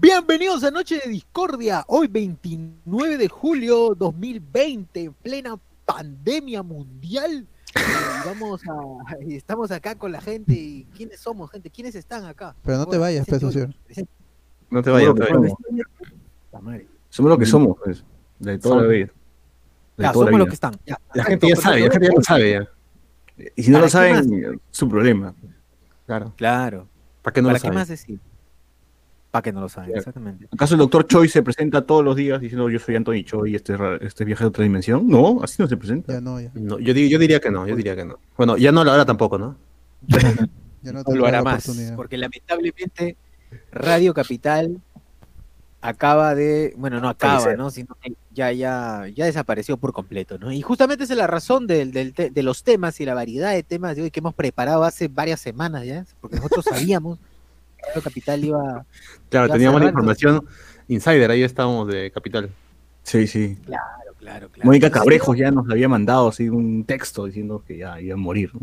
Bienvenidos a Noche de Discordia, hoy 29 de julio 2020, en plena pandemia mundial. Y vamos a, y estamos acá con la gente. y ¿Quiénes somos, gente? ¿Quiénes están acá? Pero no te vayas, socio. No te vayas, no te vayas. La madre. Somos lo que somos, pues. De toda la vida. De Ya, toda la somos los vida. que están. ya. La gente ya sabe, la gente ya lo sabe ya. Y si no ¿Para lo saben, su problema. Claro. Claro. ¿Para qué no ¿Para lo qué saben? más decir? Para que no lo saben, exactamente. ¿Acaso el doctor Choi se presenta todos los días diciendo yo soy Anthony Choi y este, este viaje de otra dimensión? No, así no se presenta. Ya no, ya. No, yo, di- yo diría que no, yo diría que no. Bueno, ya no lo hará tampoco, ¿no? Ya no lo hará más, porque lamentablemente Radio Capital acaba de, bueno, no acaba. ¿no? Sino que ya, ya, ya desapareció por completo, ¿no? Y justamente esa es la razón del, del te- de los temas y la variedad de temas de hoy que hemos preparado hace varias semanas ya, porque nosotros sabíamos Radio Capital iba, Claro, teníamos la información insider, ahí estábamos de Capital. Sí, sí. claro, claro, claro. Mónica Cabrejos ya nos había mandado así un texto diciendo que ya iba a morir. ¿no?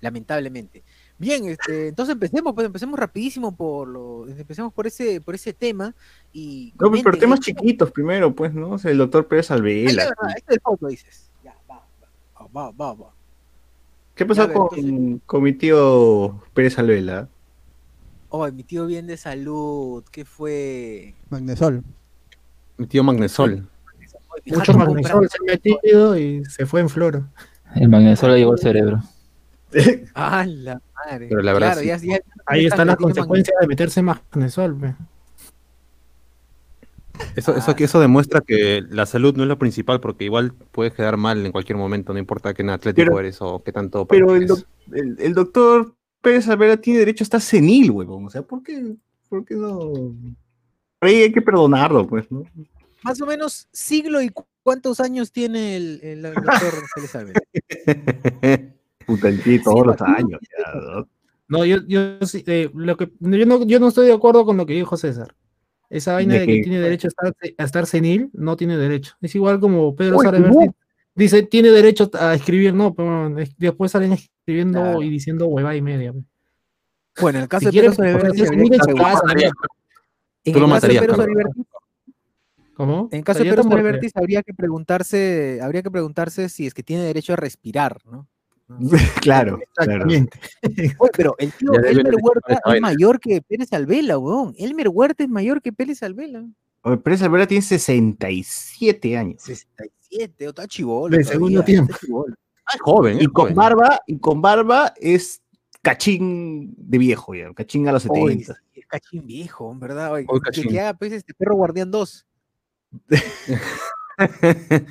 lamentablemente. Bien, este, entonces empecemos, pues empecemos rapidísimo por lo, empecemos por ese, por ese tema y No, pues, pero temas chiquitos primero, pues, ¿no? O sea, el doctor Pérez Alvela. este es el foto, dices. Ya, va, va, va, va, va. ¿Qué pasó ver, con, entonces- con mi tío Pérez Alvela? Oh, mi tío bien de salud, ¿qué fue? Magnesol. Mi tío Magnesol. Mucho magnesol se ha metido y se fue en floro. El magnesol le llegó al cerebro. Ah, la madre. Pero la verdad Claro, sí. ya- ya- Ahí ya está la tiene consecuencia de meterse magnesol. pe. Eso, Ah, eso, eso demuestra que la salud no es lo principal, porque igual puedes quedar mal en cualquier momento, no importa qué atlético Pero- eres o qué tanto. Pero el, practiques. doc- el, el doctor Pérez Alvela tiene derecho a estar senil, huevón. O sea, ¿por qué, por qué no? Ahí hay que perdonarlo, pues, ¿no? Más o menos siglo y cu- cuántos años tiene el, el doctor Félix Álvarez. Puta, todos los años. ya, ¿no? No, yo, yo, sí, eh, lo que, yo, no, yo no estoy de acuerdo con lo que dijo César. Esa vaina ¿De de que tiene derecho a estar, a estar senil, no tiene derecho. Es igual como Pedro Uy, Saraberti no. Dice, tiene derecho a escribir, no, pero después salen escribiendo Claro. y diciendo hueva y media. pe. Bueno, en el caso Si de Pedro tú lo matarías, ¿Cómo? En caso de Pedro Solebertis habría que preguntarse, habría que preguntarse si es que tiene derecho a respirar, ¿no? claro, claro. Oye, pero el tío Elmer Huerta es vaina. mayor que Pérez Alvela, weón. Elmer Huerta es mayor que Pérez Alvela. Oye, Pérez Alvela tiene 67 años. 67, o está chivolo. De todavía, segundo tiempo. Ah, es joven, Y es con joven. barba, y con barba es cachín de viejo ya, cachín a los Oye, 70. sí, es cachín viejo, en verdad. Oye, Oye, cachín. que haga pues este perro guardián 2.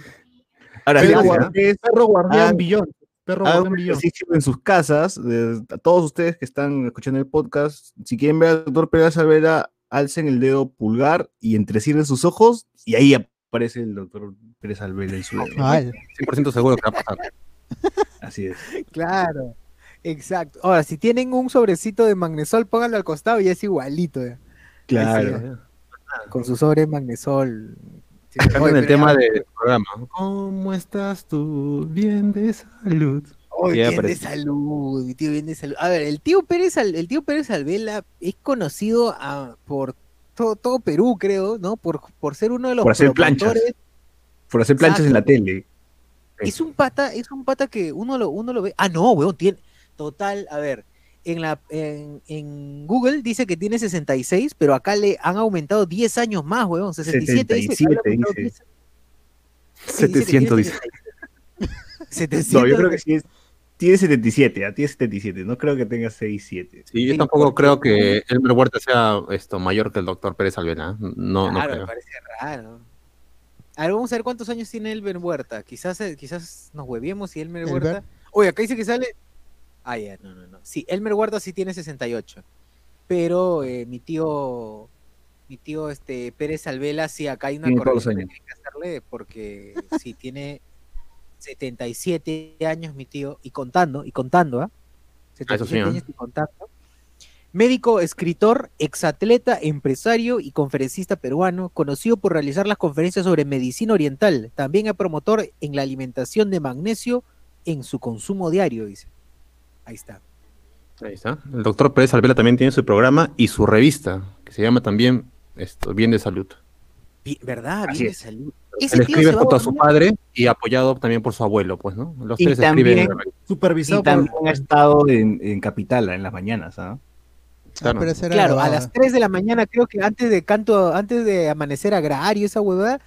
Ahora, Perro, guardián, ¿ah? Ustedes perro guardián billón. Perro hagan guardián billón. en sus casas, eh, a todos ustedes que están escuchando el podcast, si quieren ver al doctor Pérez Alvera, alcen el dedo pulgar y entrecierren sus ojos y ahí aparece el doctor Pérez Alvera en su Ay, 100% seguro que va a pasar. Así es. Claro, exacto. Ahora, si tienen un sobrecito de magnesol, pónganlo al costado y es igualito. ya, Claro. Con su sobre de magnesol. Sí, en el tema ya- del programa. ¿Cómo estás tú? Bien de salud. Bien de salud, tío bien de salud. A ver, el tío Pérez, Al- el tío Pérez Alvela es conocido ah, por todo, todo Perú, creo, ¿no? Por, por ser uno de los Por hacer planchas. Por hacer planchas en la tele. Es un pata, es un pata que uno lo, uno lo ve. Ah, no, weón, tiene. Total, a ver. En, la, en, en Google dice que tiene 66, pero acá le han aumentado 10 años más, weón. 67 dice. que le han 77 aumentado dice. 10 Sí, dice que 700 tiene dice. 700, No, yo creo que sí es. Tiene 77, ah, tiene 77. No creo que tenga 6, 7. Sí, yo tampoco creo que Elmer Huerta sea esto mayor que el doctor Pérez Alvena. ¿eh? No, no Claro, me creo. parece raro. A ver, vamos a ver cuántos años tiene Elmer Huerta. Quizás, eh, quizás nos hueviemos y Elmer. Huerta. Oye, acá dice que sale. Ah, ya, no, no, no. Sí, Elmer Huerta sí tiene 68. Pero eh, mi tío. Mi tío este Pérez Alvela, sí, acá hay una corrección que hay que hacerle porque sí tiene 77 años mi tío y contando, y contando, ¿ah? eso 77 sí, ¿ah? años y contando. Médico, escritor, exatleta, empresario y conferencista peruano, conocido por realizar las conferencias sobre medicina oriental. También es promotor en la alimentación de magnesio en su consumo diario, dice. Ahí está. Ahí está. El doctor Pérez Alvela también tiene su programa y su revista, que se llama también esto, Bien de Salud. ¿Verdad? Así Bien de es. salud. Él tío escribe junto a su dormir. padre y apoyado también por su abuelo, pues, ¿no? Los Y tres también- escriben. Supervisado Y también por ha estado en, en Capital en las mañanas, ¿ah? Claro. pero esa era Claro, a las 3 de la mañana, creo que antes de canto, antes de amanecer agrario, esa huevada.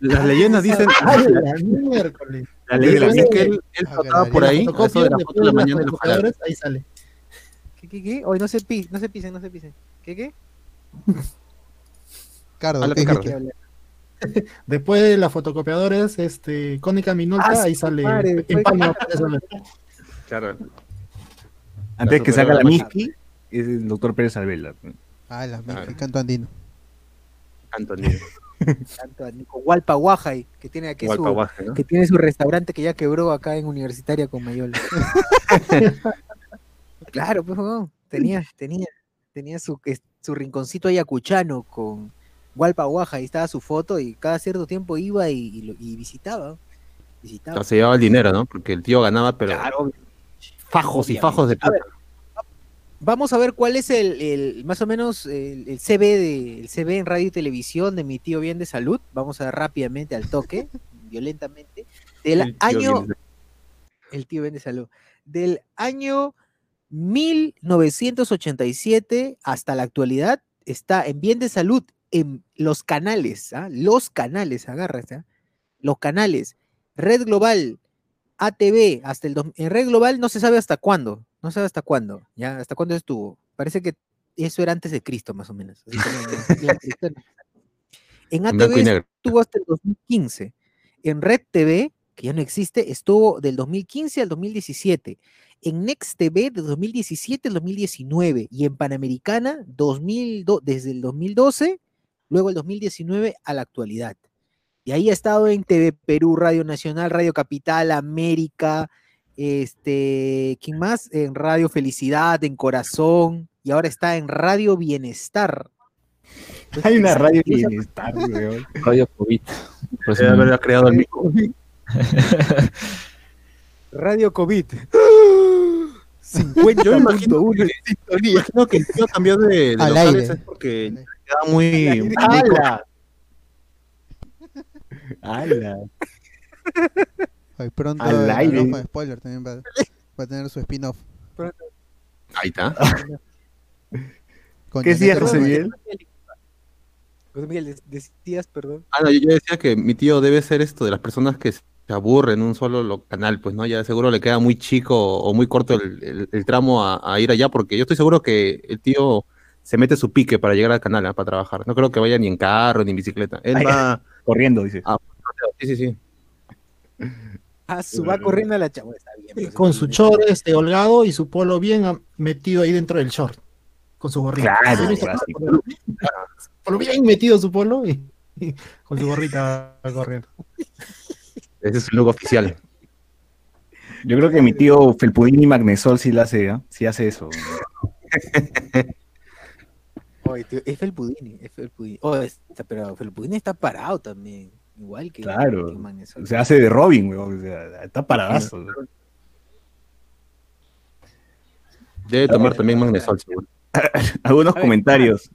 Las leyendas dicen, ¡Ay, la miércoles! la leyenda dice que él, él Ah, por la ahí, a eso de las después 4 de la mañana y Ahí sale. ¿Qué, qué, qué? Hoy no se pisen, no se pisen, no se pisen. ¿Qué, qué? Cardo, Habla, ¿qué Cardo. Después de las fotocopiadoras, este, Cónica Minolta, Ah, ahí sale madre, en. Claro. Antes que saca la Miski, es el doctor Pérez Alvela. Ah, la Claro. Mickey, canto andino. Antonio. Tanto a Nico Hualpa Guajay, que tiene aquí su, que tiene su restaurante que ya quebró acá en Universitaria con Mayola. claro, pues tenía, tenía, tenía su, que- su rinconcito ayacuchano con Guaja, ahí estaba su foto y cada cierto tiempo iba y, y lo- y visitaba. Se llevaba el dinero, ¿no? Porque el tío ganaba, pero Claro, fajos y fajos de plata. Vamos a ver cuál es el, el- más o menos el, el CB de el CB en radio y televisión de mi tío bien de salud. Vamos a ver rápidamente al toque, violentamente. Del El año de- el tío bien de salud. Del año 1987 hasta la actualidad está en bien de salud en los canales, ¿ah? los canales, agárrate, ¿ah? los canales, Red Global, ATV, hasta el en Red Global no se sabe hasta cuándo, no se sabe hasta cuándo, ya, hasta cuándo estuvo. Parece que eso era antes de Cristo, más o menos. en ATV estuvo hasta el 2015. En Red TV, que ya no existe, estuvo del 2015 al 2017. En Next TV de 2017 al 2019. Y en Panamericana 2002, desde el 2012, luego el 2019 a la actualidad. Y ahí ha estado en TV Perú, Radio Nacional, Radio Capital, América, este, ¿quién más? En Radio Felicidad, en Corazón, y ahora está en Radio Bienestar. Entonces, Hay una radio bienestar, weón. Radio COVID. Por eso Debe no- haber creado el mismo. Radio COVID. 50 Yo me imagino uno que- Imagino que el tío cambió de, de Al locales aire. es porque quedaba muy, ¡Hala! ¡Hala! Ay, pronto Al aire. ojo de spoiler también va, va a tener su spin-off. Ahí está. ¿Qué decía Janet José. Miguel? José Miguel, decías, perdón. Ah, no, yo, decía que mi tío debe ser esto de las personas que se aburren en un solo lo- canal, pues, ¿no? Ya seguro le queda muy chico o muy corto el, el- el tramo a, a ir allá, porque yo estoy seguro que el tío se mete su pique para llegar al canal, ¿ah? para trabajar. No creo que vaya ni en carro ni en bicicleta. Él Ay, va. Corriendo, dice. Sí, sí, sí. Ah, su va corriendo a la. Está bien. pues, Con su short este holgado y su polo bien ah, metido ahí dentro del short. Con su gorrita. Claro, ¿Sí. Polo bien metido su polo y, y con su gorrita va corriendo. Ese es el look oficial. Yo creo que mi tío Felpudini Magnesol sí la hace, ¿ah? Sí hace eso. Oye, tío, es Felpudini, es Felpudini. Oh, está- pero Felpudini está parado también. Igual que. Claro. que Magnesol. Se hace de Robin, weón. O sea, está paradazo. Debe tomar también magnesol, seguro. Algunos ver, comentarios.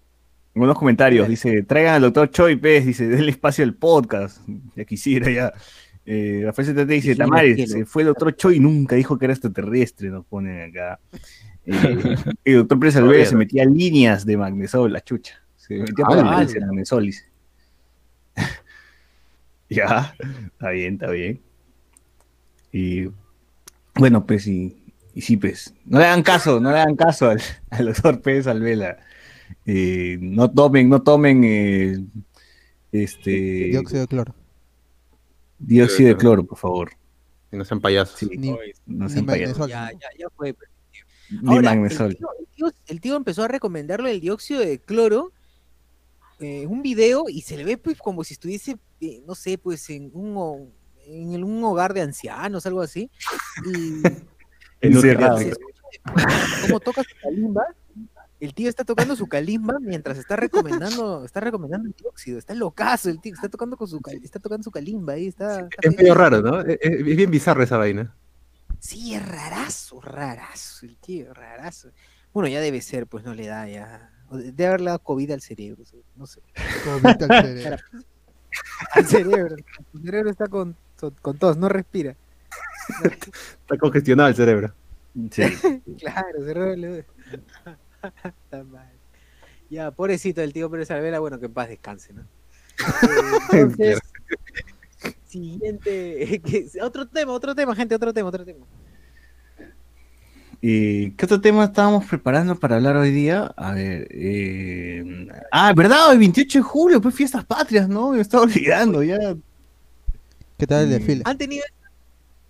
Algunos comentarios. Dice, traigan al doctor Choi Pérez, dice, denle espacio al podcast. Ya quisiera ya. Eh, Rafael ZT dice, Tamares, se fue el doctor Choi y nunca dijo que era extraterrestre, nos ponen acá. Eh, el doctor Pérez Alvera se metía líneas de magnesol, la chucha. Se metía por Ah, la ala. de magnesol, ya, está bien, está bien. Y bueno, pues y, y sí, pues, no le hagan caso, no le hagan caso al, al doctor Pérez Alvela. Eh, no tomen, no tomen eh, este Dióxido de cloro. dióxido de cloro, por favor. Que no sean payasos. Sí, Ni, no ni sean payasos. magnesol. Ya, ya, ya fue. pues. Ni Ahora, el tío, el, tío, el tío empezó a recomendarlo el dióxido de cloro eh, en un video y se le ve pues como si estuviese, eh, no sé, pues en un, en un hogar de ancianos, algo así. Y Encerrado. se escucha cómo toca su calimba. El tío está tocando su calimba mientras está recomendando, está recomendando el dióxido. Está locazo el tío, está tocando con su cal- está tocando su calimba ahí, está, está Es medio raro, ¿no? Es, es bien bizarra esa vaina. Sí, es rarazo, rarazo, el tío, rarazo. Bueno, ya debe ser, pues no le da ya. Debe haberle dado COVID al cerebro, no sé. Comita al cerebro. Al cerebro. El cerebro está con, con tos, no respira. Está congestionado el cerebro. Sí. Claro, cerebro le Está mal. Ya, pobrecito del tío Pérez Alvera, bueno, que en paz descanse, ¿no? Eh, Entonces, siguiente, que- otro tema, otro tema, gente, otro tema, otro tema. Eh, ¿Qué otro tema estábamos preparando para hablar hoy día? A ver. eh, Ah, ¿verdad? El 28 de julio, pues fiestas patrias, ¿no? Me estaba olvidando ya. ¿Qué tal el desfile? ¿Han tenido,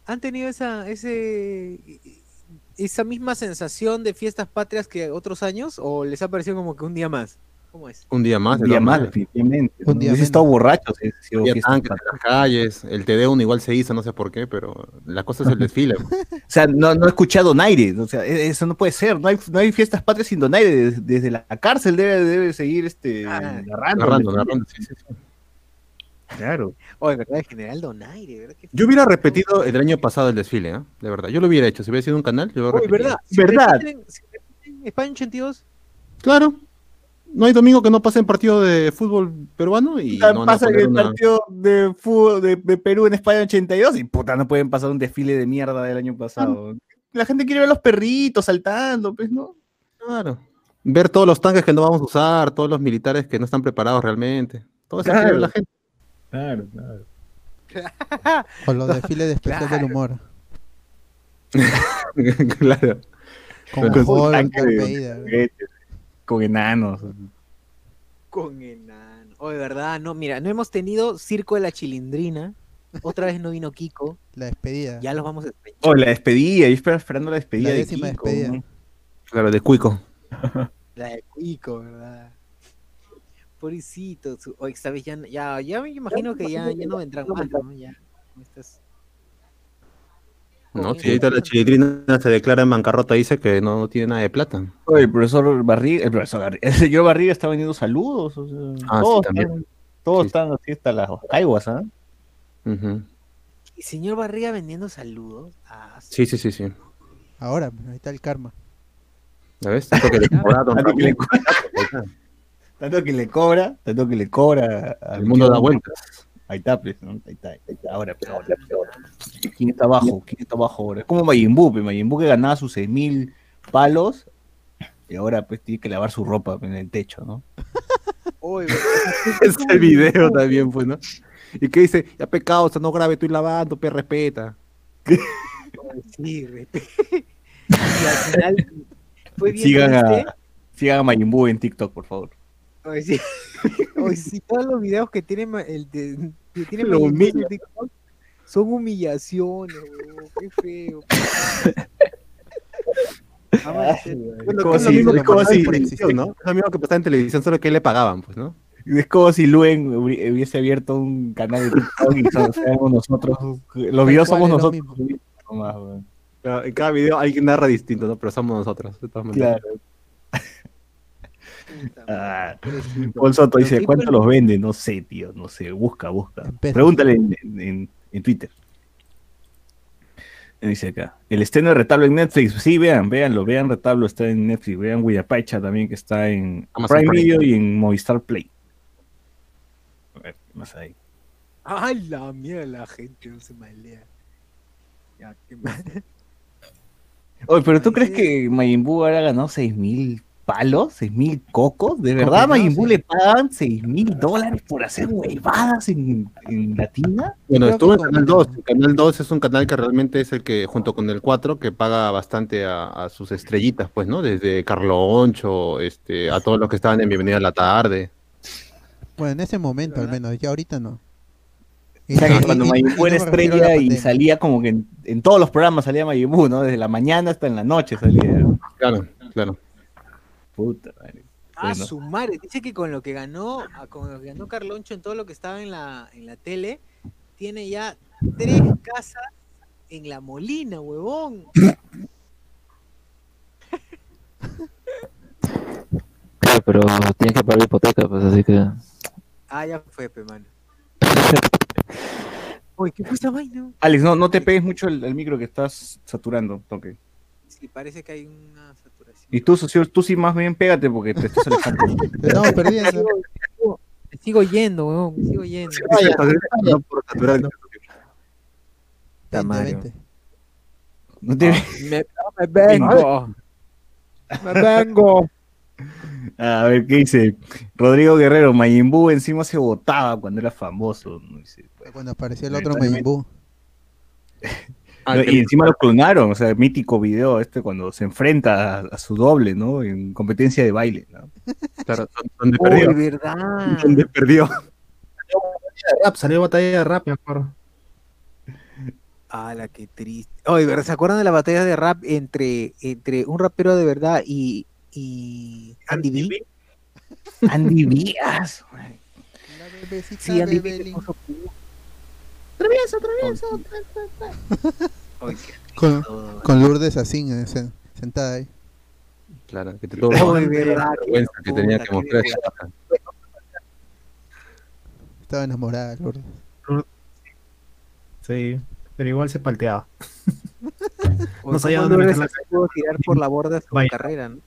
han tenido esa, ese, esa misma sensación de fiestas patrias que otros años? ¿O les ha parecido como que un día más? ¿Cómo es? Un día más. Un día más, definitivamente. Un ¿no? día Hubiese estado borracho. en las calles, el TD1 igual se hizo, no sé por qué, pero la cosa es el desfile. O sea, no, no he escuchado donaire. O sea, e- eso no puede ser. No hay, no hay fiestas patrias sin donaire. Desde, desde la cárcel debe, debe seguir este, Ah, narrando. narrando, narrando, sí, sí, sí. Claro. Oye, ¿verdad? El general Donaire, ¿verdad? Yo hubiera repetido el año pasado el desfile, ¿eh? de verdad. Yo lo hubiera hecho. Si hubiera sido un canal, yo lo Oye, repetiría. ¿verdad? Si ¿Verdad? repiten- si repiten España 82, Claro. No hay domingo que no pasen partido de fútbol peruano y no pasa el una- partido de fútbol de, de Perú en España 82 y puta, no pueden pasar un desfile de mierda del año pasado. La gente quiere ver los perritos saltando, pues, ¿no? Claro. Ver todos los tanques que no vamos a usar, todos los militares que no están preparados realmente. Todo eso quiere ver la gente. Claro, claro. O los desfiles de especial Claro. del humor. claro. Con Con su De- Con enanos. con enano. Oye, ¿verdad? No, mira, no hemos tenido Circo de la Chilindrina. Otra vez no vino Kiko. La despedida. Ya los vamos a despedir. Oh, la despedida, yo espero esperando la despedida. La de décima Kiko, despedida. ¿no? Claro, de Cuico. La de Kiko, ¿verdad? Pobrecito. su- Oye, esta vez ya, ya, ya me imagino que ya, ya no vendrán más, ¿no? Ya. con estas- ¿no? Si ahorita la chilitrina se declara en bancarrota, dice que no tiene nada de plata. Oye, el profesor Barriga, el profesor Barriga, el señor Barriga está vendiendo saludos. o sea, Ah, sí, todos también. están, todos Sí. están así hasta las caiguas, ¿ah? Ujú. Y señor Barriga vendiendo saludos. Ah, Sí, sí, sí, sí. Ahora, ahí está el karma. ¿Ya ves? Tanto que le cobraron, Tanto que le Ramón. Tanto que le cobra, tanto que le cobra. al El mundo da vueltas. Ahí está, pues, ¿no? Ahí está, ahí está. Ahora, pues, ahora, pues, ahora. ¿Quién está abajo? ¿Quién está abajo ahora? Es como Mayimbu, pues, Mayimbu que ganaba sus 6.000 palos y ahora pues tiene que lavar su ropa en el techo, ¿no? Oye, Es el video también, pues, ¿no? Y que dice, ya pecado, o sea, no grave, estoy lavando, pe, respeta. sí, respe- Y al final fue bien Sigan triste. a, sigan a Mayimbu en TikTok, por favor. Oye, sí. Oye, sí, todos los videos que tiene ma- el de, que tiene Lo humilla. TikTok son humillaciones, huevón, qué feo. Vamos a hacer- Bueno, como que es lo si- mismo es que como pasaba en si- televisión, ¿no? Es lo mismo que pasaba en televisión, solo que le pagaban, pues, ¿no? Es como si Luen hubiese abierto un canal de TikTok y so- seamos nosotros. Los videos somos nosotros. En cada video alguien narra distinto, ¿no? Pero somos nosotros, de todas maneras. Claro. Ah. Paul Soto dice, ¿cuánto los vende? No sé, tío, no sé. Busca, busca. Pregúntale en, en- en Twitter. Dice acá. El estreno de Retablo en Netflix. Sí, vean, véanlo, vean Retablo, está en Netflix. Vean Huillapacha también, que está en Amazon Prime. Video y en Movistar Play. A ver, ¿qué más hay? Ay, la mierda, la gente no se malea. Ya, qué mal. Oye, pero ¿tú crees que Majin Buu habrá ganado 6 mil palos? ¿6 mil cocos? ¿De verdad Majin Buu sí. le pagan 6 mil dólares por hacer huevadas en, en Latina? Bueno, Creo estuvo en Canal como- 2. El Canal 2 es un canal que realmente es el que, junto con el 4, que paga bastante a, a sus estrellitas, pues, ¿no? Desde Carlo Oncho, este, a todos los que estaban en Bienvenida a la Tarde. Bueno, en ese momento al menos, ya ahorita no. O sea, que Y- cuando Buu era estrella y salía como que en, en todos los programas salía Majin Buu, ¿no? Desde la mañana hasta en la noche salía. Claro, claro. Puta madre. Ah, Bueno. su madre. Dice que con lo que ganó, con lo que ganó Carloncho en todo lo que estaba en la, en la tele, tiene ya tres casas en la Molina, huevón. Claro, pero tienes que pagar hipoteca, pues así que. Ah, ya fue, pe, mano. Uy, ¿qué fue esa vaina? Alex, no, no te pegues mucho el, el micro que estás saturando, toque. Sí, parece que hay una saturación. Y tú, socio, tú sí más bien pégate porque te estás alejando. Perdiendo. Sigo- Me sigo yendo, weón, me sigo yendo. No por saturar. Mario. vente. No te- Me, me vengo. Me vengo. A ver, ¿qué dice? Rodrigo Guerrero, Majin Buu encima se votaba cuando era famoso. ¿no? Dice, pues, Cuando apareció el otro Majin Buu. Ah, y encima lo clonaron, o sea, mítico video este cuando se enfrenta a, a su doble, ¿no? En competencia de baile, ¿no? claro, don- donde Uy, perdió. verdad. Donde perdió. Rap, salió batalla de rap, me acuerdo. la qué triste. Oye, ¿verdad? ¿se acuerdan de la batalla de rap entre, entre un rapero de verdad y, y Andy B? Andy Díaz. La bebecita Sí, Andy B. Bebelín. se puso culo. Travieso, travieso. Qué Con, Lourdes así, sen- sentada ahí. Claro, que te tuvo vergüenza que tenía que mostrar. Estaba enamorada de Lourdes. Sí, pero igual se palteaba. No sabía dónde Lourdes meter la- se pudo tirar por la borda su Vaya. carrera, ¿no?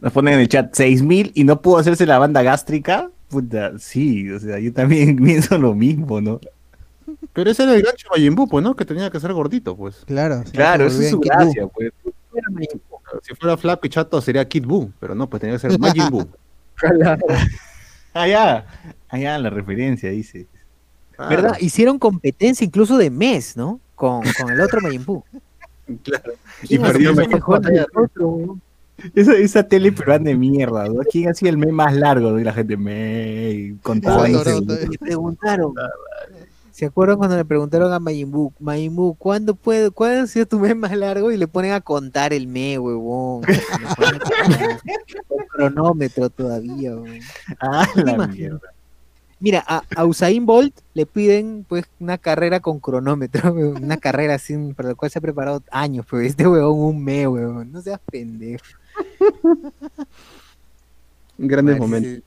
Nos ponen en el chat 6000 y no pudo hacerse la banda gástrica. Puta, sí, o sea, yo también pienso lo mismo, ¿no? Pero ese era el gancho Majin pues, ¿no? Que tenía que ser gordito, pues. Claro, sí, Claro, eso es su gracia, Buu. pues. Si fuera flaco y chato sería Kid Buu, pero no, pues tenía que ser Majin Buu. Allá, allá la referencia, dice. ¿Verdad? Hicieron competencia incluso de mes, ¿no? Con, con el otro Majin Buu. Claro. Y ¿Quién perdió mejor. mejor el otro? Esa, esa tele peruana de mierda, ¿no? ¿Quién hacía el mes más largo? Y la gente me contaba. Se- Le preguntaron. ¿Se acuerdan cuando le preguntaron a Majin Buu, ¿cuándo puede, cuál ha sido tu mes más largo? Y le ponen a contar el mes, huevón. Cronómetro todavía, huevón. Ah, ¿Te la mierda. Mira, a, a Usain Bolt le piden pues una carrera con cronómetro, huevón, una carrera así para la cual se ha preparado años, pero este huevón un mes, huevón. No seas pendejo. Grandes Madre, momentos.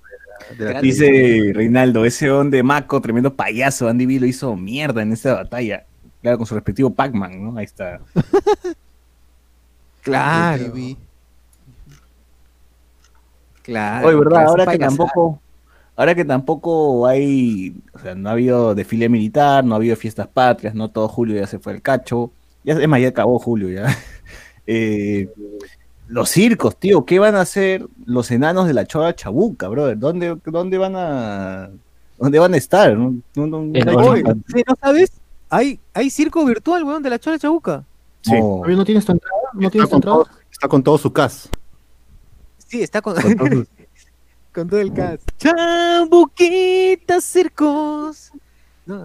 de la-. Dice Reinaldo, ese on de Mako, tremendo payaso, Andy B lo hizo mierda en esa batalla. Claro, con su respectivo Pac-Man, ¿no? Ahí está. Claro, claro. Oye, ¿verdad? claro, Ahora que tampoco, ahora que tampoco hay, o sea, no ha habido desfile militar, no ha habido fiestas patrias, no todo julio ya se fue al cacho. Ya, es más, ya acabó julio ya. Eh, los circos, tío, ¿qué van a hacer los enanos de la Chola Chabuca, brother? ¿Dónde, dónde van a dónde van a estar? No, no, no- En no- Oye, ¿sí, ¿no sabes? Hay, hay circo virtual, weón, de la Chola Chabuca. Sí. no. ¿Todavía no tienes tu entrada? ¿No Está tienes tu con, entrada? todo, está con todo su cast. Sí, está con, Con todo con todo el cast. Chabuquita Circos. No,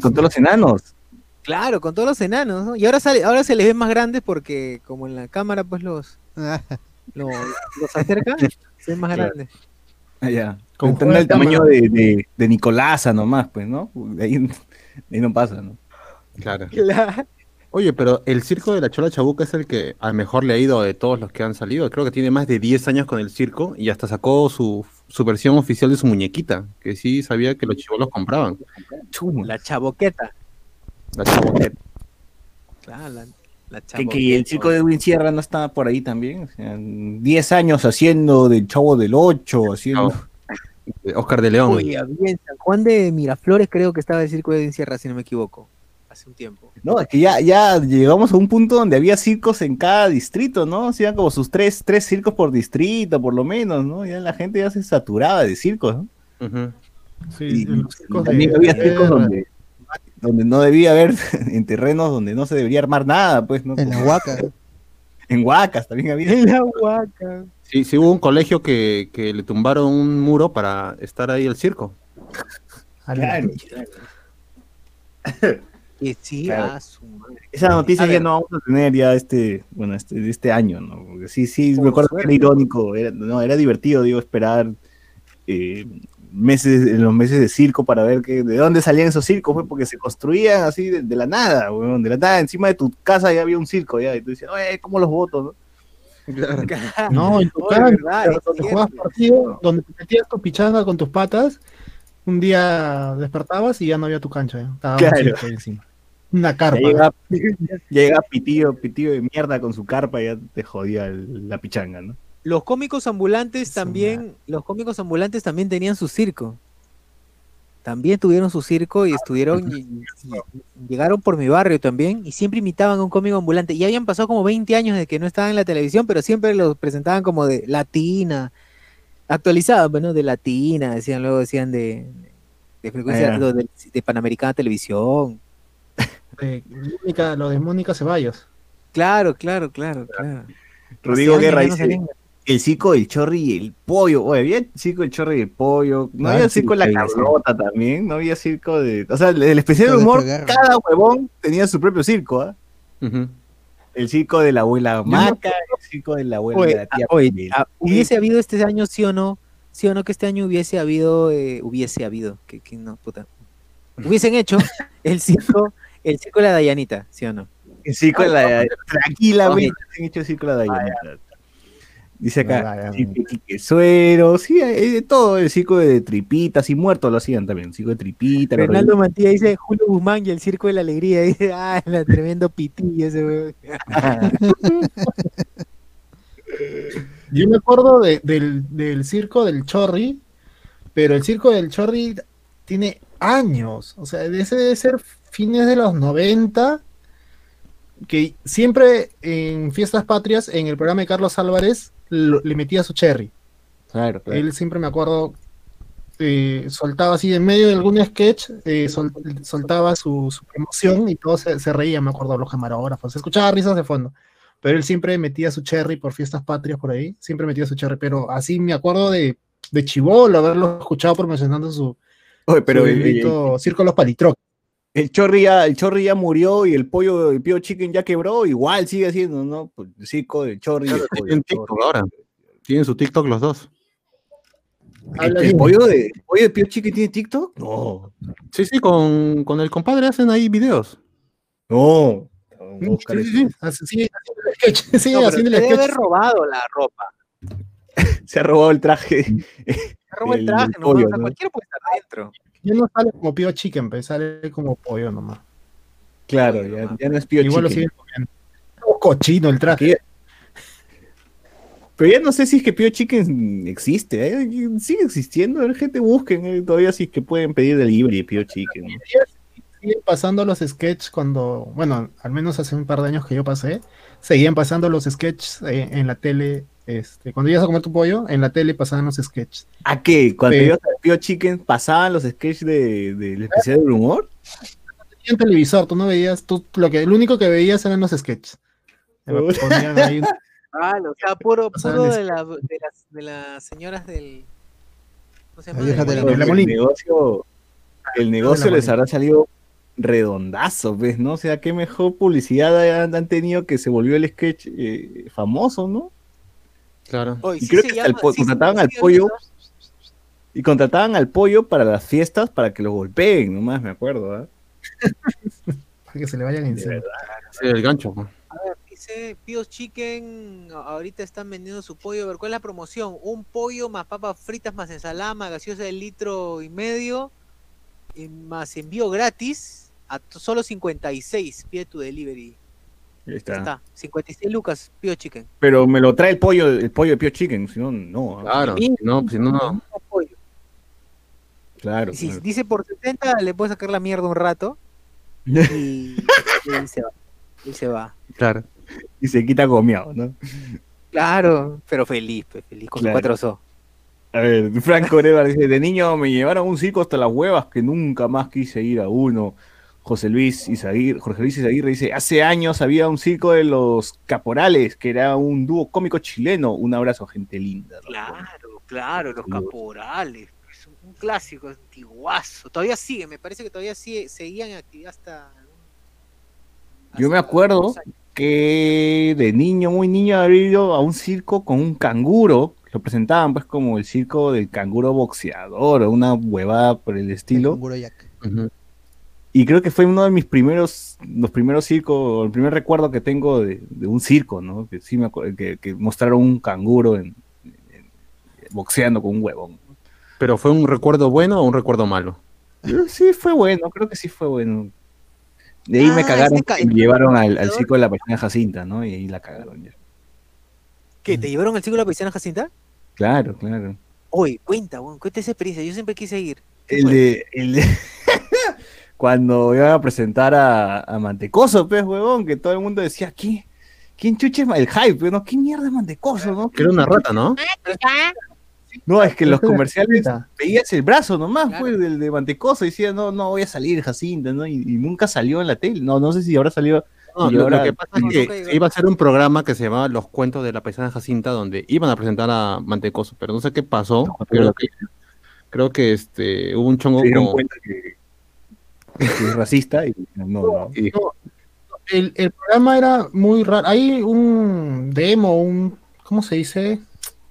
con todos los enanos. claro, con todos los enanos, ¿no? Y ahora sale, ahora se les ve más grandes porque como en la cámara pues los, los, los acerca, se ven más Claro. grandes. Ah, ya. El tamaño de, de, de Nicolasa nomás, pues, ¿no? De ahí, de ahí no pasa, ¿no? Claro. Claro. Oye, pero el circo de la Chola Chabuca es el que al mejor le ha ido de todos los que han salido. Creo que tiene más de 10 años con el circo y hasta sacó su, su versión oficial de su muñequita, que sí sabía que los chivolos compraban. La chaboqueta. La chaboqueta. Claro, la, la Que, que el chico de Edwin Sierra no está por ahí también. O sea, 10 años haciendo del Chavo del 8, haciendo... Oscar de León. Uy, había en San Juan de Miraflores creo que estaba el circo de Sierra, si no me equivoco. Hace un tiempo. No, es que ya, ya llegamos a un punto donde había circos en cada distrito, ¿no? Hacían como sus tres, tres circos por distrito, por lo menos, ¿no? Ya la gente ya se saturaba de circos, ¿no? Ujú. Sí, Y, en los y circos también de- había circos donde, donde no debía haber, en terrenos donde no se debería armar nada, pues, ¿no? en la huaca. En Huacas también había. En la huaca. Sí, sí hubo un colegio que, que le tumbaron un muro para estar ahí el circo. Claro. Que sí, Claro. a su madre. Esa noticia A ya ver. no vamos a tener ya este, bueno, este, este año, ¿no? Porque sí, sí, Por me acuerdo que era irónico, era, no, era divertido, digo, esperar eh, meses, en los meses de circo para ver que, de dónde salían esos circos, fue porque se construían así de, de la nada, weón, de la nada, encima de tu casa ya había un circo, ya, y tú dices, oye, ¿cómo los votos, no? No, en tu es donde jugabas partido, donde te metías tu pichanga con tus patas Un día despertabas y ya no había tu cancha. un Claro. circo ahí encima. Una carpa. llega, ya llega pitillo, pitillo de mierda con su carpa y ya te jodía el- la pichanga, ¿no? Los cómicos ambulantes también, los cómicos ambulantes también tenían su circo. También tuvieron su circo y estuvieron, y- y- y llegaron por mi barrio también y siempre imitaban a un cómico ambulante. Y habían pasado como 20 años de que no estaban en la televisión, pero siempre los presentaban como de latina, actualizados, bueno, de latina, decían, luego decían de, de frecuencia, Ah, de, de Panamericana Televisión. de Mónica- lo de Mónica Ceballos. Claro, claro, claro, claro. Rodrigo Guerra dice. El circo del chorri y el pollo. Oye, había circo del chorri y el pollo. No Ah, había circo de la sí. Carlota también. No había circo de. O sea, el, el especial de humor, cada huevón tenía su propio circo, ¿ah? El circo de la abuela Maca, el circo de la abuela de la tía ah, oye, Pamela. ah, hubiese habido este año, sí o no, sí o no que este año hubiese habido, eh, hubiese habido, que, que no, puta. Hubiesen hecho el circo, el circo de la Dayanita, sí o no. El circo de la. Tranquilamente Oye. han hecho el circo de la Dayanita. Dice acá, Quique Suero, sí, hay de todo, el circo de tripitas y muertos lo hacían también, circo de tripitas. Fernando Mantilla dice Julio Guzmán y el circo de la alegría, dice, ah, la tremendo pitillo ese weón. Yo me acuerdo de- del, del circo del Chorri, pero el circo del Chorri tiene años, o sea, ese debe ser fines de los 90, que siempre en fiestas patrias, en el programa de Carlos Álvarez, lo- le metía su cherry. Claro, claro. Él siempre me acuerdo, eh, soltaba así en medio de algún sketch, eh, sol- soltaba su, su promoción y todos se, se reían, me acuerdo, los camarógrafos, se escuchaba risas de fondo. Pero él siempre metía su cherry por fiestas patrias por ahí, siempre metía su cherry, pero así me acuerdo de, de Chibolo, haberlo escuchado promocionando su, Oye, pero su Circo Los Palitroc. El chorri ya, el chorri ya murió y el pollo, el pío chicken ya quebró, igual sigue haciendo, ¿no? Pues el circo del chorri. y el Claro, pollo, tienen el TikTok ahora. Tienen su TikTok los dos. ¿El, el pollo de, el pollo de pío chicken tiene TikTok? No. Sí, sí, con, con el compadre hacen ahí videos. No. Sí, sí, sí. Así, sigue haciendo el sketch, el debe haber robado la ropa. Se ha robado el traje. Se robó el El- traje, el pollo, o sea, ¿no? cualquiera puede estar dentro. Ya no sale como Pío Chicken, pero sale como pollo nomás. Claro, ya, ya no es pío Igual lo chicken. siguen comiendo. Todo cochino el traje. Pero ya no sé si es que Pío Chicken existe. ¿eh? Sigue existiendo. La gente busquen eh, todavía si es que pueden pedir delivery de Pío Chicken. ¿no? siguen pasando los sketches cuando, bueno, al menos hace un par de años que yo pasé, seguían pasando los sketches eh, en la tele, este, cuando ibas a comer tu pollo, en la tele pasaban los sketches. ¿A qué? Cuando ibas a Pío Chicken pasaban los sketches de- del especial del humor. En televisor, tú no veías, tú, lo que, lo único que veías eran los sketches. Puta. Ponían ahí un- Ah, o sea, puro, Pasaban puro de, la- de las, de las señoras del. ¿Cómo se La llama? vieja de la Del- la el negocio, el negocio les habrá salido redondazo, ¿ves? ¿No? O sea, qué mejor publicidad han, han tenido que se volvió el sketch eh, famoso, ¿no? Claro. Y sí creo se que hasta el llama- po- sí se- contrataban al pollo. Y contrataban al pollo para las fiestas para que lo golpeen, nomás me acuerdo, ¿ah? para que se le vayan encima. Sí, el gancho. ¿no? A ver, dice Píos Chicken, ahorita están vendiendo su pollo. A ver, ¿cuál es la promoción? Un pollo más papas fritas, más ensalada, más gaseosa de litro y medio, y más envío gratis a solo 56. Pide tu delivery. Ahí Ya está. está. 56 lucas, Pío Chicken. Pero me lo trae el pollo, el pollo de Pio Chicken, si no, no. Claro. Si no, si no, no. Claro. Y si claro. dice por 70, le puedes sacar la mierda un rato y, y se va. Y se va. Claro. Y se quita gomeado, ¿no? Claro, pero feliz, pues, feliz con Claro. su cuatro so. A ver, Franco Oreva dice, de niño me llevaron a un circo hasta las huevas que nunca más quise ir a uno. José Luis Izaguirre, Jorge Luis Izaguirre dice, hace años había un circo de los caporales, que era un dúo cómico chileno. Un abrazo, gente linda. ¿no? Claro, claro, los caporales. Es un, clásico antiguazo. Todavía sigue, me parece que todavía sigue, seguían en actividad hasta. Yo me acuerdo. Que de niño, muy niño, había ido a un circo con un canguro. Lo presentaban pues como el circo del canguro boxeador o una huevada por el estilo. Canguro Jack. Ujú. Y creo que fue uno de mis primeros, los primeros circos, el primer recuerdo que tengo de, de un circo, ¿no? Que sí me acuerdo, que, que mostraron un canguro en, en- boxeando con un huevón. Pero fue un recuerdo bueno o un recuerdo malo. Sí, fue bueno, creo que sí fue bueno. De ahí me Ah, cagaron ca- y me llevaron al, al circo de la paisana Jacinta, ¿no? Y ahí la cagaron ya. ¿Qué? ¿Te llevaron al ciclo de la paisana Jacinta? Claro, claro. Oye, cuenta, cuenta esa experiencia. Yo siempre quise ir. El de- cuando iban a presentar a, a Mantecoso, pues, huevón, que todo el mundo decía, ¿quién, quién Ma-?" el hype? pues, ¿no? ¿Qué mierda es Mantecoso, no? Era una rata, ¿no? No, es que en los comerciales veías el brazo nomás, Claro. pues, del de Mantecoso, y decía, no, no voy a salir, Jacinta, ¿no? Y, y nunca salió en la tele. No, no sé si ahora salió. No, lo, ahora- lo que pasa es que iba a hacer un programa que se llamaba Los Cuentos de la Paisana Jacinta, donde iban a presentar a Mantecoso, pero no sé qué pasó. Creo que, creo que este, hubo un chongo Se dieron con- cuenta que, que es racista y no, no. y- El, el programa era muy raro. Hay un demo, un. ¿Cómo se dice?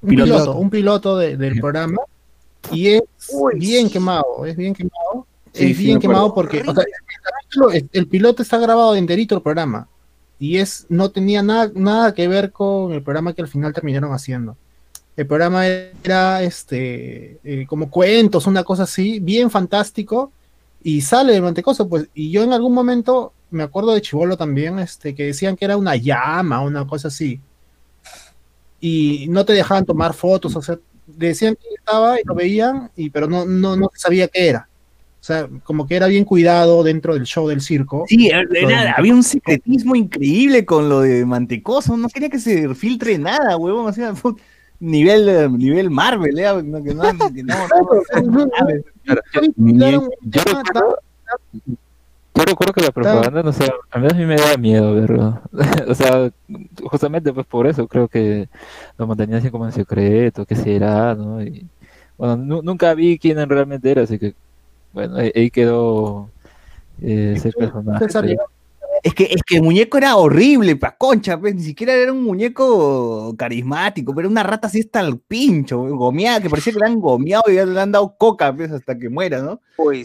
Un Piloto. piloto, un piloto de- del programa. Y es Uy, bien quemado, es bien quemado. Sí, es sí, bien quemado porque o sea, el, capítulo- el- el piloto está grabado enterito el programa. Y es, no tenía nada, nada que ver con el programa que al final terminaron haciendo. El programa era este eh, como cuentos, una cosa así, bien fantástico. Y sale de Mantecoso, pues, y yo en algún momento me acuerdo de Chivolo también, este, que decían que era una llama, una cosa así. Y no te dejaban tomar fotos, o sea, decían que estaba y lo veían, y, pero no, no, no sabía qué era. O sea, como que era bien cuidado dentro del show del circo. Sí, era- había un secretismo increíble con lo de Mantecoso. No quería que se filtre nada, huevón. O sea, nivel, eh, nivel Marvel, ¿eh? No, que no, que no, yo recuerdo, que la propaganda, no sé, a mí a mí me daba miedo verlo. o sea, justamente pues por eso creo que lo mantenían así como en secreto, qué será, ¿no? Y bueno, nu- nunca vi quién realmente era, así que bueno, ahí, ahí quedó eh, ese personaje. Es que, es que el muñeco era horrible, pa' concha, pues, ni siquiera era un muñeco carismático, pero era una rata así hasta el pincho, gomeada, que parecía que le han gomeado y le han dado coca, pues, hasta que muera, ¿no?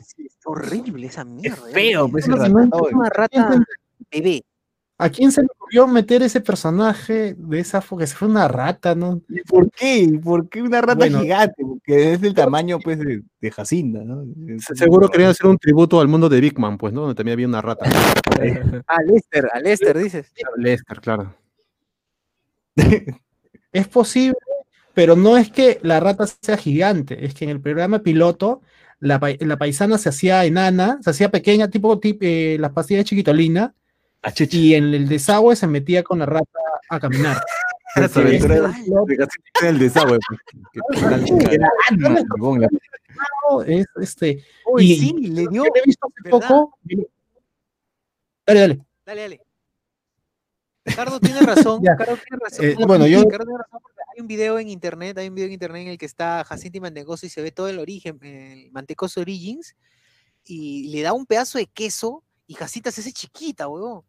Sí, es horrible esa Es mierda. feo, pues, ese No, no, ratón. Es una rata bebé. ¿A quién se le ocurrió meter ese personaje de esa fo- que se fue una rata, no? ¿Y ¿Por qué? ¿Por qué una rata Bueno. gigante? Porque es del tamaño, pues, de, de Jacinda, ¿no? se- seguro querían hacer un tributo al mundo de Big Man, pues, ¿no? Donde también había una rata. A Lester, a Lester, dices. Lester, claro. Es posible, pero no es que la rata sea gigante, es que en el programa piloto la, la paisana se hacía enana, se hacía pequeña, tipo, tip- eh, las pastillas de chiquitolina, Ah. Y en el desagüe se metía con la rata a caminar. Esa aventura este el desagüe. pues, es este. Uy, Y- sí, le dio. He visto hace ¿verdad? poco. Dale, dale. Dale, dale. Cardo tiene razón. Cardo tiene razón. Eh, bueno, yo- Cardo tiene razón porque hay un video en internet, hay un video en internet en el que está Jacinta y Mantecoso y se ve todo el origen, el Mantecoso Origins, y le da un pedazo de queso y Jacinta se hace chiquita, huevón.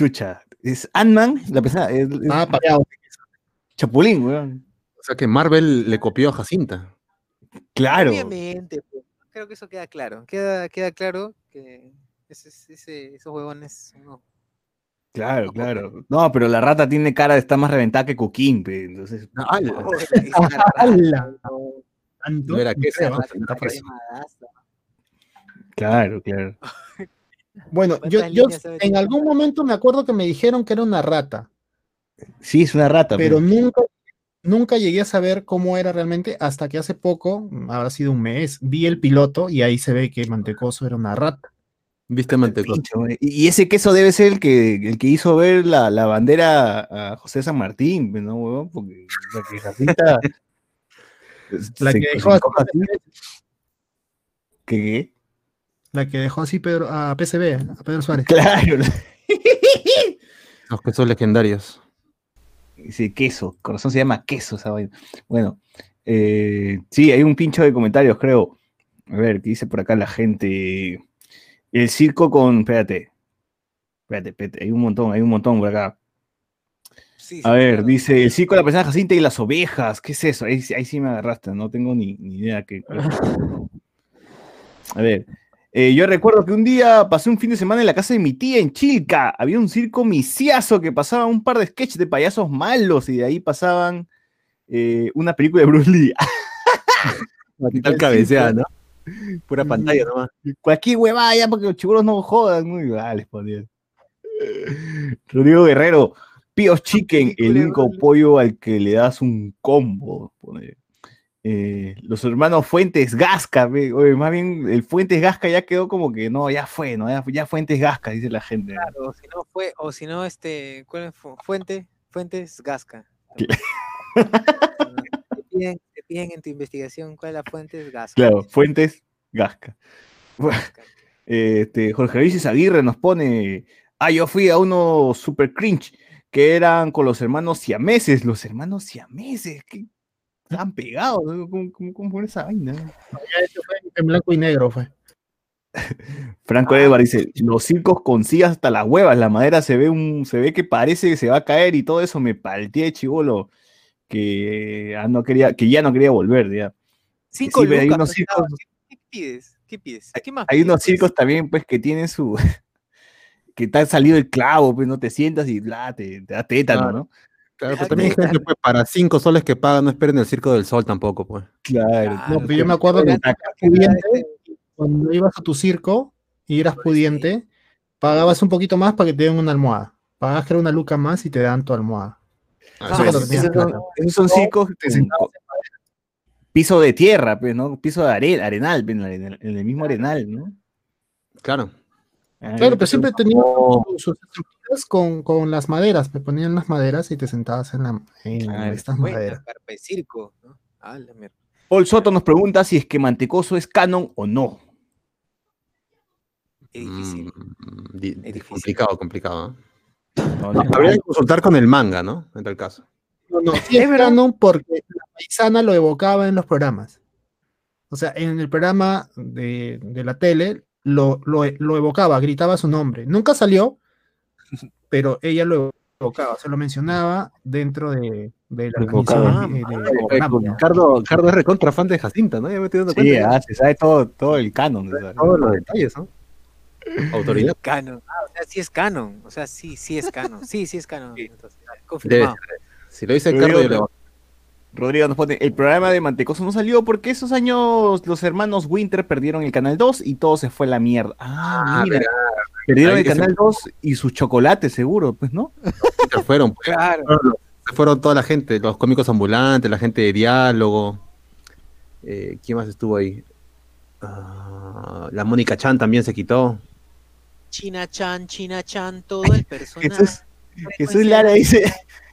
Chucha. Es Ant-Man, la pesada, es, es Ah, pareado. Chapulín, weón. O sea que Marvel le copió a Jacinta. Claro. Obviamente, pues, creo que eso queda claro. Queda, queda claro que ese- ese- esos huevones unos- Claro, claro. No, pero la rata tiene cara de estar más reventada que Coquín, pe, entonces. ¡Hala! huevón, Tanto, No era no. ¿no? eso. cremadaza. Claro, claro. Bueno, yo, ¿Cuántas yo sabe en algún momento me acuerdo que me dijeron que era una rata, Sí, es una rata. pero pe. nunca, nunca llegué a saber cómo era realmente hasta que hace poco, habrá sido un mes, vi el piloto y ahí se ve que Mantecoso era una rata. ¿Viste Mantecoso? Y ese queso debe ser el que, el que hizo ver la, la bandera a José San Martín, pe, ¿no, huevón? Porque la que. La que dejó. ¿Qué, qué? La que dejó así Pedro, a PCB, a Pedro Suárez. Claro. Los quesos legendarios. Dice queso, corazón se llama queso esa vaina. Bueno, eh, sí, hay un pincho de comentarios, creo. A ver, ¿qué dice por acá la gente? El circo con. Espérate. Espérate, espérate, hay un montón, hay un montón por acá. Sí, A ver, claro. dice el circo de la persona Jacinta y las ovejas. ¿Qué es eso? Ahí, sí- ahí sí me agarraste, no tengo ni, ni idea qué. A ver, eh, yo recuerdo que un día pasé un fin de semana en la casa de mi tía en Chilca. Había un circo misiazo que pasaba un par de sketches de payasos malos y de ahí pasaban eh, una película de Bruce Lee. Aquí tal cabecea, ¿no? Pura pantalla nomás. Cualquier huevada ya porque los chibolos no jodan. Muy vale, poner. Rodrigo Guerrero, Píos Chicken, el único pollo al que le das un combo. pone. Eh, los hermanos Fuentes Gasca, oye, más bien el Fuentes Gasca ya quedó como que no, ya fue, ¿no? Ya, ya Fuentes Gasca, dice la gente. Claro, o si no fue, o si no, este, ¿cuál es? Fu- Fuente, Fuentes Gasca. Te piden, te piden en tu investigación cuál es la Fuentes Gasca. Claro, Fuentes Gasca. Este, Jorge Luis Aguirre nos pone, ah, yo fui a uno super cringe, que eran con los hermanos siameses, los hermanos siameses, que están pegados, ¿no? ¿Cómo, cómo, cómo fue esa vaina? Ya eso fue en blanco y negro fue. Franco Ah, Edward dice, los circos con sillas hasta las huevas, la madera se ve un, se ve que parece que se va a caer y todo eso, me palteé, chivolo, que, ah, no quería, que ya no quería volver, ya. Cinco sí, hay lucas, unos circos- ¿Qué, qué pides? ¿Qué pides? ¿Qué más Hay pides, unos circos también, pues, que tienen su, que te ha salido el clavo, pues, no te sientas y bla, te, te da tétano. ¿no? Claro, pero también gente, pues, para cinco soles que pagan, no esperen el circo del sol tampoco, pues. Claro. No, pero yo me acuerdo que cuando ibas a tu circo y eras pudiente, pagabas un poquito más para que te den una almohada. Pagabas que era una luca más y te dan tu almohada. Ah, Ah, eso cuando es- tenías esos, son, esos son circos piso de tierra, pues, ¿no? Piso de are- arenal, pues, en el mismo arenal, ¿no? Claro. Claro, pero siempre tenían sus- estructuras con, con las maderas. Me ponían las maderas y te sentabas en, la, en Claro. estas Buena maderas. carpa de circo, ¿no? Ah, la mierda. Paul Soto nos pregunta si es que Mantecoso es canon o no. Qué difícil. Mm, di- di- difícil. complicado, complicado. ¿eh? No, No, no. habría que consultar con el manga, ¿no? En tal caso. No, no, sí es canon porque la paisana lo evocaba en los programas. O sea, en el programa de, de la tele lo, lo, lo evocaba, gritaba su nombre. Nunca salió, pero ella lo evocaba, se lo mencionaba dentro de, de la Evocaba. transmisión de- de- ¿no? Cardo, Cardo es recontra fan de Jacinta, ¿no? Ya me estoy dando Sí, cuenta. ya. ah, se sabe todo, todo el canon. Todos los detalles, ¿no? Autoridad. Canon. Ah, o sea, sí es canon. O sea, sí, sí es canon. Sí, sí es canon. Sí. Entonces, confirmado. Si lo dice Cardo, digo, yo le voy Rodrigo nos pone, el programa de Mantecoso no salió porque esos años los hermanos Winter perdieron el Canal 2 y todo se fue a la mierda. Ah, Ah, mira. Perdieron Ahí el ese- Canal 2 y sus chocolates, seguro, pues, ¿no? Se fueron, pues. Claro. Se fueron toda la gente, los cómicos ambulantes, la gente de diálogo. Eh, ¿Quién más estuvo ahí? Ah, la Mónica Chan también se quitó. China Chan, China Chan, todo el personaje. Jesús, Jesús Lara dice,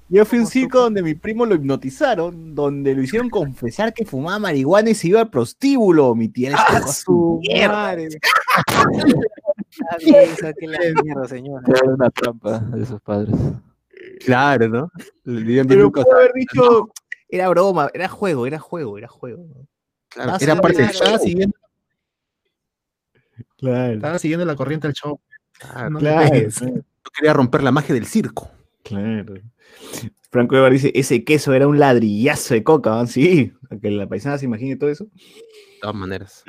yo fui a un circo donde mi primo lo hipnotizaron, donde lo hicieron confesar que fumaba marihuana y se iba al prostíbulo. Mi tía le su mierda. madre. Está bien, saque la mierda, señora. Era una trampa de sus padres. Claro, ¿no? Pero pudo haber dicho, era broma, era juego, era juego, era juego. Claro, Ah, era parte del show. siguiendo, Claro, estaba siguiendo la corriente del show. Claro, No claro, no quería romper la magia del circo. claro. Franco Evar dice, ese queso era un ladrillazo de coca, ¿no? sí, que la paisana se imagine todo eso. De todas maneras.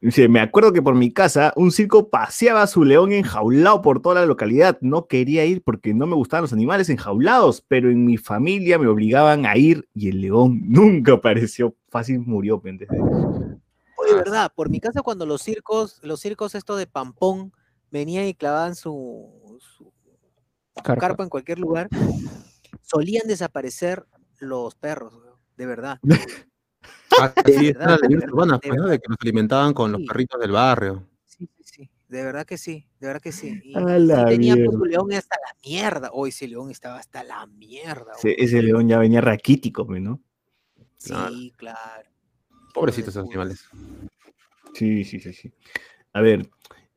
Dice, me acuerdo que por mi casa un circo paseaba a su león enjaulado por toda la localidad. No quería ir porque no me gustaban los animales enjaulados, pero en mi familia me obligaban a ir y el león nunca apareció. Fácil murió. de- Oye, verdad, por mi casa cuando los circos, los circos estos de Pampón venían y clavaban su, su Carpa. carpa en cualquier lugar, solían desaparecer los perros, de verdad. De que los alimentaban con los perritos del barrio. Sí, sí, sí, de verdad que sí, de verdad que sí. Y, y tenía pues, león hasta la mierda. Hoy ese león estaba hasta la mierda. Ese, león ya venía raquítico, pues, ¿no? Sí, claro. Pobrecitos esos animales. Sí, sí, sí, sí. A ver.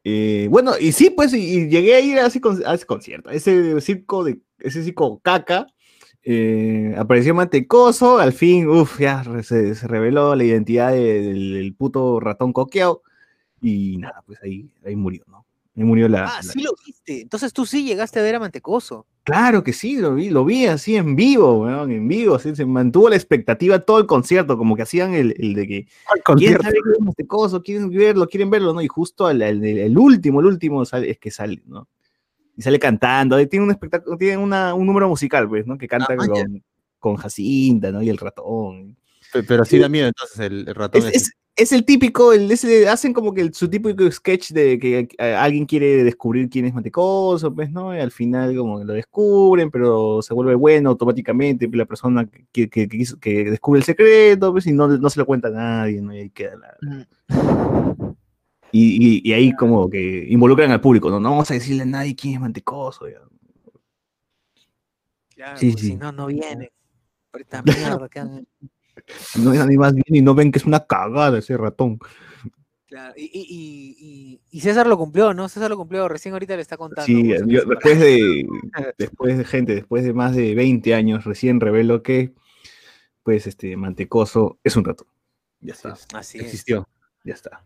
Eh, bueno, y sí, pues, y, y llegué a ir a ese, con- a ese concierto, a ese circo de, ese circo caca. eh, apareció Mantecoso, al fin, uff, ya se, se reveló la identidad de- del, del puto ratón coqueado. Y nada, pues ahí, ahí murió, ¿no? Ahí murió la, Ah, la- sí lo viste. Entonces tú sí llegaste a ver a Mantecoso. Claro que sí, lo vi, lo vi así en vivo, weón, en vivo, así, se mantuvo la expectativa todo el concierto, como que hacían el, el de que ¿Quién sabe qué es este coso? ¿Quieren verlo? ¿Quieren verlo? ¿No? Y justo el, el- el último, el último sale- es que sale, ¿no? Y sale cantando. Tiene un espectáculo, tiene una- un número musical, pues, ¿no? Que canta Ah, con, con Jacinta, ¿no? Y el ratón. Pe- Pero sí da miedo entonces el, ratón. Es- es el típico, el, hacen como que el- su típico sketch de que eh, alguien quiere descubrir quién es Mantecoso, pues, ¿no? Y al final como que lo descubren, pero se vuelve bueno automáticamente, la persona que, que, que hizo- que descubre el secreto, pues, y no, no se lo cuenta a nadie, ¿no? Y ahí queda la... Y, y- y ahí como que involucran al público, ¿no? No vamos a decirle a nadie quién es Mantecoso. ya. Claro, Sí, pues, sí. Si no, no esta mierda No nadie más bien y no ven que es una cagada ese ratón. Claro, Y, y, y, y- y César lo cumplió, ¿no? César lo cumplió, recién ahorita le está contando. Sí, yo- después de, después de gente, después de más de 20 años, recién revelo que, pues, este, Mantecoso es un ratón. Ya Así está, es, Así es. Existió. ya está.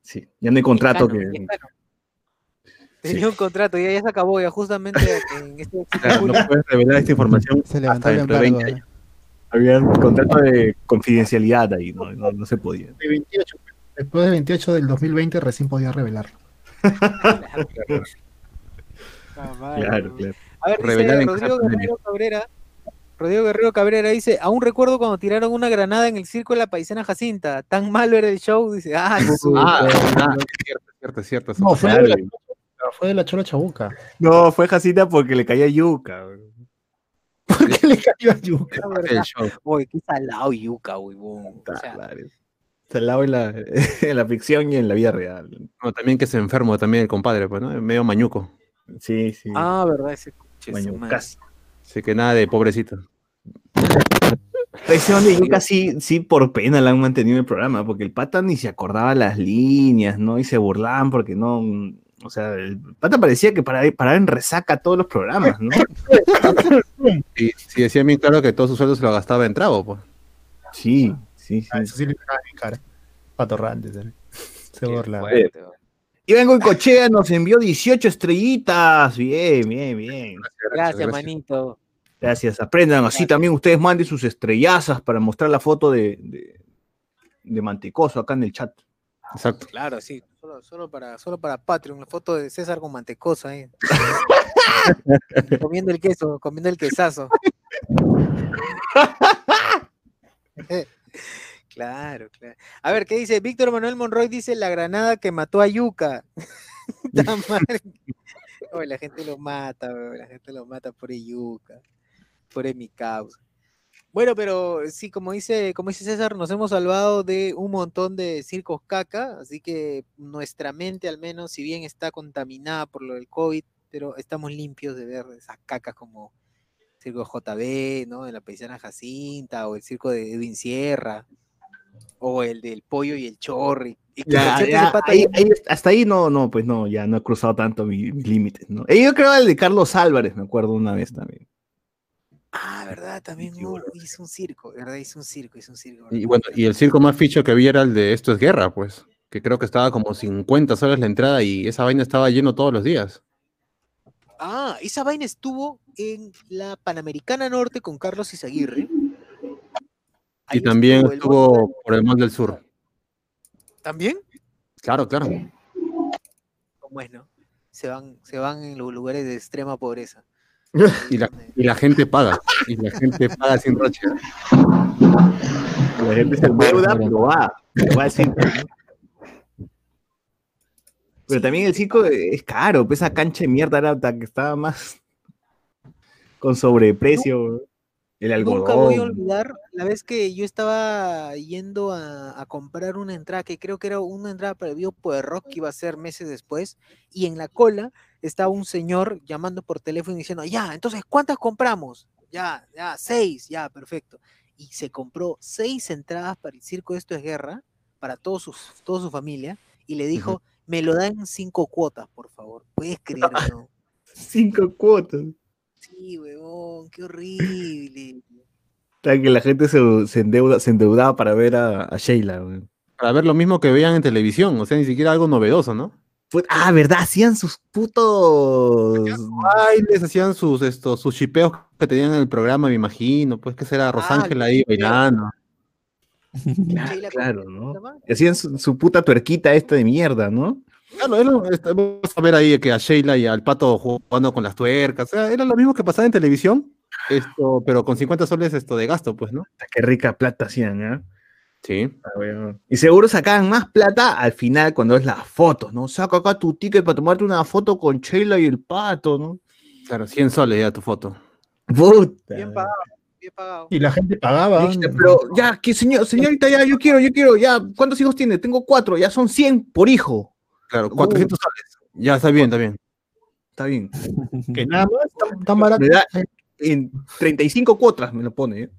Sí, ya no hay contrato que... Tenía un contrato, ya, ya se acabó, ya justamente en este Claro, no puedes revelar esta información Se levantó hasta el dentro de 20 embargo. años. Había un contrato de confidencialidad ahí, no, no, no se podía. De 28, después de 28 del 2020 recién podía revelarlo. Claro, claro. A ver, dice Revelar en Rodrigo Guerrero Cabrera. Rodrigo Guerrero Cabrera dice, aún recuerdo cuando tiraron una granada en el circo de la paisana Jacinta. Tan malo era el show, dice, ah, su- Ah, ah, es cierto, es cierto, es cierto. No, fue de la, fue de la Chola Chabuca. No, fue Jacinta porque le caía yuca. ¿Por qué le cayó a show. Oye, qué salado yuca, huevón. O sea, claro. Está al lado en la, en la ficción y en la vida real. No, también que se enfermo también el compadre, pues, ¿no? Medio mañuco. Sí, sí. ah, verdad, ese. Mañucas. Así que nada de pobrecito. Ese donde Yuka sí, sí por pena la han mantenido en el programa, porque el pata ni se acordaba las líneas, ¿no? Y se burlaban porque no, o sea, el pata parecía que paraba, paraba en resaca todos los programas, ¿no? Y sí decía bien claro que todo su sueldo se lo gastaba en trago, pues. Sí, sí, sí. Ah, eso sí le pegaba en cara. Patorrantes. ¿eh? Se burlaba. fuerte, weón. Y vengo en Cochea, nos envió 18 estrellitas. Bien, bien, bien. Gracias, manito. Gracias, aprendan. Así Gracias. también ustedes manden sus estrellazas para mostrar la foto de, de, de Mantecoso acá en el chat. Exacto. Claro, sí. Solo, solo para, solo para Patreon, la foto de César con mantecosa ahí. comiendo el queso, comiendo el quesazo. claro, claro. A ver, ¿qué dice? Víctor Manuel Monroy dice la granada que mató a Yuca. Oye, la gente lo mata, weón, la gente lo mata por Yuca. Por mi causa. Bueno, pero sí, como dice, como dice César, nos hemos salvado de un montón de circos caca, así que nuestra mente al menos, si bien está contaminada por lo del COVID, pero estamos limpios de ver esas cacas como el circo JB, ¿no? De la paisana Jacinta, o el circo de Edwin Sierra, o el del pollo y el chorri. Y Ya, ahí- ahí- hasta ahí no, no, pues no, ya no he cruzado tanto mi- mis límites, ¿no? Eh, Yo creo el de Carlos Álvarez, me acuerdo una vez también. Ah, verdad, también Sí, hizo un circo, ¿verdad? Hizo un circo, hizo un circo. Y bueno, y el circo más ficho que vi era el de Esto es Guerra, pues. Que creo que estaba como 50 soles la entrada y esa vaina estaba lleno todos los días. Ah, esa vaina estuvo en la Panamericana Norte con Carlos Izaguirre. Ahí Y también estuvo por el Mall del Sur. ¿También? Claro, claro. Bueno, se van, se van en los lugares de extrema pobreza. Y la, y la gente paga. Y la gente paga sin roche. La gente se endeuda, pero va, pero va al circo. Pero también el circo es caro, pues esa cancha de mierda era hasta que estaba más con sobreprecio. El algodón. Nunca voy a olvidar la vez que yo estaba yendo a, a comprar una entrada, que creo que era una entrada para el video Rock que iba a ser meses después, y en la cola estaba un señor llamando por teléfono y diciendo, ya, entonces, ¿cuántas compramos? Ya, ya, seis, ya, perfecto. Y se compró seis entradas para el circo Esto es Guerra, para todos sus, toda su familia, y le dijo, me lo dan cinco cuotas, por favor. ¿Puedes creer o no? Cinco cuotas. Sí, huevón, qué horrible. Está que la gente se, se endeuda, se endeudaba para ver a, a Sheila. weón. Para ver lo mismo que veían en televisión. O sea, ni siquiera algo novedoso, ¿no? Ah, ¿verdad? Hacían sus putos. Bailes, hacían sus, estos, sus chipeos que tenían en el programa, me imagino. Pues que será Rosángela ahí los chipeos. bailando. Claro, ¿no? Hacían su, su puta tuerquita esta de mierda, ¿no? Claro, era, este, vamos a ver ahí que a Sheila y al pato jugando con las tuercas. O sea, era lo mismo que pasaba en televisión, Esto, pero con 50 soles esto de gasto, pues, ¿no? Qué rica plata hacían, ¿eh? Sí. Ah. Y seguro sacaban más plata al final cuando es las fotos, ¿no? Saca acá tu ticket para tomarte una foto con Sheila y el pato, ¿no? Claro, 100 soles ya tu foto. Puta. Bien pagado, bien pagado. Y la gente pagaba. Dijiste, pero ya, que señor, señorita, ya, yo quiero, yo quiero, ya, ¿cuántos hijos tiene? Tengo cuatro, ya son 100 por hijo. Claro, 400 soles. Ya, está bien, está bien. Está bien. que nada más tan, tan barato. Me da en 35 cuotas me lo pone, ¿eh?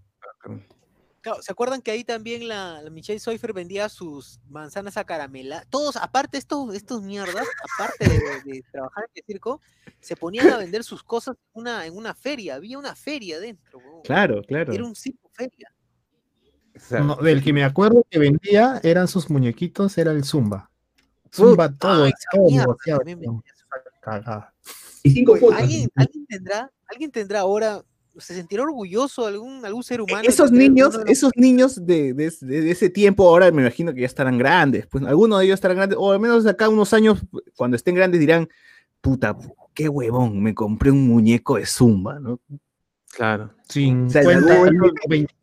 Claro, ¿se acuerdan que ahí también la, la Michelle Soifer vendía sus manzanas a caramela? Todos, aparte estos, estos mierdas, aparte de, de trabajar en el circo, se ponían a vender sus cosas en una, en una feria. Había una feria dentro. Claro, claro. Era un circo feria. No, del que me acuerdo que vendía eran sus muñequitos, era el Zumba. Zumba todo, todo mierda negociado, también vendía cagada. Oye, ¿Alguien, alguien tendrá, alguien tendrá ahora, se sentirá orgulloso algún, algún ser humano? E, Esos tener niños, uno de los- esos niños de, de- de ese tiempo ahora me imagino que ya estarán grandes. Pues algunos de ellos estarán grandes, o al menos de acá unos años, cuando estén grandes, dirán, puta, qué huevón, me compré un muñeco de Zumba, ¿no? claro. 50 algún- años, 20,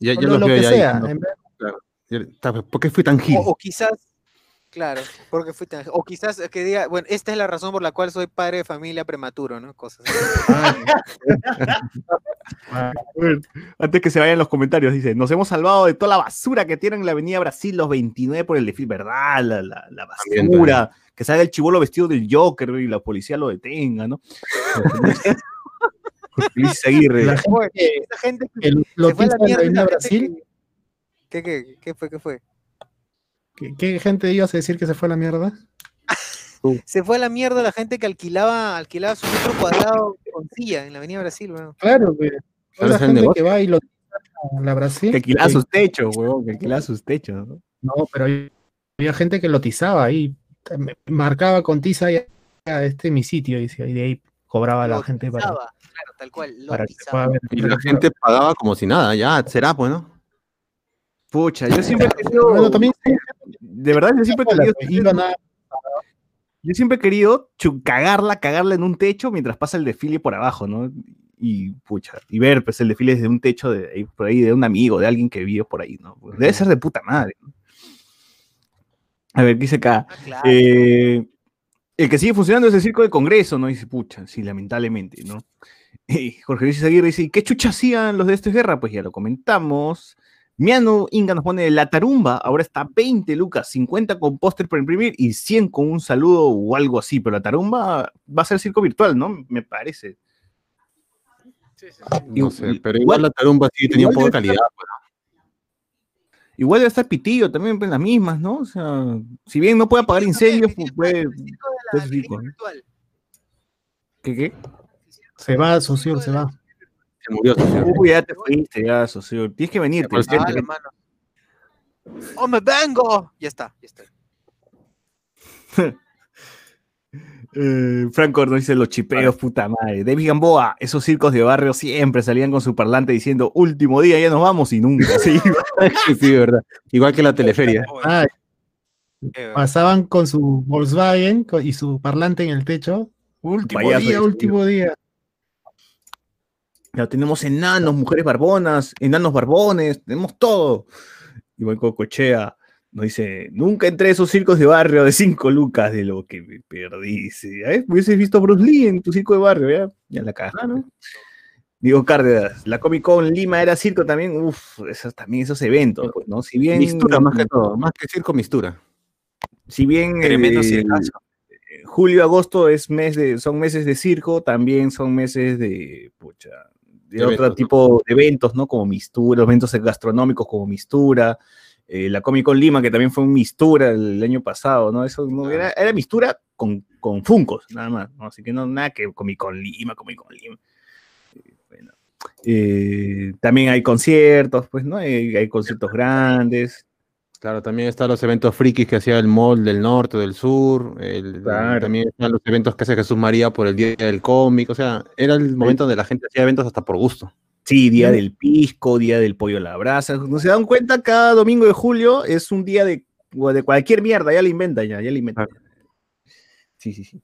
Ya, ya lo, lo lo veo que ya. sea. ahí, está, ¿Por qué fui tan gil? O, o quizás, claro, porque fui tan- o quizás que diga, bueno, esta es la razón por la cual soy padre de familia prematuro, ¿no? Cosas así. Bueno, Antes que se vayan los comentarios, dice, nos hemos salvado de toda la basura que tienen en la Avenida Brasil los 29 por el desfile, ¿verdad? La, la, la También, basura, que salga el chivolo vestido del Joker y la policía lo detenga, ¿no? Luis Aguirre. La gente que- esa gente que que lo se fue a la piensa en la mierda, Brasil, que- ¿Qué, qué, qué fue, qué fue? ¿Qué, qué gente ibas a decir que se fue a la mierda? Se fue a la mierda la gente que alquilaba, alquilaba su metro cuadrado con silla en la Avenida Brasil, weón. Claro, Claro, la gente negocio. que va y lo a la Brasil. Que alquilaba que- sus techos, huevón, que alquilaba sus techos, ¿no? No, pero había gente que lo tizaba ahí. Marcaba con tiza y a este mi sitio, y de ahí cobraba la gente para, claro, tal cual, lo para que ver. Y la gente pagaba como si nada, ya, será, pues, ¿no? Pucha, yo siempre he querido, Bueno, también de verdad, yo siempre he querido, yo siempre he querido cagarla, cagarla en un techo mientras pasa el desfile por abajo, ¿no? Y pucha, y ver pues el desfile desde un techo de por ahí de un amigo, de alguien que vive por ahí, ¿no? Pues, debe ser de puta madre. ¿no? A ver, ¿qué dice acá? Ah, claro. Eh, el que sigue funcionando es el circo de Congreso, ¿no? Dice, pucha, sí, lamentablemente, ¿no? Y Jorge Luis Aguirre dice, ¿y qué chucha hacían los de esta guerra? Pues ya lo comentamos. Miano Inga nos pone, la tarumba ahora está 20 lucas, 50 con póster por imprimir y 100 con un saludo o algo así, pero la tarumba va a ser circo virtual, ¿no? Me parece. No sé, pero Igual- igual la tarumba sí tenía un poco de calidad. Igual debe estar Pitillo también pues, las mismas, ¿no? O sea, si bien no puede apagar incendios, pues puede... ¿Qué, qué? Se va, socio, se va. Se murió, socio. Uy, ya te fuiste, ya, socio. Tienes que tienes que Ah, mano. ¡Oh, me vengo! Ya está, ya está. Eh, Franco nos dice los chipeos, puta madre. David Gamboa, esos circos de barrio siempre salían con su parlante diciendo último día, ya nos vamos y nunca. Sí, sí, verdad. Igual que la teleferia. Ah, Eh, pasaban con su Volkswagen y su parlante en el techo. Último Payaso día, último día. Ya tenemos enanos, mujeres barbonas, enanos barbones, tenemos todo. Igual Cocochea nos dice, nunca entré a esos circos de barrio de 5 lucas de lo que me perdí. Dice, ¿eh? Hubieses visto a Bruce Lee en tu circo de barrio, ya, ya la caja, ¿no? Digo, Cárdenas, la Comic Con Lima era circo también, uff, esos, también esos eventos, pues, ¿no? Si bien... Mistura, más que todo. Más que circo, mistura. Si bien Tremendo eh, julio, agosto es mes de, son meses de circo, también son meses de, pucha, de otro tipo de eventos, ¿no? Como Mistura, eventos gastronómicos como Mistura, eh, la Comic Con Lima, que también fue un Mistura el, año pasado, ¿no? Eso no, era, era Mistura con, con Funcos, nada más, ¿no? Así que no, nada que Comic Con Lima, Comic Con Lima. Eh, bueno. Eh, también hay conciertos, pues, ¿no? Hay, hay conciertos grandes. Claro, también están los eventos frikis que hacía el mall del norte, del sur. el- Claro. También están los eventos que hace Jesús María por el Día del Cómic. O sea, era el momento donde la gente hacía eventos hasta por gusto. Sí, día del pisco, día del pollo a la brasa. ¿No se dan cuenta? Cada domingo de julio es un día de, cualquier mierda, ya la inventa, ya, ya la inventa. Sí, sí, sí.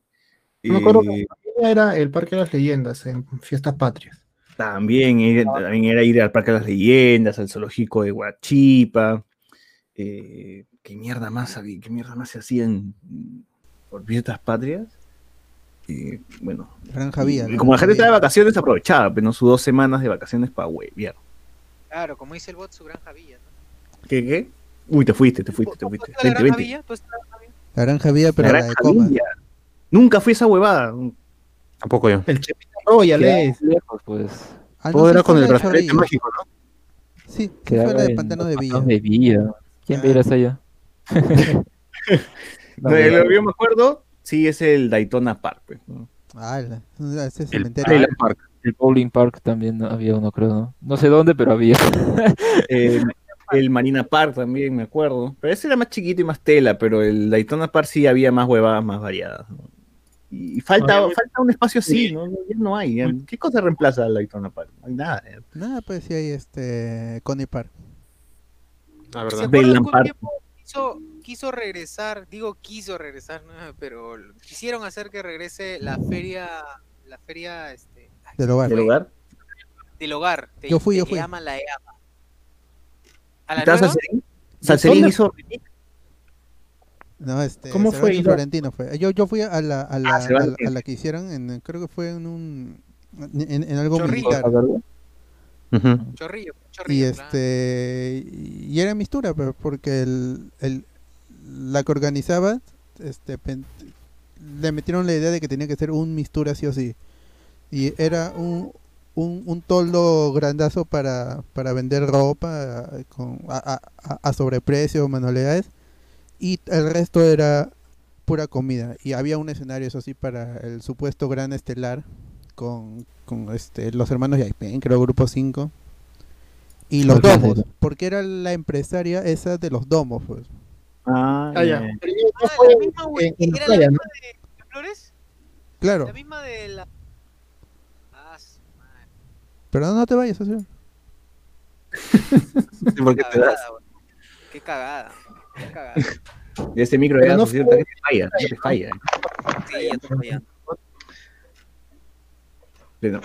No me acuerdo Eh, que era el Parque de las Leyendas en Fiestas Patrias. También, era- también era ir al Parque de las Leyendas, al zoológico de Huachipa. Eh, ¿Qué mierda más había? ¿Qué mierda más se hacían por fiestas patrias? Eh, bueno, Granja Vía. y ¿no? como la gente estaba de vacaciones, aprovechaba, pero no sus dos semanas de vacaciones para huevear. Claro, como dice el bot, su granja villa. ¿no? ¿Qué, qué? Uy, te fuiste, te fuiste, te ¿Tú fuiste. en la granja villa? ¿Tú estás en la granja villa? La Granja Vía, pero La la de Granja Coma. Villa. Nunca fui esa huevada. Tampoco yo. El Chepita Royal es. lejos, pues. Ah, no, Todo era con el brazalete mágico, ¿no? Sí, fue la de Pantano Villa. De Villa. ¿Quién Ah. ir hasta allá? No, de lo que yo me acuerdo, sí, es el Daytona Park. pues, ¿no? Ah, la- ese El cementerio. Highland Park. El Bowling Park también había uno, creo, ¿no? No sé dónde, pero había. Eh, el Marina Park también, me acuerdo. Pero ese era más chiquito y más tela, pero el Daytona Park sí había más huevadas más variadas. ¿no? Y falta, falta un espacio así, ¿no? Ya no hay. ya. ¿Qué cosa reemplaza al Daytona Park? No hay nada. ya. Nada, pues sí hay este Coney Park. La ¿Se verdad. un Lampard. tiempo quiso, quiso regresar, digo quiso regresar, ¿no? pero quisieron hacer que regrese la feria, la feria este, Del hogar. ¿Del hogar? del hogar. te- Yo fui, yo fui. llaman la EAMA. ¿A la. Salserín? Salserín hizo No, este, ¿Cómo fue, Cervantes? Florentino fue. Yo, yo fui a la, a la, Ah, a la, a la que hicieron, en, creo que fue en un en, en algo Chorrillo. militar. Chorrillo, Y chorrillo. claro. este y era mistura, pero porque el, el la que organizaba este pen- le metieron la idea de que tenía que ser un mistura sí o sí. Y era un un, un toldo grandazo para, para vender ropa con, a- a sobreprecio, manualidades. Y el resto era pura comida. Y había un escenario, eso sí, para el supuesto gran estelar con, con este, los hermanos Yaipen, creo, Grupo 5. Y los Perfecto. domos, porque era la empresaria esa de los domos, pues. Ah, Ah, ya. Pero yo- Ah, la misma, güey, en- en ¿Era playa, la ¿no? misma de Flores? Claro, La misma de la... Ah, pero no te vayas, socio. Sí, porque te das. Cagada, güey. Qué cagada. Qué cagada. De ese micro Pero ya no no fue- te falla, no te falla. Sí, ya está fallando. Pero,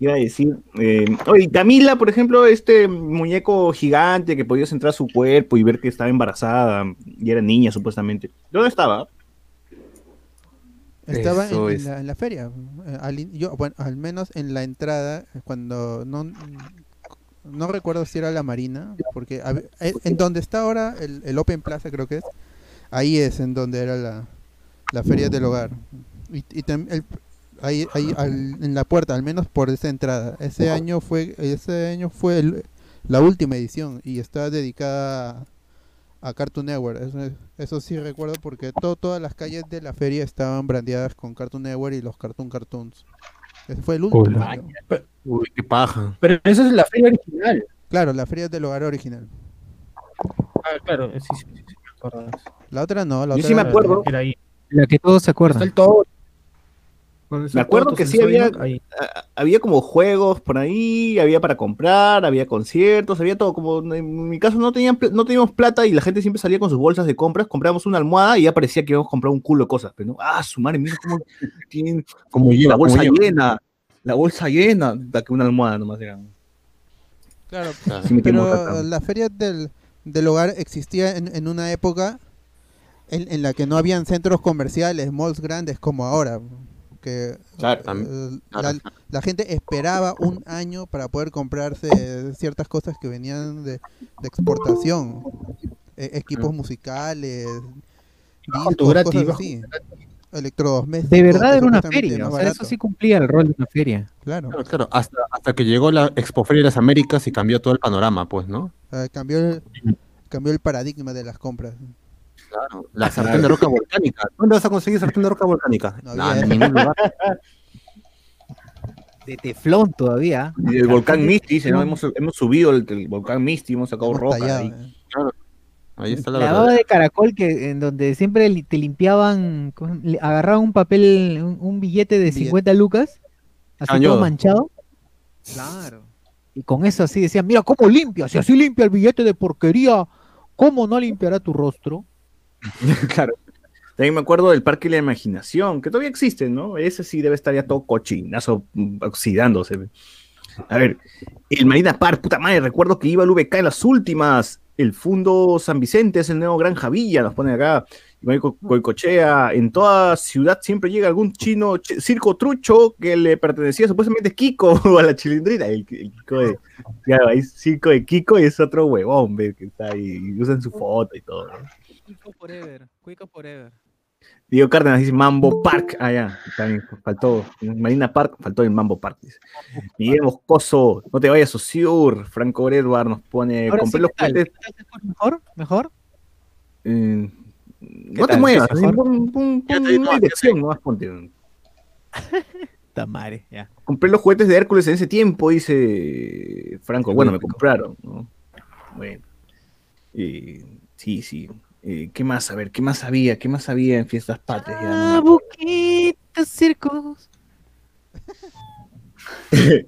iba a decir, eh, oye, Camila, por ejemplo, este muñeco gigante que podías entrar a su cuerpo y ver que estaba embarazada y era niña supuestamente. ¿Dónde estaba? Estaba en, la, en la feria. al yo, bueno, al menos en la entrada, cuando no, no recuerdo si era la Marina, porque eh, en donde está ahora el, el Open Plaza, creo que es, ahí es en donde era la, la feria del hogar. Y, y el- ahí, ahí al- en la puerta, al menos por esa entrada. Ese año fue, ese año fue el- la última edición y está dedicada a Cartoon Network. Eso, es- eso sí recuerdo porque to- todas las calles de la feria estaban brandeadas con Cartoon Network y los Cartoon Cartoons. Ese fue el último. Uy, qué paja. Pero eso es la feria original. Claro, la feria del hogar original. Ah, claro, sí, sí, sí, sí, me acuerdo. La otra no, la Yo otra sí me era- acuerdo. Era ahí. La que todos se Está acuerdan. el todo. Me acuerdo que sí había- Había como juegos por ahí, había para comprar, había conciertos, había todo. Como en mi caso no, tenían, no teníamos plata y la gente siempre salía con sus bolsas de compras, comprábamos una almohada y ya parecía que íbamos a comprar un culo de cosas. Pero no, ah, su madre, mira cómo tienen Como la lleva, bolsa como lleva. llena, la bolsa llena, da que una almohada nomás era. Claro, Claro. Sí metimos pero la feria del, del hogar existía en, en una época en, en la que no habían centros comerciales, malls grandes como ahora. Que Claro, eh, claro. la, la gente esperaba un año para poder comprarse ciertas cosas que venían de, de exportación. E- equipos musicales, discos, gratis, cosas bajo así. Electrodomésticos. De verdad era una feria. más O sea, eso sí cumplía el rol de una feria. Claro. Claro, claro, hasta, hasta que llegó la Expo Feria de las Américas y cambió todo el panorama, pues, ¿no? Cambió, el, cambió el paradigma de las compras. Claro. La sartén de roca volcánica. ¿Dónde vas a conseguir sartén de roca volcánica? No Nah, había. en ningún lugar. De teflón todavía. Y el volcán Misty, dice, ¿no? hemos, hemos subido el, el volcán Misty, hemos sacado Hemos roca. tallado, ahí. eh. Ahí está la La baba de caracol que en donde siempre li- te limpiaban, agarraban un papel, un, un billete de Billete. 50 lucas, así Añodo. todo manchado. Claro. Y con eso así decían, mira cómo limpia, si así limpia el billete de porquería, ¿cómo no limpiará tu rostro? claro. También me acuerdo del Parque de la Imaginación, que todavía existe, ¿no? Ese sí debe estar ya todo cochinazo, mm, oxidándose. A ver, el Marina Park, puta madre, recuerdo que iba al VK en las últimas. El Fundo San Vicente es el nuevo Granja Villa, nos pone acá. Co- Coicochea, en toda ciudad siempre llega algún chino, ch- circo trucho que le pertenecía supuestamente Kiko o a la chilindrina. El, el Kiko de, circo de Kiko y es otro huevón, ve, que está ahí, y usan su foto y todo. ¿no? Cuico forever, Cuico forever. Diego Cárdenas dice Mambo Park. Ah, ya, también faltó. Marina Park faltó el Mambo Park. Dice. Miguel Moscoso, no te vayas, Osiur. Franco Edward nos pone. Ahora compré sí, los ¿qué tal? juguetes. ¿Qué tal se escucha ¿Mejor? ¿Mejor? eh, no te muevas, pon, pon- Ya pon te- una no, dirección, nomás ponte. Tamare, ya. Compré los juguetes de Hércules en ese tiempo, dice Franco. Bueno, me compraron. ¿no? Bueno. Eh, sí, sí. Eh, ¿Qué más? A ver, ¿qué más había? ¿Qué más había en Fiestas Patrias? Ah, buquitos, circos.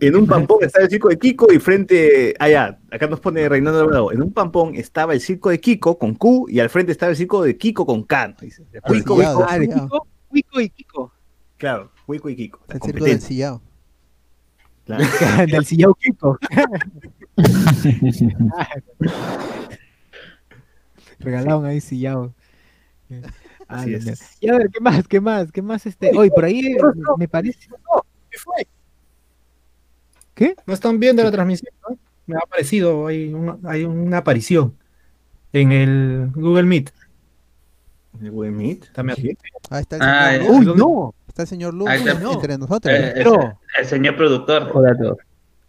En un pampón estaba el circo de Kiko y frente. Ah, ya, acá nos pone Reinaldo Bravo. En un pampón estaba el circo de Kiko con Q y al frente estaba el circo de Kiko con K. ¿no? Dice. Cuico, Ah, sillado. Kiko, Cuico y Kiko. claro, Cuico y Kiko. El circo del sillado. claro. Del sillao Kiko. Regalaron ahí sillao. Ah, Así es. Y a ver, ¿qué más? ¿Qué más? ¿Qué más? Este? Oye, por ahí eh, me parece. ¿Qué fue? ¿Qué? ¿No están viendo la transmisión? no? Me ha aparecido, hay una, hay una aparición en el Google Meet. ¿El Google Meet? También. ¿Sí? Ahí está el Ah, señor. Lu. ¡Uy, no! Está el señor Lu Ahí está. no, entre nosotros. Eh, Pero, El señor productor. Hola a todos.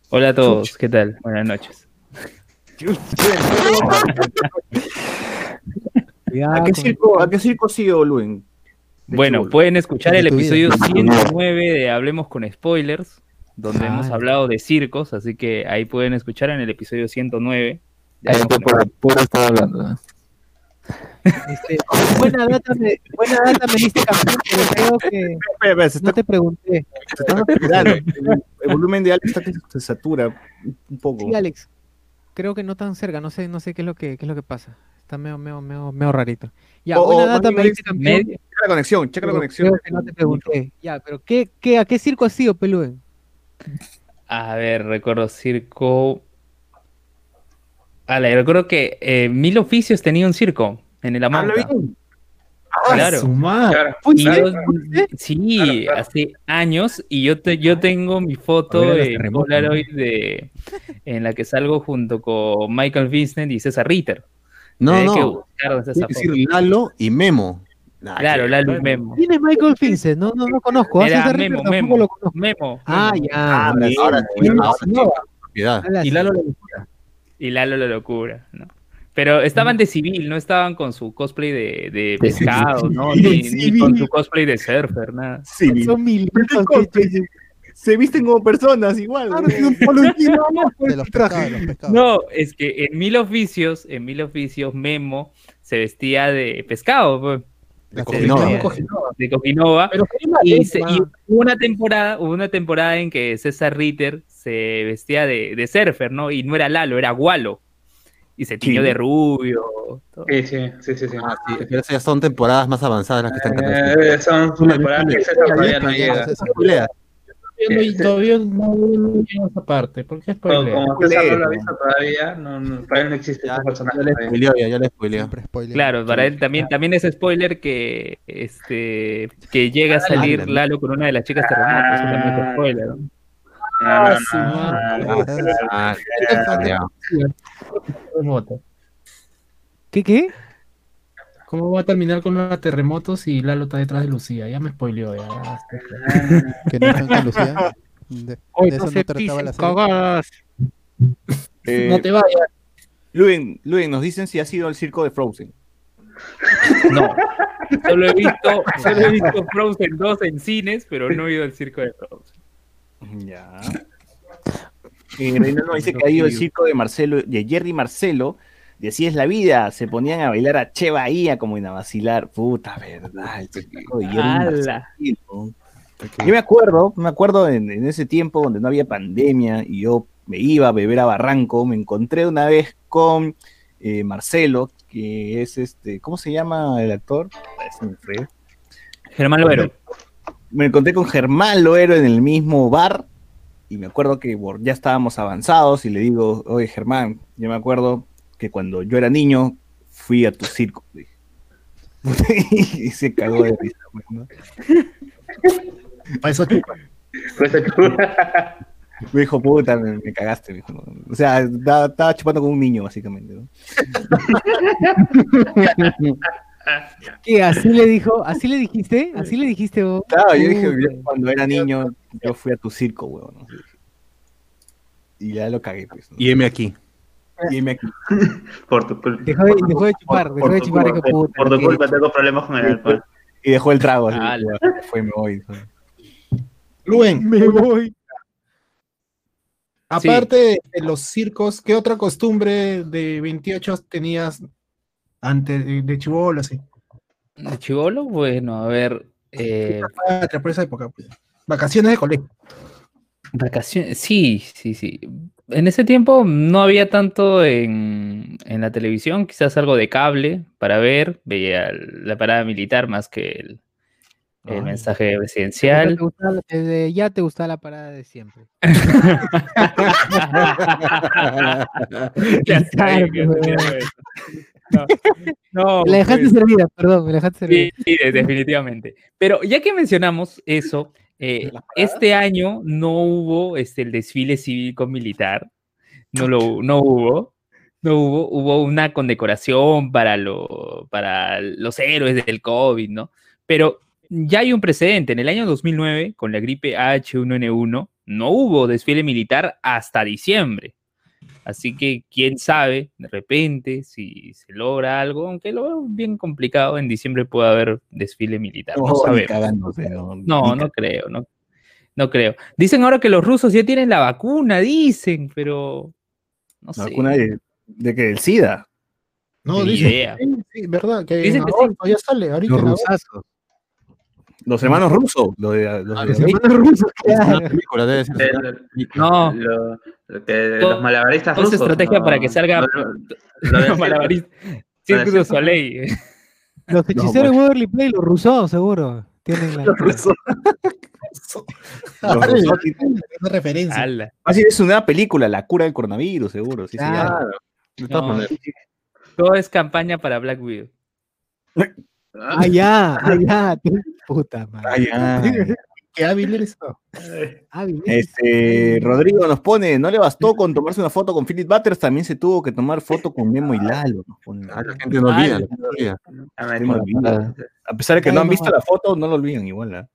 Hola a todos, ¿qué tal? Buenas noches. cuidado ¿A qué con- circo, a qué circo ha sido, Luen? De Bueno, chulo. pueden escuchar el episodio 109 de Hablemos con Spoilers, donde Ah, hemos ya. hablado de circos, así que ahí pueden escuchar en el episodio 109. de Ahí Hablemos está con por estaba hablando. ¿no? este, buena data me, buena data me diste campeón, pero creo que se está, no te pregunté. se está. El, el volumen de Alex está que se satura un poco. Sí, Alex. Creo que no tan cerca, no sé, no sé qué es lo que, qué es lo que pasa. Está medio, medio, medio, medio rarito. Ya, buena data me diste campeón. Medio- Checa la conexión, checa la conexión. Creo que no te pregunté. Ya, pero ¿qué, qué, ¿a qué circo has sido, Pelúen? A ver, recuerdo circo. Ala, recuerdo que eh, Mil Oficios tenía un circo en el Amauta. bien. ¡Ah, Claro. Y yo- sí, Claro, claro. hace años, y yo, te, yo tengo mi foto A en terremotos, Polaroid de, en la que salgo junto con Michael Vincent y César Ritter. No, Tenés no. Tiene que decir Lalo y Memo. Nah, Claro, que- Lalo y Memo. ¿Quién es Michael Vincent? No, no, no conozco. Era Hace Memo, Memo. lo conozco. Memo. Ah, ya. Ahora sí, Ahora ahora sí, Nova. propiedad. Ahora Y. Lalo Y Lalo la locura, ¿no? Pero estaban de civil, no estaban con su cosplay de, de pescado, ¿no? Ni, ni con su cosplay de surfer, nada. Sí, Son mil. Se visten como personas igual. ¿no? De los pescados, de los pescados. No, es que en Mil Oficios, en Mil Oficios, Memo se vestía de pescado, pues, de Coquinova. de Coquinova. Pero Y, se- y una temporada, hubo una temporada en que César Ritter se vestía de, de surfer, ¿no? Y no era Lalo, era Gualo. Y se tiñó Sí. de rubio. todo. Sí, sí, sí, sí. sí. Ah, sí, pero esas ya son temporadas más avanzadas las que están cantando. Eh, son temporadas que César todavía no llega. No- Todavía no llega esa parte. ¿Por qué Como, spoiler? como César no lo ha visto todavía, no, no, todavía no existe Ya, personaje. ya le spoileó, ya, ya le spoileó. Claro, para él también, también es spoiler que este que llega a salir. Lalo con una de las chicas terremotos, eso también es spoiler. ¿no? Ah, ya. Terremoto. ¿Qué, qué? ¿Cómo va a terminar con los terremotos y Lalo está detrás de Lucía? Ya me spoileó. Ya. Que no están con Lucía. De, Hoy de no eso se no trataba la serie. Eh, No te vayas. Luen, Luen, nos dicen si ha sido el circo de Frozen. No. Solo he visto, solo he visto Frozen 2 en cines, pero no he ido al circo de Frozen. Ya. Eh, nos dice que ha ido el circo de Marcelo, de Jerry Marcelo, de Así es la vida. Se ponían a bailar a Che Bahía como en a vacilar. Puta verdad, el. Yo me acuerdo, me acuerdo en, en ese tiempo donde no había pandemia y yo me iba a beber a Barranco, me encontré una vez con eh, Marcelo, que es este, ¿cómo se llama el actor? Me. Germán Loero. Me encontré con Germán Loero en el mismo bar Y me acuerdo que bueno, ya estábamos avanzados y le digo, oye Germán, yo me acuerdo que cuando yo era niño fui a tu circo. y se cagó de risa. ¿no? Para eso chupa. Me dijo, puta, me, me cagaste. me dijo, ¿no? O sea, estaba chupando con un niño, básicamente. ¿no? ¿Qué? ¿Así le dijo? ¿Así le dijiste? ¿Así le dijiste vos? Claro, yo dije, yo cuando era niño, yo fui a tu circo, weón. ¿no? Y ya lo cagué, pues. ¿no? Y M aquí. Y me. Por tu culpa. Dejó de, dejó de chupar, Por- dejó por de tu chupar, culpa, hijo puta. Por tu que- culpa tengo problemas con el alcohol. Y dejó el trago. fue, me voy. Luen, Me voy. aparte de los circos, ¿qué otra costumbre de 28 tenías antes de, de chivolo, así? De chivolo, bueno, a ver. Eh, por esa época, pues. Vacaciones de colegio. vacaciones. Sí, sí, sí. En ese tiempo no había tanto en, en la televisión, quizás algo de cable para ver. Veía la parada militar más que el, el mensaje Te presidencial. gustaba- desde ya te gustaba la parada de siempre. No, no, Me la dejaste pues, servida, perdón, me la dejaste servida. Sí, sí, de- definitivamente. Pero ya que mencionamos eso, eh, este año no hubo este, el desfile cívico-militar. No, lo, no hubo. No hubo. Hubo una condecoración para, lo, para los héroes del COVID, ¿no? Pero ya hay un precedente. En el año 2009, con la gripe H1N1, no hubo desfile militar hasta diciembre. Así que quién sabe, de repente, si se logra algo, aunque lo veo bien complicado, en diciembre puede haber desfile militar. No, No, ni sabemos. cagándose, no, No, creo, no, no creo. Dicen ahora que los rusos ya tienen la vacuna, dicen, pero no La sé. vacuna de, de que el SIDA. No, Ni dice. idea. Sí, sí, verdad, que Dicen en que sí. ya sale, ahorita Los en agosto. rusazos. Los hermanos rusos. Los de, los Ah, los Hermanos rusos, Es una claro. película, debe ser. El- No. lo- lo que- los malabaristas rusos. estrategia no- para que salga- no- lo Los malabaristas. Cierto. Soleil. Los hechiceros de Waverly Play, los rusos, seguro. Tienen la. los rusos. Los ya, rusos tienen- esa referencia. Fácil, es una película, la cura del coronavirus, seguro. Sí, sí, ya. Claro. De todas No. maneras. Todo es campaña para Black Widow. Ah, ah, ya. tu Puta madre. Ay. Qué hábil eres. Ah. Este, Rodrigo nos pone, no le bastó con tomarse una foto con Philip Butters, también se tuvo que tomar foto con Memo y Lalo. nos pone. Ah, la gente no olvida, la gente no. Ah. A pesar de que no han visto la foto, no lo olvidan igual. ¿ah?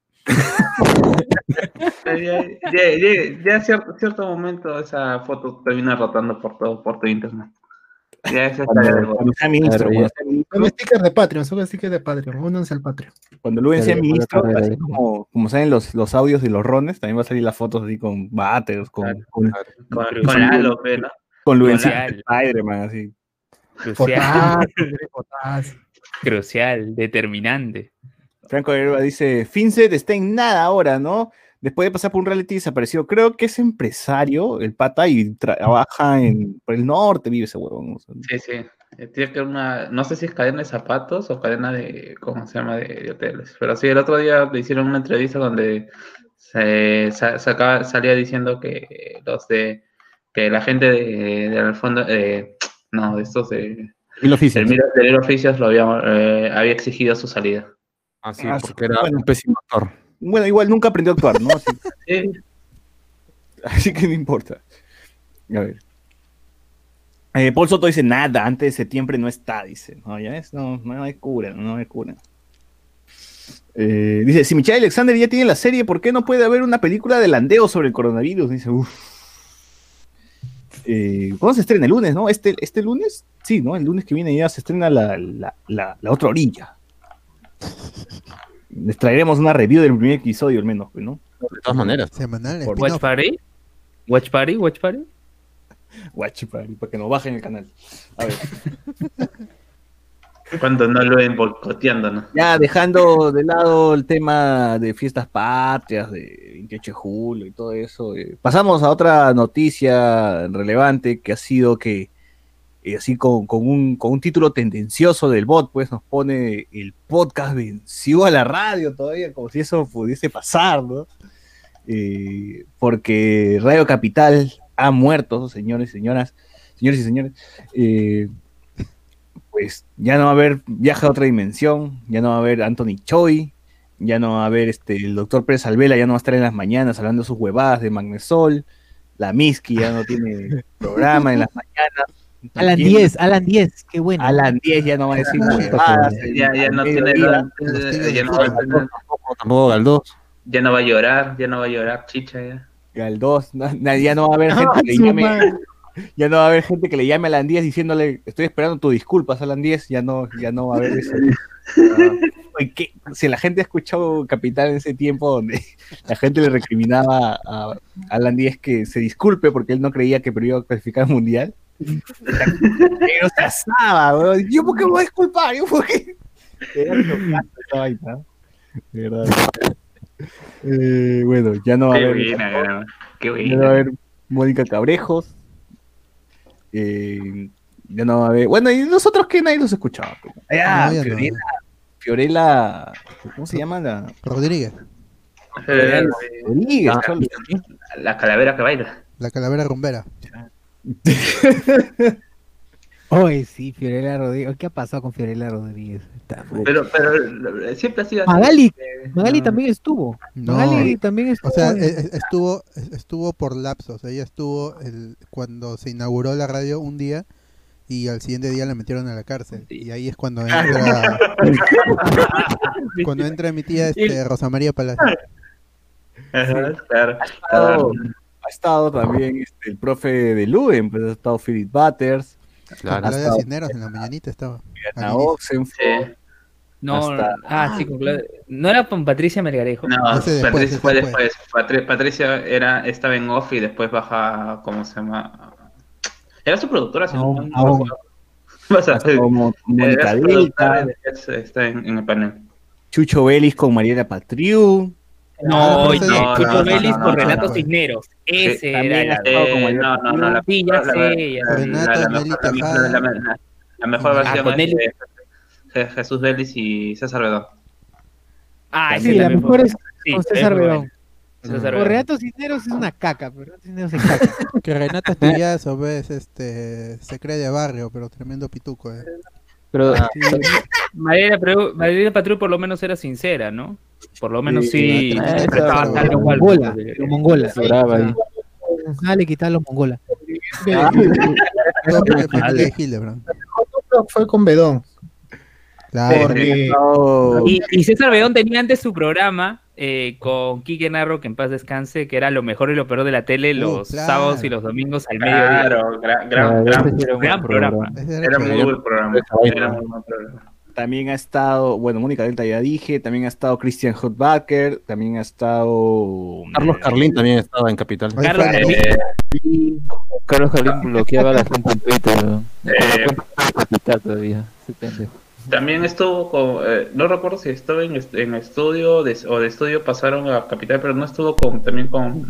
Ya, ya, ya- ya- ya cierto, cierto momento esa foto termina rotando por todo, por todo internet. Ya está Cuando, sea ministro, Claro, cuando, ya. sea ministro, Son stickers de Patreon, son stickers de Patreon. Únanse al Patreon. cuando Luen sea ministro, así como, como salen los, los audios de los rones, también va a salir las fotos así con Butters, con, Claro. con, con, con Lalo, pe, ¿no? con Luen Crucial. Spider-Man, así. Crucial, crucial, determinante. Franco Guerrero dice, Finset está en nada ahora, ¿no? Después de pasar por un reality desaparecido, creo que es empresario, el pata, y tra- trabaja en por el norte, vive ese huevón. o sea, Sí, sí. Eh, Tiene que una, no sé si es cadena de zapatos o cadena de, ¿cómo se llama? De, de hoteles. Pero sí, el otro día le hicieron una entrevista donde se, sa- sacaba- salía diciendo que los de, que la gente de, del fondo, eh, no, de estos de, Y lo oficio. del Miro- del Miro Oficios lo había, eh, había exigido su salida. Ah, sí, Ah, porque era bueno. un pésimo actor. Bueno, igual nunca aprendió a actuar, ¿no? Así, Sí, así que no importa. A ver. Eh, Paul Soto dice, nada, antes de septiembre no está, dice. No, ya es, no, no hay cura, no hay cura. Eh, dice, si Michael Alexander ya tiene la serie, ¿por qué no puede haber una película de landeo sobre el coronavirus? Dice, uff. Eh, ¿Cuándo se estrena? El lunes, ¿no? ¿Este, ¿Este lunes? Sí, ¿no? El lunes que viene ya se estrena la, la, la, la otra orilla. Les traeremos una review del primer episodio, al menos, pues, ¿no? De todas maneras. Semanal. Por Watch. Party. Watch Party, Watch Party. Guachi, para, para que nos bajen el canal. A ver. cuando no lo ven boicoteando, ¿no? Ya dejando de lado el tema de fiestas patrias, de 28 de julio y todo eso, eh, pasamos a otra noticia relevante que ha sido que, eh, así con, con un, con un título tendencioso del bot, pues nos pone el podcast venció a la radio todavía, como si eso pudiese pasar, ¿no? eh, porque Radio Capital ha muerto, señores y señoras, señores y señores. eh, pues ya no va a haber viaje a otra dimensión, ya no va a haber Anthony Choi, ya no va a haber este, el doctor Pérez Alvela, ya no va a estar en las mañanas hablando sus huevadas de Magnesol, la Miski ya no tiene programa en las mañanas. Alan ¿Quién? 10, Alan 10, qué bueno. Alan 10 ya no va a decir Ah, huevadas. Ya, ya no tiene mediodía. ya no va a tener- Tampoco Galdós. ya no va a llorar, ya no va a llorar, chicha ya. Galdós, ya no va a haber gente que le llame, ya no va a haber gente que le llame a Alan 10 diciéndole, estoy esperando tus disculpas, Alan 10, ya no, ya no va a haber eso. Ah, ¿qué? Si la gente ha escuchado Capital en ese tiempo donde la gente le recriminaba a Alan 10 que se disculpe porque él no creía que a clasificar al mundial. Pero se asaba, weón. Yo por qué me voy a disculpar, yo por qué. Era chocante esa vaina, de verdad. Eh, bueno, ya no va a haber buena, cara, qué ya no va a buena. haber Mónica Cabrejos. Eh, ya no va a haber. Bueno, y nosotros que nadie los escuchaba. pues. Ah, No, ya no. Fiorella, Fiorella. ¿Cómo se llama la? Rodríguez, Eh, Rodríguez, Ah, cholo. La calavera que baila. la calavera rumbera. Oye, sí, Fiorella Rodríguez. ¿Qué ha pasado con Fiorella Rodríguez? Pero, pero eh, siempre ha sido así. Magali, eh, Magali no. también estuvo. No, Magali también estuvo. o sea, e- e- estuvo estuvo por lapsos. Ella estuvo el, cuando se inauguró la radio un día y al siguiente día la metieron a la cárcel. Y ahí es cuando entra cuando entra mi tía este, Rosa María Palacio. Ajá, claro. Estado, ha estado también este, el profe de Luen, pues ha estado Philip Butters, Claro. Claudia estado- Cisneros en la mañanita estaba. Ana. Oxenford. Sí. No, Hasta- ah, sí, con Claudia- ¿No era con Patricia Melgarejo? No, después, Patricia fue después. después. Patri- Patricia era, estaba en off y después baja, ¿cómo se llama? Era su productora, si no Aún, no aún. recuerdo. Vas a- Ha estado Mo- Mónica era su productora y Delta, después está en, en el panel. Chucho Vélez con Mariela Patriu. No, no, Chucho no, Vélez no, con Renato. Cisneros. Ese era el como Eh, yo. no, no, no, la, Sí, ya la- sé, la-. Renato, mejor- Ah, versión con es Je- Jesús Vélez y César Bedón. Ah, Sí, la mejor es con César Bedón. Bedón. Renato Cisneros es una caca, pero Renato Cisneros es caca. Que Renata Estudiazo, ves, este, se cree de barrio, pero tremendo pituco. eh. Pero Sí, Mariela, pero Mariela Patrú por lo menos era sincera, ¿no? Por lo menos sí. Sí, ah, estaba tal cual, mongola, pero mongola. Sobraba ahí. Ah, le quitaron los mongola. todo porque fue con Bedón. Claro. Y César Bedón tenía antes su programa eh, con Quique Narro, que en paz descanse, que era lo mejor y lo peor de la tele Uh, los claro. sábados y los domingos al mediodía. Claro, gran, Ah, gran, gran- sí era un gran buen programa. Ese era muy buen programa. Era muy buen programa. También ha estado, bueno, Mónica Delta ya dije, también ha estado Christian Hotbacker, también ha estado Carlos Carlín también estaba en Capital. Carlos Fran, Eh, Carlos Jalín bloqueaba la gente en Twitter. ¿no? Eh. La cuenta de Capital todavía. ese pendejo. También estuvo con, eh, no recuerdo si estaba en, en estudio de- o de estudio pasaron a Capital, pero no estuvo con también con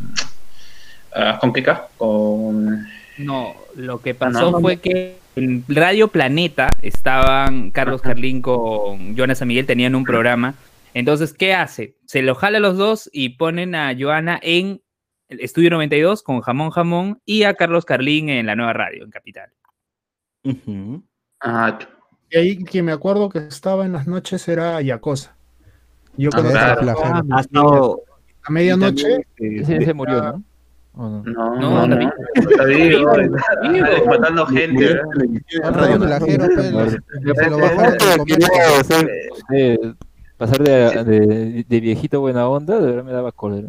ah, con Kika, con No, lo que pasó No. fue que en Radio Planeta estaban Carlos Carlín con Joana San Miguel, tenían un programa. Entonces, ¿qué hace? Se lo jala a los dos y ponen a Joana en el Estudio 92 con Jamón Jamón y a Carlos Carlín en la nueva radio, en Capital. Ujú. ah, Y ahí que me acuerdo que estaba en las noches era Yacosa. Yo Ah, cuando claro. estado a medianoche, también, Ese este, se murió, ¿no? ¿O no? no, No, no, está vivo. matando gente. eh, pasar de, de, de viejito buena onda, de verdad me daba cólera.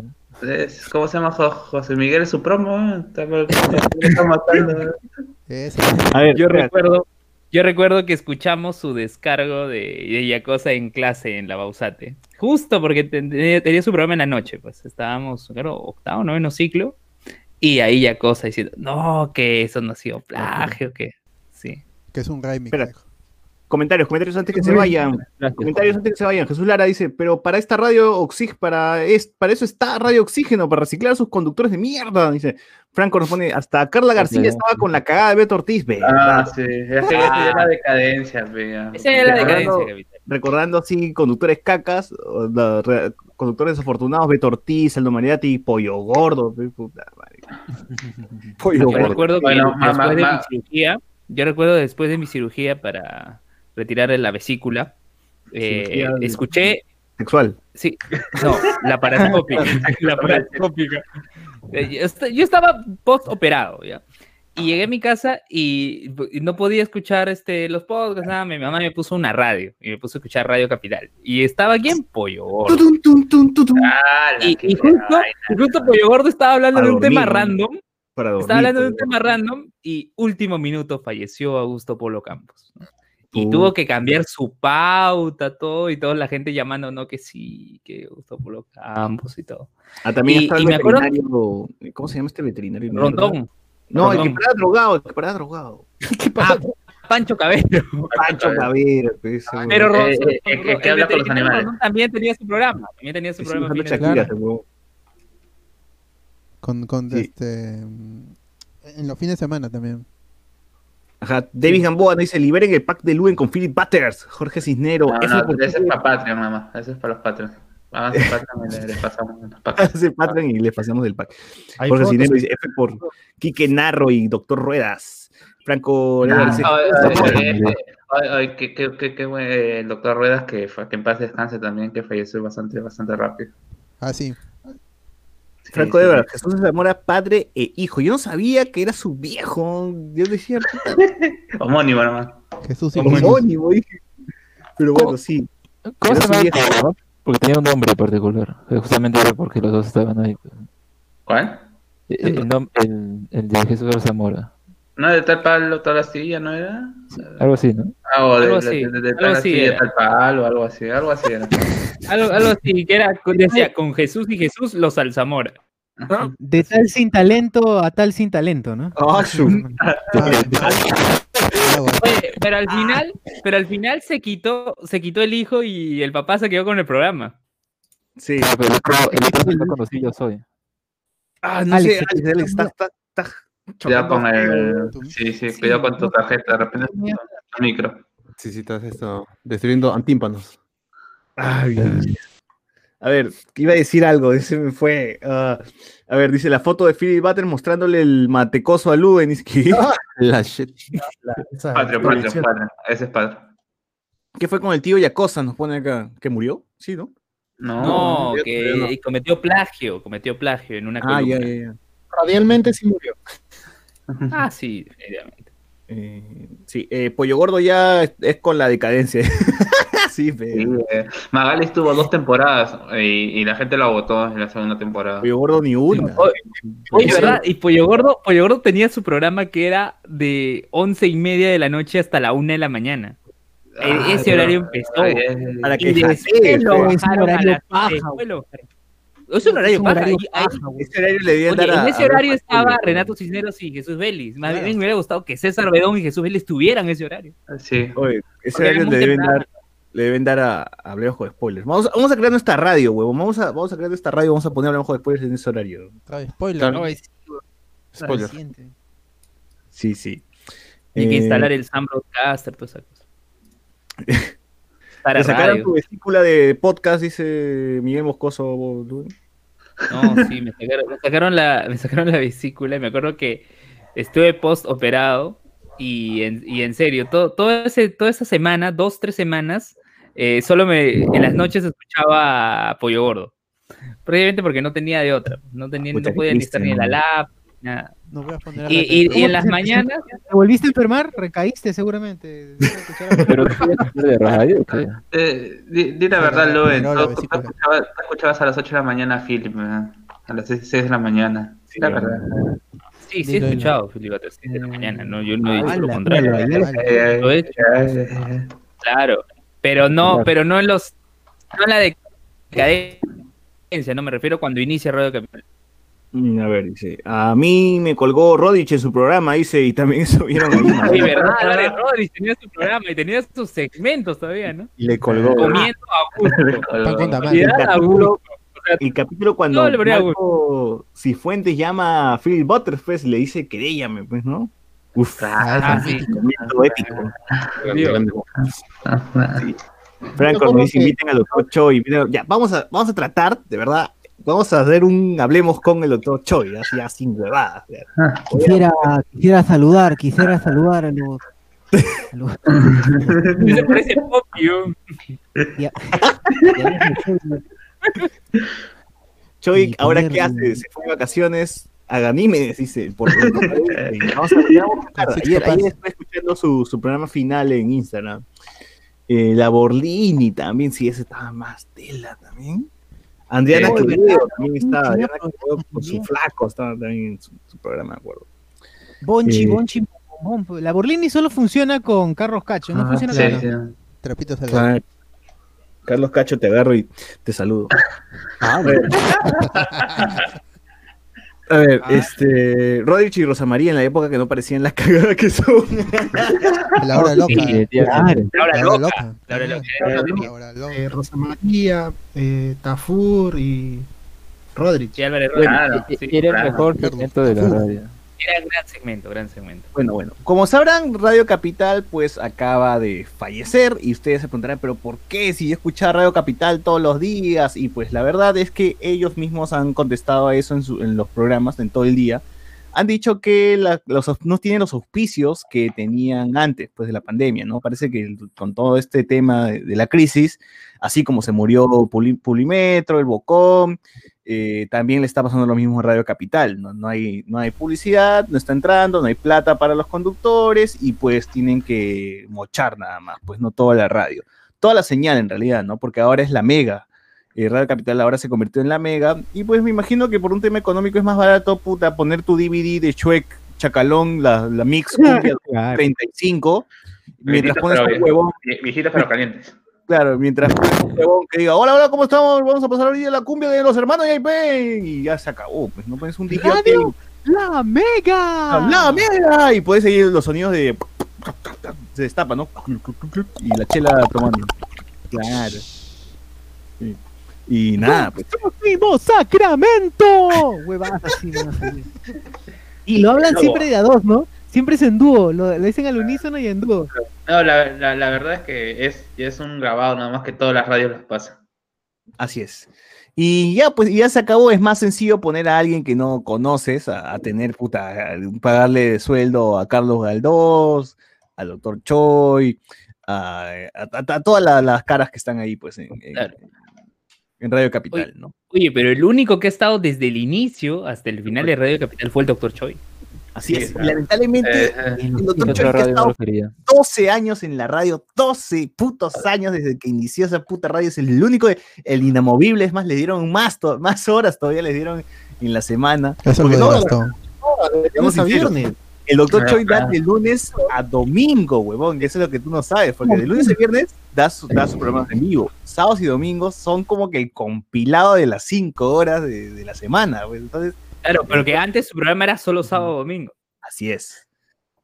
¿Cómo se llama Jo- José Miguel su promo? Está, está matando. Ese. A ver, Yo recuerdo, yo recuerdo que escuchamos su descargo de, de Yacosa en clase en la Bausate. Justo porque ten- tenía, tenía su programa en la noche, pues estábamos, claro, octavo, noveno ciclo. Y ahí Yacosa diciendo, no, que eso no ha sido plagio, que sí. Que es un remix. Espera. Comentarios, comentarios antes que se vayan. Gracias. Comentarios antes que se vayan. Jesús Lara dice, pero para esta radio oxígeno, para, es, para eso está Radio Oxígeno, para reciclar a sus conductores de mierda. Dice, Franco nos pone, hasta Carla García estaba con la cagada de Beto Ortiz. ¿verdad? Ah, sí. Esa es la decadencia, pe, ya. Esa era la Recordando- decadencia, recordando así conductores cacas, o la- re- conductores desafortunados, Beto Ortiz, Aldo Mariatti y Pollo Gordo. puta madre. Pollo Yo Gordo. recuerdo que Bueno, después de mi cirugía, yo recuerdo después de mi cirugía para retirar la vesícula, eh, escuché, Sexual. sí, no, la parascópica, la parascópica. Eh, Yo, est- yo estaba post operado, ¿ya? Y llegué a mi casa y, y no podía escuchar este, los podcasts, nada, mi mamá me puso una radio y me puso a escuchar Radio Capital. Y estaba aquí en Pollo Gordo. Tun, tutun. ¡Hala, Y, y justo, vaina! y justo Pollo Gordo estaba hablando Para de un tema dormir, ¿no? random Para dormir, estaba hablando de un tema random y último minuto falleció Augusto Polo Campos. Y tuvo que cambiar su pauta, todo, y toda la gente llamando, no, que sí, que Augusto Polo Campos y todo. Ah, también Y- está el y me acuerdo- veterinario. ¿Cómo se llama este veterinario? Rondón. No, el que Rondón. paraba drogado, el que paraba drogado. Ah, Pancho Cabello. Pancho Cabero, pues, ese Pero Eh, eh, eh, que- que el habla con los veterinario animales. Rondón también tenía su programa. También tenía su Sí, programa. Shakira. Con, con Sí. este. En los fines de semana también. Ajá, David Gamboa nos dice, liberen el pack de Luen con Philip Butters, Jorge Cisnero. No, no, por- ese es para Patreon más. Ese es para los Patreons. Vamos a Patreon y le, le pasamos los packs. Hace Patreon y le pasamos del pack. Hay Jorge. Cisnero dice, F por Quique Narro y Doctor Ruedas. Franco Leda dice, Ay, "Justo por- ay, ay, ay, ay, qué, qué, qué, qué buen- el doctor Ruedas, que, que en paz descanse también, que falleció bastante, bastante rápido. Ah, sí. Franco sí, Edward, sí. Jesús Zamora, padre e hijo. Yo no sabía que era su viejo. Yo decía, Homónimo nomás. Jesús y homónimo, dije. Pero bueno, sí. ¿Cómo Era se su llama? Porque tenía un nombre particular. que Justamente era porque los dos estaban ahí. ¿Cuál? Eh, El, el, el de Jesús Zamora. ¿No de tal palo, tal astilla, no era? Algo así, ¿no? Ah, o de, Algo de- así, de- de algo tal así astilla, era. tal palo, algo así, algo así era. Algo, algo así, que era, decía, con Jesús y Jesús los Alzamora. De tal sin talento a tal sin talento, ¿no? Ah, Ah. Oye, pero al final, pero al final se quitó, se quitó el hijo y el papá se quedó con el programa. Sí. Ah, pero el otro, el otro que conocí yo soy. Ah, no Alex, sé, Alex, Alex, está, está, está Cuidado con el. tu- Sí, sí, sí, cuidado con tu no. tarjeta, de repente micro. Sí, sí, estás esto, destruyendo antímpanos. Ay, a ver, que iba a decir algo, ese me fue. ah, a ver, dice la foto de Philip Butter mostrándole el matecoso a dice que- La shit. Esa Patrio, patrio, patrio. Ese es patrio. ¿Qué fue con el tío Yacosa? Nos pone acá. ¿Que murió? Sí, ¿no? No, que no. y cometió plagio, cometió plagio en una Ah, ya, ya. Radialmente sí murió. Ah, sí, definitivamente. Eh, sí, eh, Pollo Gordo ya es, es con la decadencia. Sí, eh, Magali estuvo dos temporadas y, y la gente la votó en la segunda temporada. Pollo Gordo ni una. Y Pollo Gordo, Pollo Gordo tenía su programa que era de once y media de la noche hasta la una de la mañana. E- Ah, ese horario empezó. Ay, ay, Para Y que después lo es un bajaron a horario las paja, después lo bajaron. Es un horario Es un paja. horario ahí- ahí- paja, güey. Ese horario le debían Oye, dar a- en ese a horario estaba Renato Cisneros y Jesús Vélez. Más Claro. bien me hubiera gustado que César Bedón y Jesús Vélez tuvieran ese horario. Sí. Oye, ese Porque horario le deben temprano. dar, le deben dar a, a Hablemos con Spoilers. Vamos, a- vamos a crear nuestra radio, huevón. Vamos a, vamos a crear esta radio, vamos a poner Hablemos con Spoilers en ese horario. Trae spoiler. Claro. ¿no? Spoiler. Reciente. Sí, sí. Hay que Eh, instalar el Sam Broadcaster, toda esa cosa. Para Le sacaron radio. tu vesícula de podcast, dice Miguel Moscoso. No, sí, me sacaron, me sacaron la, me sacaron la vesícula y me acuerdo que estuve post operado y en, y en serio, todo, todo ese, toda esa semana, dos, tres semanas, eh, solo me, en las noches escuchaba a Pollo Gordo. Previamente porque no tenía de otra, no tenía, Puta, no podía estar ni en la ¿no? lap, nada. No voy a poner a Y, la y- y en las mañanas, ¿Te volviste a enfermar? ¿Recaíste seguramente? Pero de radio. Eh, di, di la verdad, Luen. generó la Tú, escuchabas, tú escuchabas a las 8 de la mañana a Philip, ¿verdad? a las 6, de la mañana. Sí, la ¿verdad? verdad. sí, sí he escuchado Philip a las 6 de la mañana, ¿no? Yo no he dicho lo contrario. ala, ala. Eh, Lo he hecho. eh, eh, Claro, pero no, Claro. pero no en los, no en la decadencia, no me refiero cuando inicia Radio Capital. Mm, A ver, dice. A mí me colgó Rodich en su programa, dice, y también subieron ahí. Sí, verdad, Rodríguez tenía su programa y tenía sus segmentos todavía, ¿no? Y le colgó. Comiendo a gusto. El capítulo cuando Cifuentes llama a Phil Butterfest y le dice, queréllame, pues, ¿no? Uf, Ah, Ah, sí. épico. Ah. Franco nos dice, inviten al doctor Choi. Ya, vamos a, vamos a tratar, de verdad, vamos a hacer un, hablemos con el doctor Choi, así ya sin huevadas. ya. Quisiera, quisiera saludar, quisiera saludar a los. a los- Me parece obvio. Choi, ¿ahora qué hace? Se fue de vacaciones a Ganímedes, dice. Por, vamos a, vamos a ayer, ayer estuve escuchando su, su programa final en Instagram. Eh, la Borlini también, sí, ese estaba más tela también. Andriana Sí. Quevedo también estaba. Andriana Quevedo con su flaco estaba también en su, su programa, me acuerdo. Bonchi, Eh. Bonchi. La Borlini solo funciona con Carlos Cacho, no Ah, funciona Sí, con. sí. Trapitos al Claro. Carlos Cacho, te agarro y te saludo. a ver, a ver este, Rodrich y Rosa María en la época que no parecían las cagadas que son. La hora loca. Sí. Ahora La hora loca. loca. La hora loca. La hora loca. Eh, Rosa María, eh, Tafur y Rodríguez. Sí, Álvarez Rodríguez. Claro, E- sí, Era el claro. mejor segmento de la radio. Era un gran segmento, gran segmento. Bueno, bueno. Como sabrán, Radio Capital pues acaba de fallecer y ustedes se preguntarán, pero ¿por qué? Si yo escuchaba Radio Capital todos los días y pues la verdad es que ellos mismos han contestado a eso en, su- en los programas, en todo el día. Han dicho que los, no tienen los auspicios que tenían antes pues de la pandemia, ¿no? Parece que con todo este tema de, la crisis, así como se murió Puli- Pulimetro, el Bocón, eh, también le está pasando lo mismo en Radio Capital. ¿no? No, hay, no hay publicidad, no está entrando, no hay plata para los conductores y pues tienen que mochar nada más, pues no toda la radio. Toda la señal en realidad, ¿no? Porque ahora es la mega. Eh, radio Capital ahora se convirtió en la mega y pues me imagino que por un tema económico es más barato, puta, poner tu DVD de Chuec, Chacalón, la, la Mix Cumbia 35, mientras pones un huevón vie- Viejitos pero calientes. Claro, mientras que diga, hola, hola, ¿cómo estamos? Vamos a pasar día la cumbia de los hermanos Yaipen. Y ya se acabó, pues no pones un DJ. La Mega. ¡La mierda! Y puedes seguir los sonidos de. Se destapa, ¿no? Y la chela tomando. Claro. Sí. Y nada, pues. ¡Próximo Sacramento! Huevadas así. Y lo hablan siempre de a dos, ¿no? Siempre es en dúo, lo, lo dicen al unísono y en dúo. No, la, la, la verdad es que es, es un grabado nada más que todas las radios las pasan. Así es. Y ya, pues, ya se acabó. Es más sencillo poner a alguien que no conoces a, a tener, puta, a pagarle sueldo a Carlos Galdós, al doctor Choi, a, a- a- a todas la- las caras que están ahí, pues, en, en- Claro. en Radio Capital, ¿no? Oye, pero el único que ha estado desde el inicio hasta el final de Radio Capital fue el Dr. Choi. Así Sí, es. Claro. lamentablemente, Eh, eh. el ¿Qué doctor Choi que ha no estado lo quería? 12 años en la radio, 12 putos años desde que inició esa puta radio, es el único, el inamovible, es más, le dieron más, to- más horas todavía, les dieron en la semana. Eso Porque lo no. De lunes a viernes. El doctor Ah, Choi da ah. de lunes a domingo, huevón, que eso es lo que tú no sabes, porque de lunes a viernes da su, da sus programas en vivo. Sábados y domingos son como que el compilado de las 5 horas de, de la semana, pues, entonces, Claro, pero que antes su programa era solo sábado domingo. así es,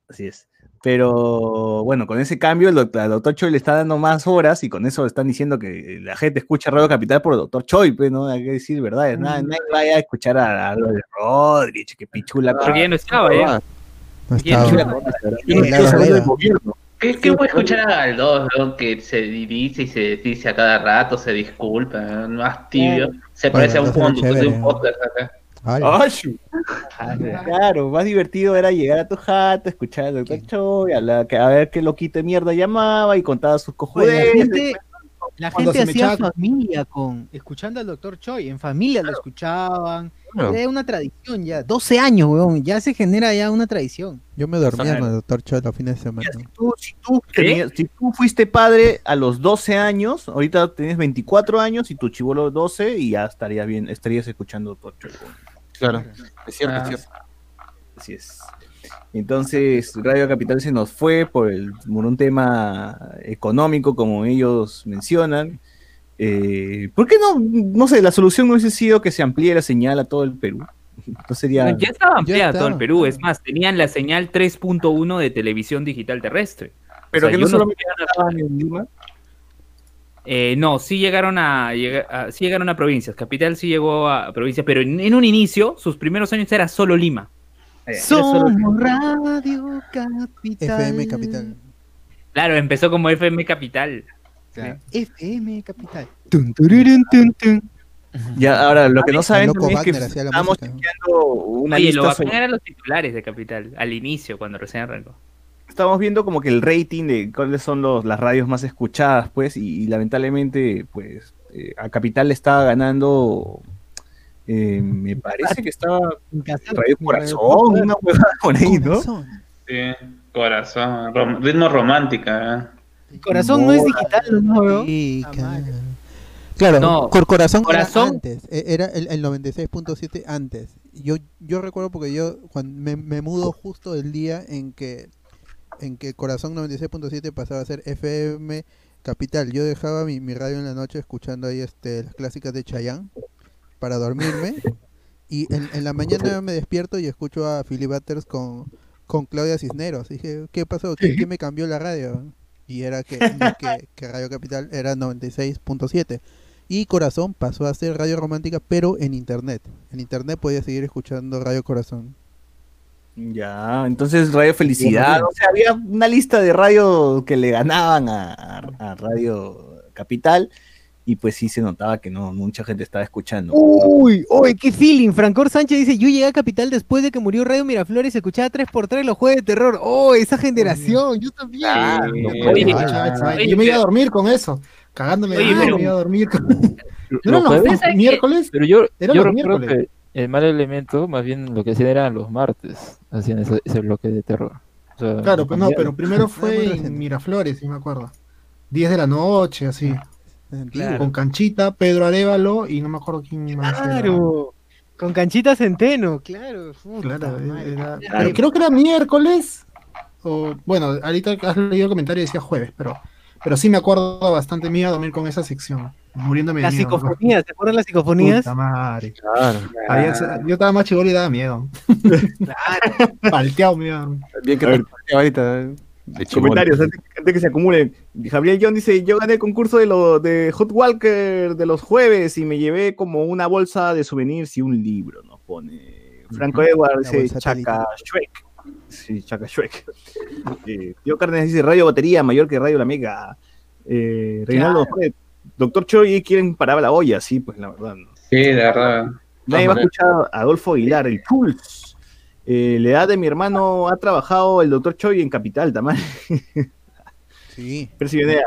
así es. Pero bueno, con ese cambio, el doctor, al doctor Choi le está dando más horas y con eso están diciendo que la gente escucha Radio Capital por el doctor Choi, pues, ¿no? Hay que decir verdad, nadie, nadie vaya a escuchar a, a lo de Rodríguez, que pichula. Porque ya no estaba, ya. No ¿Quién estaba. ¿Qué, qué voy a escuchar a Galdós, weón, que se dice y se desdice a cada rato, se disculpa, weón, más tibio? Se Bueno, parece a un conductor de un podcast acá. Claro, más divertido era llegar a tu jato, escuchar al doctor Choi, a, la- que- a ver qué loquito de mierda llamaba y contaba sus Pues cojudes. la gente, la Cuando gente se me hacía echaba- familia con escuchando al doctor Choi, en familia lo escuchaban. Claro. Era una tradición ya, 12 años, weón, ya se genera ya una tradición. Yo me dormía con el doctor Cho los fines de semana. Si tú, si, tú tenías- si tú fuiste padre a los 12 años, ahorita tienes 24 años y tu chivolo 12 y ya estarías bien, estarías escuchando doctor Choi. Claro. Es cierto, es Ah. cierto. Así es. Entonces, Radio Capital se nos fue por, el, por un tema económico, como ellos mencionan. Eh, ¿Por qué no? No sé, la solución no hubiese sido que se amplíe la señal a todo el Perú. No sería. Ya estaba ampliada todo el. Perú, es más, tenían la señal 3.1 de televisión digital terrestre. Pero O sea, que no yo no- en Lima. Eh, no, sí llegaron a, a- sí llegaron a provincias. Capital sí llegó a provincias, pero en, en un inicio, sus primeros años era solo Lima. Eh, Somos Radio Capital. FM Capital. Claro, empezó como FM Capital. Claro. FM Capital. Tun, tururun, tun, tun. Ya, ahora, lo que no saben también es que estamos música. chequeando una Oye, lo lista bacán sobre- eran los titulares de Capital, al inicio, cuando recién arrancó. Estamos viendo como que el rating de cuáles son los, las radios más escuchadas, pues, y, y lamentablemente, pues, eh, a Capital le estaba ganando, eh, me parece que estaba Radio Corazón, una huevada por ahí, ¿no? Corazón. Sí, corazón, rom- ritmo romántica. ¿eh? Corazón no es digital, ¿no? Sí. Claro, No, Cor- Corazón, Corazón- era antes, e- era el, el 96.7 antes. Yo yo recuerdo porque yo cuando me, me mudo justo el día en que en que Corazón 96.7 pasaba a ser FM Capital. Yo dejaba mi, mi radio en la noche escuchando ahí este las clásicas de Chayanne para dormirme y en, en la mañana me despierto y escucho a Philly Butters con con Claudia Cisneros. Dije, ¿qué pasó? ¿Qué, qué me cambió la radio? Y era que, que, que Radio Capital era 96.7. Y Corazón pasó a ser Radio Romántica, pero en internet. En internet podía seguir escuchando Radio Corazón. Ya, entonces Radio Felicidad, o sea, había una lista de radio que le ganaban a, a- a Radio Capital y pues sí se notaba que no mucha gente estaba escuchando. Uy, uy, qué feeling. Francor Sánchez dice, yo llegué a Capital después de que murió Radio Miraflores y escuchaba 3x3 los jueves de terror. Oh, esa generación, yo también. Oye, Ah, oye, yo me iba a dormir con eso, cagándome de Oye, pero- me iba a dormir con... ¿No Los eran los miércoles? Pero yo, Eran yo los recuerdo miércoles. que el mal elemento, más bien lo que hacían eran los martes, hacían ese, ese bloque de terror. O sea, Claro, lo pues no, pero primero fue en Miraflores, si me acuerdo. 10 de la noche, así. Antiguo. Con Canchita, Pedro Arevalo y no me acuerdo quién más. era. Claro. Con Canchita Centeno, claro. puta Claro, era- Claro. pero creo que era miércoles. O, bueno, ahorita has leído el comentario y decía jueves, pero, pero sí me acuerdo bastante mía dormir con esa sección. Muriéndome de Las miedo. psicofonías, ¿te acuerdas las psicofonías? Puta madre. Claro. Había- yo estaba más chigolo y daba miedo. Palteado me iba a dormir. Bien que A te ahorita. eh. Comentarios antes, antes que se acumulen. Gabriel John dice, yo gané el concurso de lo de Hot Walker de los jueves y me llevé como una bolsa de souvenirs y un libro, nos pone. Franco Edward Una dice Chaca Shrek. Sí, Chaca Shrek. Eh, Tío Cárdenas dice Radio Batería mayor que Radio La Mega. Eh, Reinaldo Fred, Doctor Choi quieren parar la olla, sí, pues la verdad. ¿no? Sí, de verdad. Nadie va a escuchar a Adolfo Aguilar, el Pulse. Eh, la edad de mi hermano ha trabajado el doctor Choi en Capital, también. Sí. Percibidea.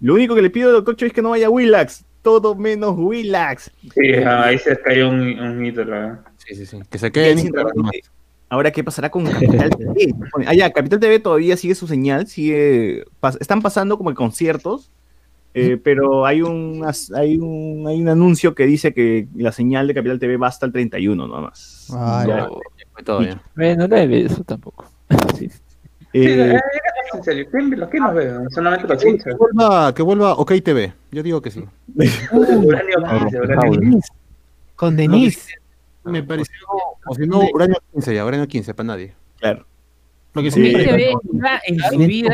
Lo único que le pido al doctor Choi es que no vaya a Willax. Todo menos Willax. Sí, ah, ahí se cayó un, un ídolo. Sí, sí, sí. Que se quede en Instagram. Ahora, ¿qué pasará con Capital TV? Pone, Ah, ya, Capital TV todavía sigue su señal, sigue, pas- están pasando como conciertos, eh, pero hay un, hay, un, hay un anuncio que dice que la señal de Capital TV va hasta el 31 nomás. Ah, Ya. todo ya. Bueno, no debe eso tampoco. Sí. Sí, Eh, eh, en serio, ¿quién, ¿quién nos ve? Solamente los hinchas. Que vuelva, que vuelva OK TV. Yo digo que sí. Uranio 15, Uranio 15. Con Denise. Me pareció. O si no, Uranio 15 ya, Uranio 15 para nadie. claro. Lo que sí me TV iba en su vida.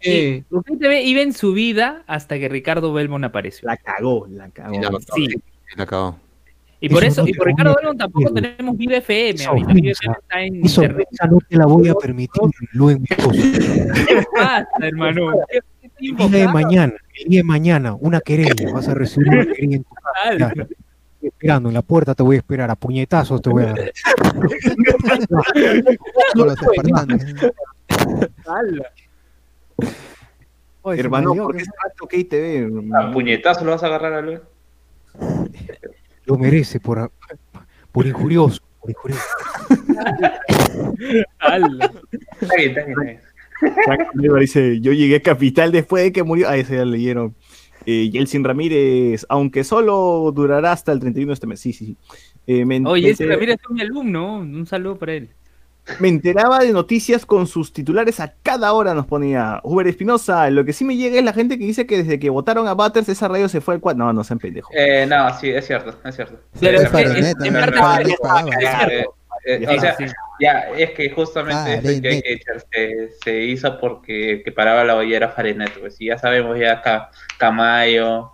Eh, TV iba en su vida hasta que Ricardo Belmont apareció. La cagó, la cagó. Y la, Sí. la acabó. Y por Eso eso, no y por Ricardo Belmont tampoco tenemos Vive FM. Esa Ahorita Vive. FM está en Esa internet. ofensa no te la voy a permitir, Mendoza. ¿Qué pasa, hermano? ¿Qué, El día de mañana, el día de mañana, una querella, vas a recibir una querella en tu casa. Esperando en la puerta, te voy a esperar, a puñetazos te voy a dar. Con los espartanos. Ala. Oye, Hermano, ¿por qué tanto OK TV? A puñetazo lo vas a agarrar a Luis. Lo merece por, por injurioso, por injurioso. Está bien, está bien. está bien. Dice, yo llegué a Capital después de que murió. Ah, ese ya leyeron. Eh, Yeltsin Ramírez, aunque solo durará hasta el 31 de este mes. Sí, sí, sí. Eh, me, me Oye, ese enter- Ramírez es mi alumno. Un saludo para él. me enteraba de noticias con sus titulares a cada hora, nos ponía Uber Espinosa. Lo que sí me llega es la gente que dice que desde que votaron a Butters, esa radio se fue al cuadro. No, no sean pendejos. Eh, no, sí, es cierto, es cierto. Pero Sí, es es- es- es- eh, eh, Ya, o sea, sí. ya, es que justamente. Jake se, se hizo porque que paraba la ollera Fahrenheit, pues, y ya sabemos ya acá Camayo,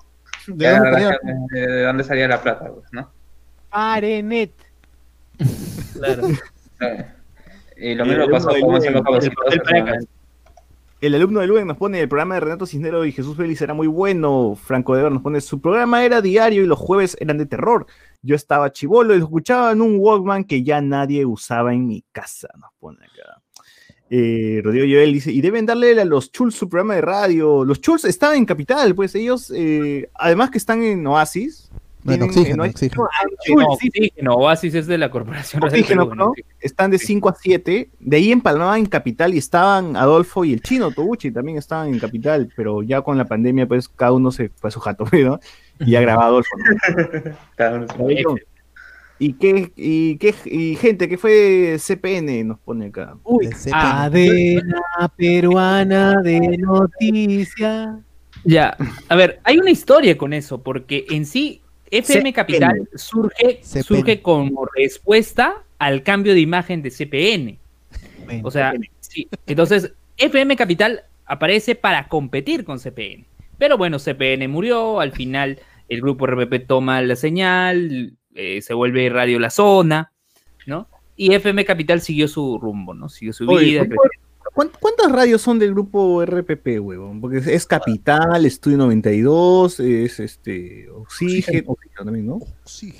¿De ya dónde salía? gente- de dónde salía la plata, pues, ¿no? Arenet. Claro. Eh, Y lo mismo el pasó con Precas. El alumno de Luen nos pone el programa de Renato Cisnero y Jesús Félix era muy bueno. Franco de Ver nos pone su programa era diario y los jueves eran de terror. Yo estaba chivolo y escuchaba en un Walkman que ya nadie usaba en mi casa. Nos pone acá. Eh, Rodrigo Joel dice, y deben darle a los Chuls su programa de radio. Los Chuls están en Capital, pues ellos, eh, además que están en Oasis. Tienen- oxígeno, en oxígeno. Ah, No, Chuls, sí, Oxígeno, Oasis es de la Corporación Oxígeno, Perú, ¿no? Están de 5 a 7. De ahí empalmaban en Capital y estaban Adolfo y el chino Toguchi también estaban en Capital, pero ya con la pandemia, pues cada uno se fue a su jato, ¿no? Y ya grababa Adolfo. ¿no? Cada uno ¿Y qué, y qué, y gente, qué fue CPN? Nos pone acá. Uy, cadena peruana de noticias. Ya, a ver, hay una historia con eso, porque en sí FM CPN. Capital surge, CPN. surge como respuesta al cambio de imagen de CPN. O sea, sí, entonces FM Capital aparece para competir con CPN. Pero bueno, CPN murió, al final el grupo RPP toma la señal, eh, se vuelve Radio La Zona, ¿no? Y FM Capital siguió su rumbo, ¿no? Siguió su Oye, vida. ¿cuánto- ¿cuán- ¿Cuántas radios son del grupo RPP, huevón? Porque es- Capital, Estudio 92, es este Oxígeno, Oxígeno también, ¿no? Sí.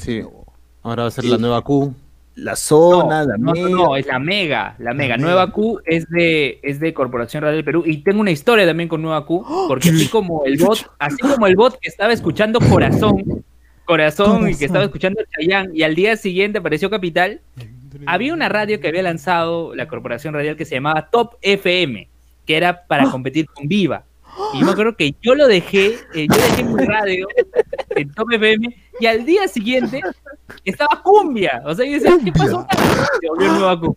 Ahora va a ser la nueva Q. La zona, la No, no, Mega. no, es la Mega, la Mega. Nueva Q es de, es de Corporación Radio del Perú y tengo una historia también con Nueva Q, porque así como el bot, así como el bot que estaba escuchando Corazón, Corazón y que estaba escuchando Chayán y al día siguiente apareció Capital, había una radio que había lanzado la Corporación Radial que se llamaba Top FM, que era para competir con Viva. Y yo me acuerdo que yo lo dejé, eh, yo dejé mi radio en Top FM y al día siguiente estaba cumbia. O sea, yo decía, ¿qué pasó? Se volvió Nueva Q.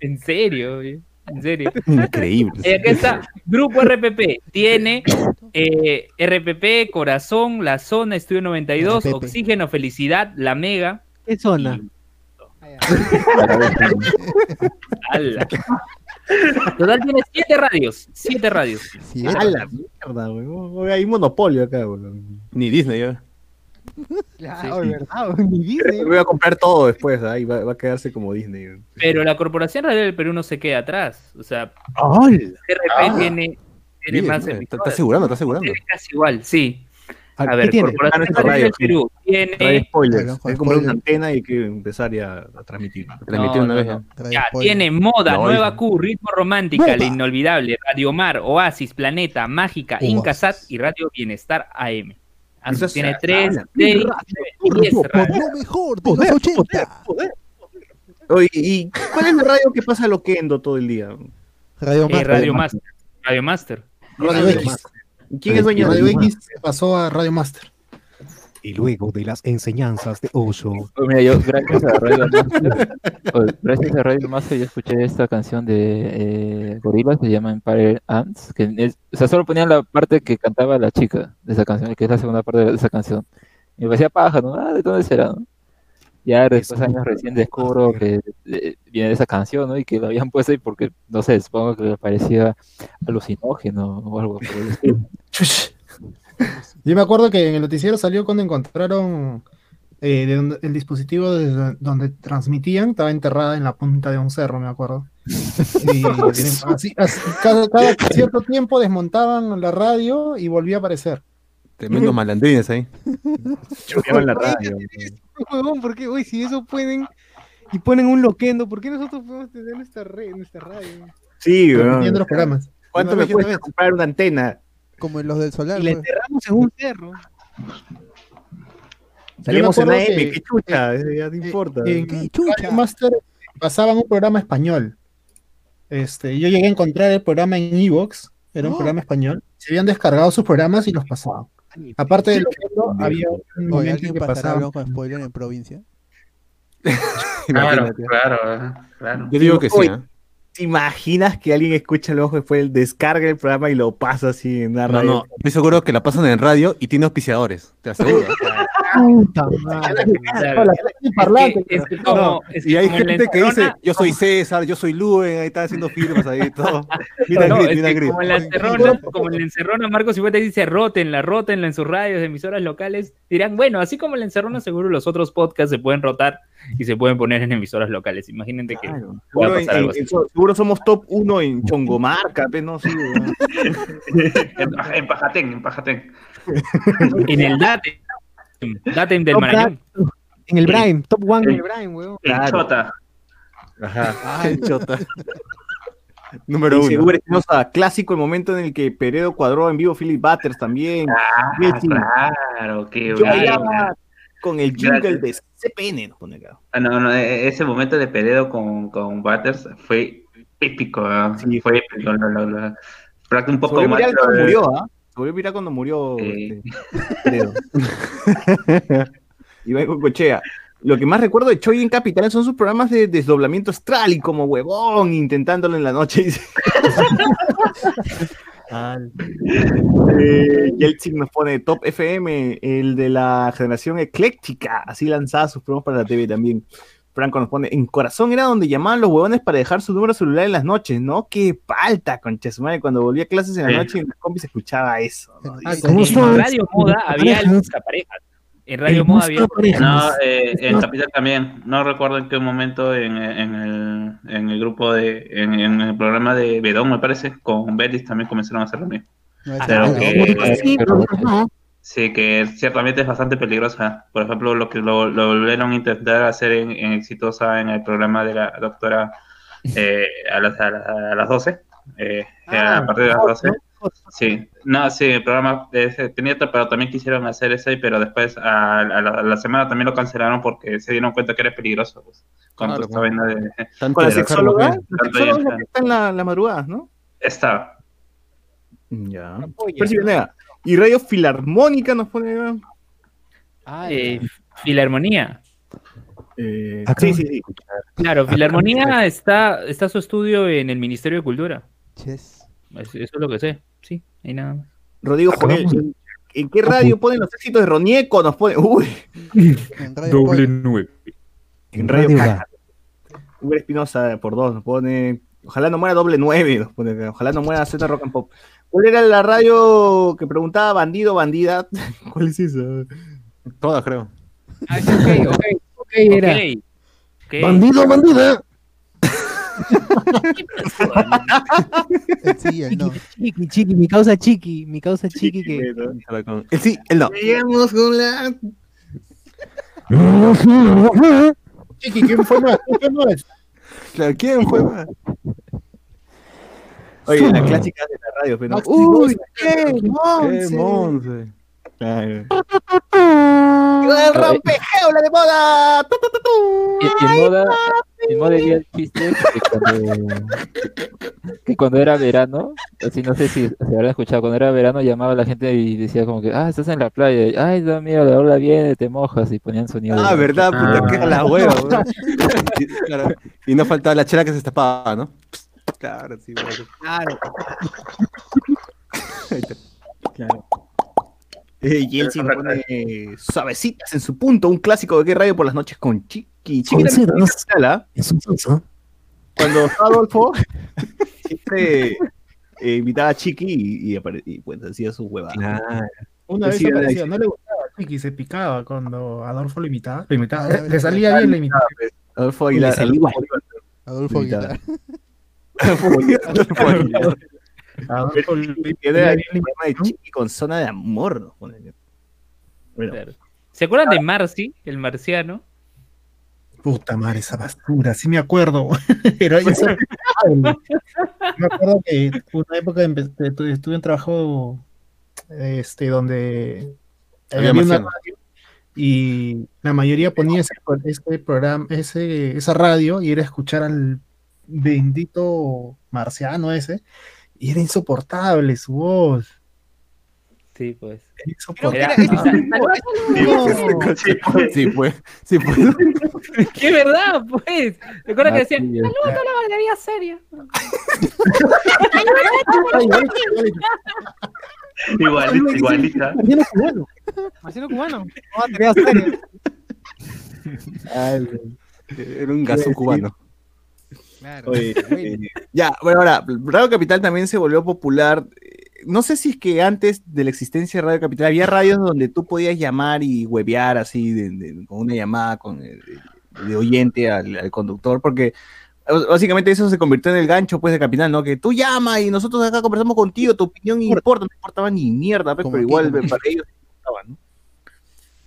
En serio, en serio. Increíble. Y acá está, Grupo RPP. Tiene eh, RPP, Corazón, La Zona, Estudio 92, RPP. Oxígeno, Felicidad, La Mega. ¿Qué zona? ¡Ala! Total tiene siete radios. Siete radios. Sí, A la mierda. Oye, Hay monopolio acá, huevón. Ni Disney, ya. Claro, ¿verdad? Ni Disney. Voy a comprar todo después, ahí va, va a quedarse como Disney. huevón. Pero la Corporación Radial del Perú no se queda atrás. O sea, ¡Hola! RP tiene, tiene Bien, más está, está asegurando, está asegurando. Tiene casi igual, sí. A ¿Qué ver, tiene? Corporación Ah, Radial del radio, Perú Radio tiene, spoilers. Claro, hay que comprar una antena y hay que empezar ya a transmitir. Transmitir No, una no, vez no. ya. trae ya, spoiler. tiene Moda, No, Nueva. Q, Ritmo Romántica, La. Inolvidable, Radio Mar, Oasis, Planeta, Mágica. Incasat y Radio Bienestar AM. Eso es- tiene ah, 3, la 6, 10 Por radios. lo mejor de los 80. Oye, ¿y cuál es la radio que pasa loquendo todo el día? Radio Eh, Más. Radio Master. Radio Master. Radio X. ¿Quién es dueño Radio de X se pasó a Radio Master. Y luego de las enseñanzas de Osho. Pues mira, yo gracias a Radio Master, pues, gracias a Radio Master yo escuché esta canción de eh, Gorillaz que se llama Empire Ants, que es- o sea, solo ponían la parte que cantaba la chica de esa canción, que es la segunda parte de esa canción. Y me parecía paja, ¿no? Ah, ¿de dónde será? no? Ya después Es años recién descubro que eh, viene de esa canción, ¿no? Y que lo habían puesto ahí porque, no sé, supongo que le parecía alucinógeno o algo por el estilo. Chush. Yo me acuerdo que en el noticiero salió cuando encontraron eh, de donde- el dispositivo de donde transmitían, estaba enterrada en la punta de un cerro, me acuerdo. Y así- así- cada, cada cierto tiempo desmontaban la radio y volvía a aparecer. Tremendos malandrines ahí. Choqueaban la radio. Huevón, ¿por qué? Uy, si eso pueden y ponen un loquendo, ¿por qué nosotros podemos tener nuestra red, nuestra radio? Sí, weón. los programas. ¿Cuánto me cuesta comprar una antena? Como en los del solar. Y la enterramos en un cerro. Salimos en AM, que- qué chucha, eh, ya te importa. En ¡Qué chucha! Master pasaban un programa español. Este, yo llegué a encontrar el programa en Evox, era un ¡Oh! programa español. Se habían descargado sus programas y los pasaban. Aparte de lo que había un Oye, momento en ¿alguien que algo con spoiler en provincia? Claro, claro, ah, claro. Yo digo que sí, ¿ah? ¿Te imaginas que alguien escucha luego después descarga el programa y lo pasa así en No, radio? no, estoy seguro que la pasan en radio y tiene auspiciadores, te aseguro. Puta y hay gente que dice, yo soy César, yo soy Luen, ahí está haciendo firmas ahí, todo. Mira No, mira grit. como en la encerrona, como en la encerrona, Marcos dice rótenla, rótenla en sus radios, emisoras locales, dirán, bueno, así como en la encerrona, seguro los otros podcasts se pueden rotar y se pueden poner en emisoras locales. Imagínate que Claro. Seguro, en- pasar algo en- así. seguro somos top 1 en Chongomarca, no, sí. En, en Pajatén, en Pajatén. En el Datem, Datem del Top Marañón. En el Prime, top one en el Prime, weón. En Claro. Chota. Ajá, qué chota. Número Y uno. seguro clásico el momento en el que Peredo cuadró en vivo Philip Butters también. Ah, claro, qué bueno. con el jingle de CPN, nos pone acá. Ah, no, no, e- ese momento de Peredo con, con Butters fue épico, ¿ah? Sí. fue épico. Lo, lo, lo- un poco volvió más. murió, ¿ah? Se volvió viral cuando murió Sí. este, Peredo. Iván Cochea. Lo que más recuerdo de Choi en Capital son sus programas de desdoblamiento astral y como huevón intentándolo en la noche. Eh, Yeltsin nos pone Top FM, el de la generación ecléctica, así lanzaba sus programas para la TV también. Franco nos pone, en corazón era donde llamaban los huevones para dejar su número celular en las noches, ¿no? Qué palta, concha su madre, cuando volvía a clases en la Sí. noche en las combis se escuchaba eso. ¿no? Ah, Dice, ¿cómo En son? Radio Moda había el buscaparejas. En Radio Moda había No, eh, en Capital también. No recuerdo en qué momento en, en el, en el grupo de. En, en el programa de Bedón, me parece, con Belis también comenzaron a hacer lo mismo. No, Pero esa- que- Sí, pero no. Sí, que ciertamente es bastante peligrosa. Por ejemplo, lo que lo, lo volvieron a intentar hacer en, en Exitosa en el programa de la doctora eh, a, las, a, las, a las 12. eh, Ah, a partir de las Hot, 12. ¿no? Hot. Sí, no, sí, el programa ese tenía otro, pero también quisieron hacer ese, pero después a, a la, a la semana también lo cancelaron porque se dieron cuenta que era peligroso. Pues, con Claro, toda esta vaina de... Tanto Con la sexóloga, la que está en la, la madrugada, ¿no? Está. Ya. Percy Venega. Y Radio Filarmónica nos pone. Ah, Eh, Filarmonía. Eh, sí, sí, sí. Claro, Filarmonía está, está su estudio en el Ministerio de Cultura. Yes. Eso es lo que sé. Sí, ahí nada más. Rodrigo Joel. ¿En, en qué radio ponen los éxitos de Ronieco? Nos pone. Uy, En Radio Pol- nueve. en Radio Radio Caja. Uber Espinosa por dos nos pone. Ojalá no muera doble nueve. Nos pone. Ojalá no muera Z Rock and Pop. ¿Cuál era la radio que preguntaba bandido, bandida? ¿Cuál es esa? Todas, creo. Ah, sí, ok, ok, ok, era. Ok, ok. Bandido, bandida. el sí el no. Chiqui, chiqui, mi causa chiqui, mi causa chiqui que. El sí, el no. Llegamos con la. Chiqui, ¿quién fue más? ¿Quién fue más? Claro, ¿quién fue más? Oye, la clásica de la radio, pero. Uy, qué ¡Qué monse. monse! Claro. ¡El rompejaula de moda! En moda, en moda había el chiste que cuando, que cuando era verano, así no sé si se habrán escuchado, cuando era verano llamaba a la gente y decía como que, ah, estás en la playa, y, ay, da miedo, la ola viene, te mojas, y ponían sonido. Ah, verdad, puta, Ah. que era la hueva. Y, claro, y no faltaba la chela que se destapaba, ¿no? Claro, sí, weón. Claro. Claro. Eh, y él sí pone suavecitas en su punto, un clásico de qué radio por las noches con Chiqui. Chiqui Con también tenía escala. Es un sonso. Cuando estaba Adolfo, siempre eh, invitaba a Chiqui y, y, y, pues hacía su huevada. Una vez apareció, no le gustaba Chiqui, se picaba cuando Adolfo lo imitaba. Lo imitaba, le, le salía bien la imitación. Adolfo Aguilar. Le salía igual. Adolfo. Aguilar. Adolfo Aguilar. Con zona de amor. ¿no? Bueno, Claro. ¿Se acuerdan de Marcy, el marciano? Puta madre, esa basura, sí me acuerdo. Pero eso Me acuerdo que una época estuve en trabajo este, donde Había había una radio y la mayoría ponía ese, ese programa, ese, esa radio y era escuchar al bendito marciano ese y era insoportable su voz. Sí, pues. Era insoportable. Era- Sí, pues. Sí, pues. Sí, pues. ¿Qué verdad, pues? Recuerda que decían, Así es. Valdería seria. Igualita, igualita. Marciano cubano. Marcelo Cubano. No. Era un gasú cubano. Claro. Oye, eh, ya, bueno, ahora, Radio Capital también se volvió popular. Eh, No sé si es que antes de la existencia de Radio Capital había radios donde tú podías llamar y huevear así, de- de- con una llamada con, eh, de, de oyente al, al conductor, porque básicamente eso se convirtió en el gancho pues de Capital, ¿no? Que tú llama y nosotros acá conversamos contigo, tu opinión importa, no importaba ni mierda, pues, pero aquí, igual para ellos importaba, ¿no?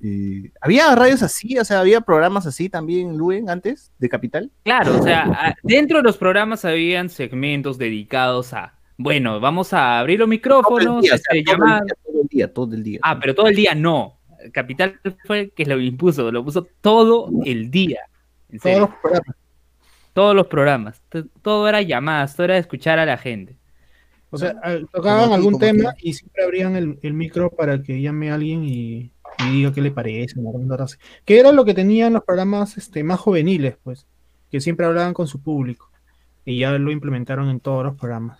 Eh, ¿Había radios así? O sea, ¿había programas así también, Luen, antes de Capital? Claro, o sea, dentro de los programas habían segmentos dedicados a, bueno, vamos a abrir los Todo el micrófonos, día, o sea, todo el llamar. día, todo el día, todo el día. Ah, pero todo el día no. Capital fue el que lo impuso, lo puso todo el día. En Todos serio, los programas. todos los programas. Todo era llamadas, todo era escuchar a la gente. O sea, al- tocaban algún tema y siempre abrían el, el micro para que llame a alguien y, y diga qué le parece. Que era lo que tenían los programas este, más juveniles, pues, que siempre hablaban con su público. Y ya lo implementaron en todos los programas.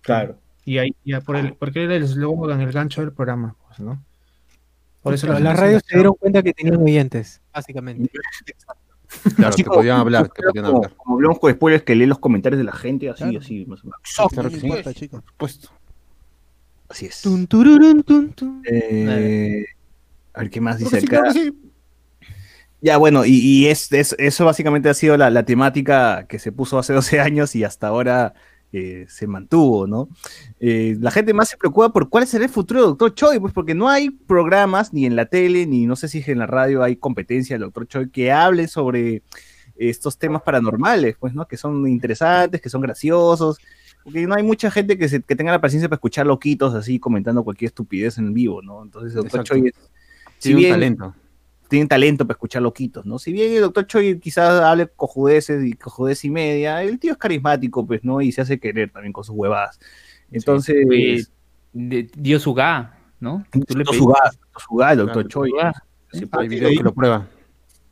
Claro. Y ahí, ya por el, porque era el eslogan, el gancho del programa, pues, ¿no? Por eso Claro, la las radios se dieron cuenta que tenían oyentes, básicamente. Claro, Así que como- podían hablar, que podían como, hablar. como hablamos con spoilers que lee los comentarios de la gente, así, Claro. así, más o menos. Claro ¿Qué que sí. importa, chicos? Puesto. Así es. Tun, tururun, tun, tun. Eh, a ver qué más Creo dice sí, acá. sí. Ya, bueno, y, y es, es- eso básicamente ha sido la, la temática que se puso hace 12 años y hasta ahora eh, se mantuvo, ¿no? Eh, la gente más se preocupa por cuál será el futuro del Dr. Choi, pues porque no hay programas ni en la tele, ni no sé si en la radio hay competencia del Dr. Choi que hable sobre estos temas paranormales, pues, ¿no? Que son interesantes, que son graciosos, porque no hay mucha gente que, se- que tenga la paciencia para escuchar loquitos así comentando cualquier estupidez en vivo, ¿no? Entonces el Dr. Exacto. Choi es, si Tiene un bien talento. tienen talento para escuchar loquitos, ¿no? Si bien el doctor Choi quizás hable cojudeces y cojudez y media, el tío es carismático, pues, ¿no? Y se hace querer también con sus huevadas. Entonces, Oye, de- dio su ga, ¿no? Tú le pediste- Suga, Doctor Suga, el doctor Choi. Sí, pues, videos ahí- que lo prueban.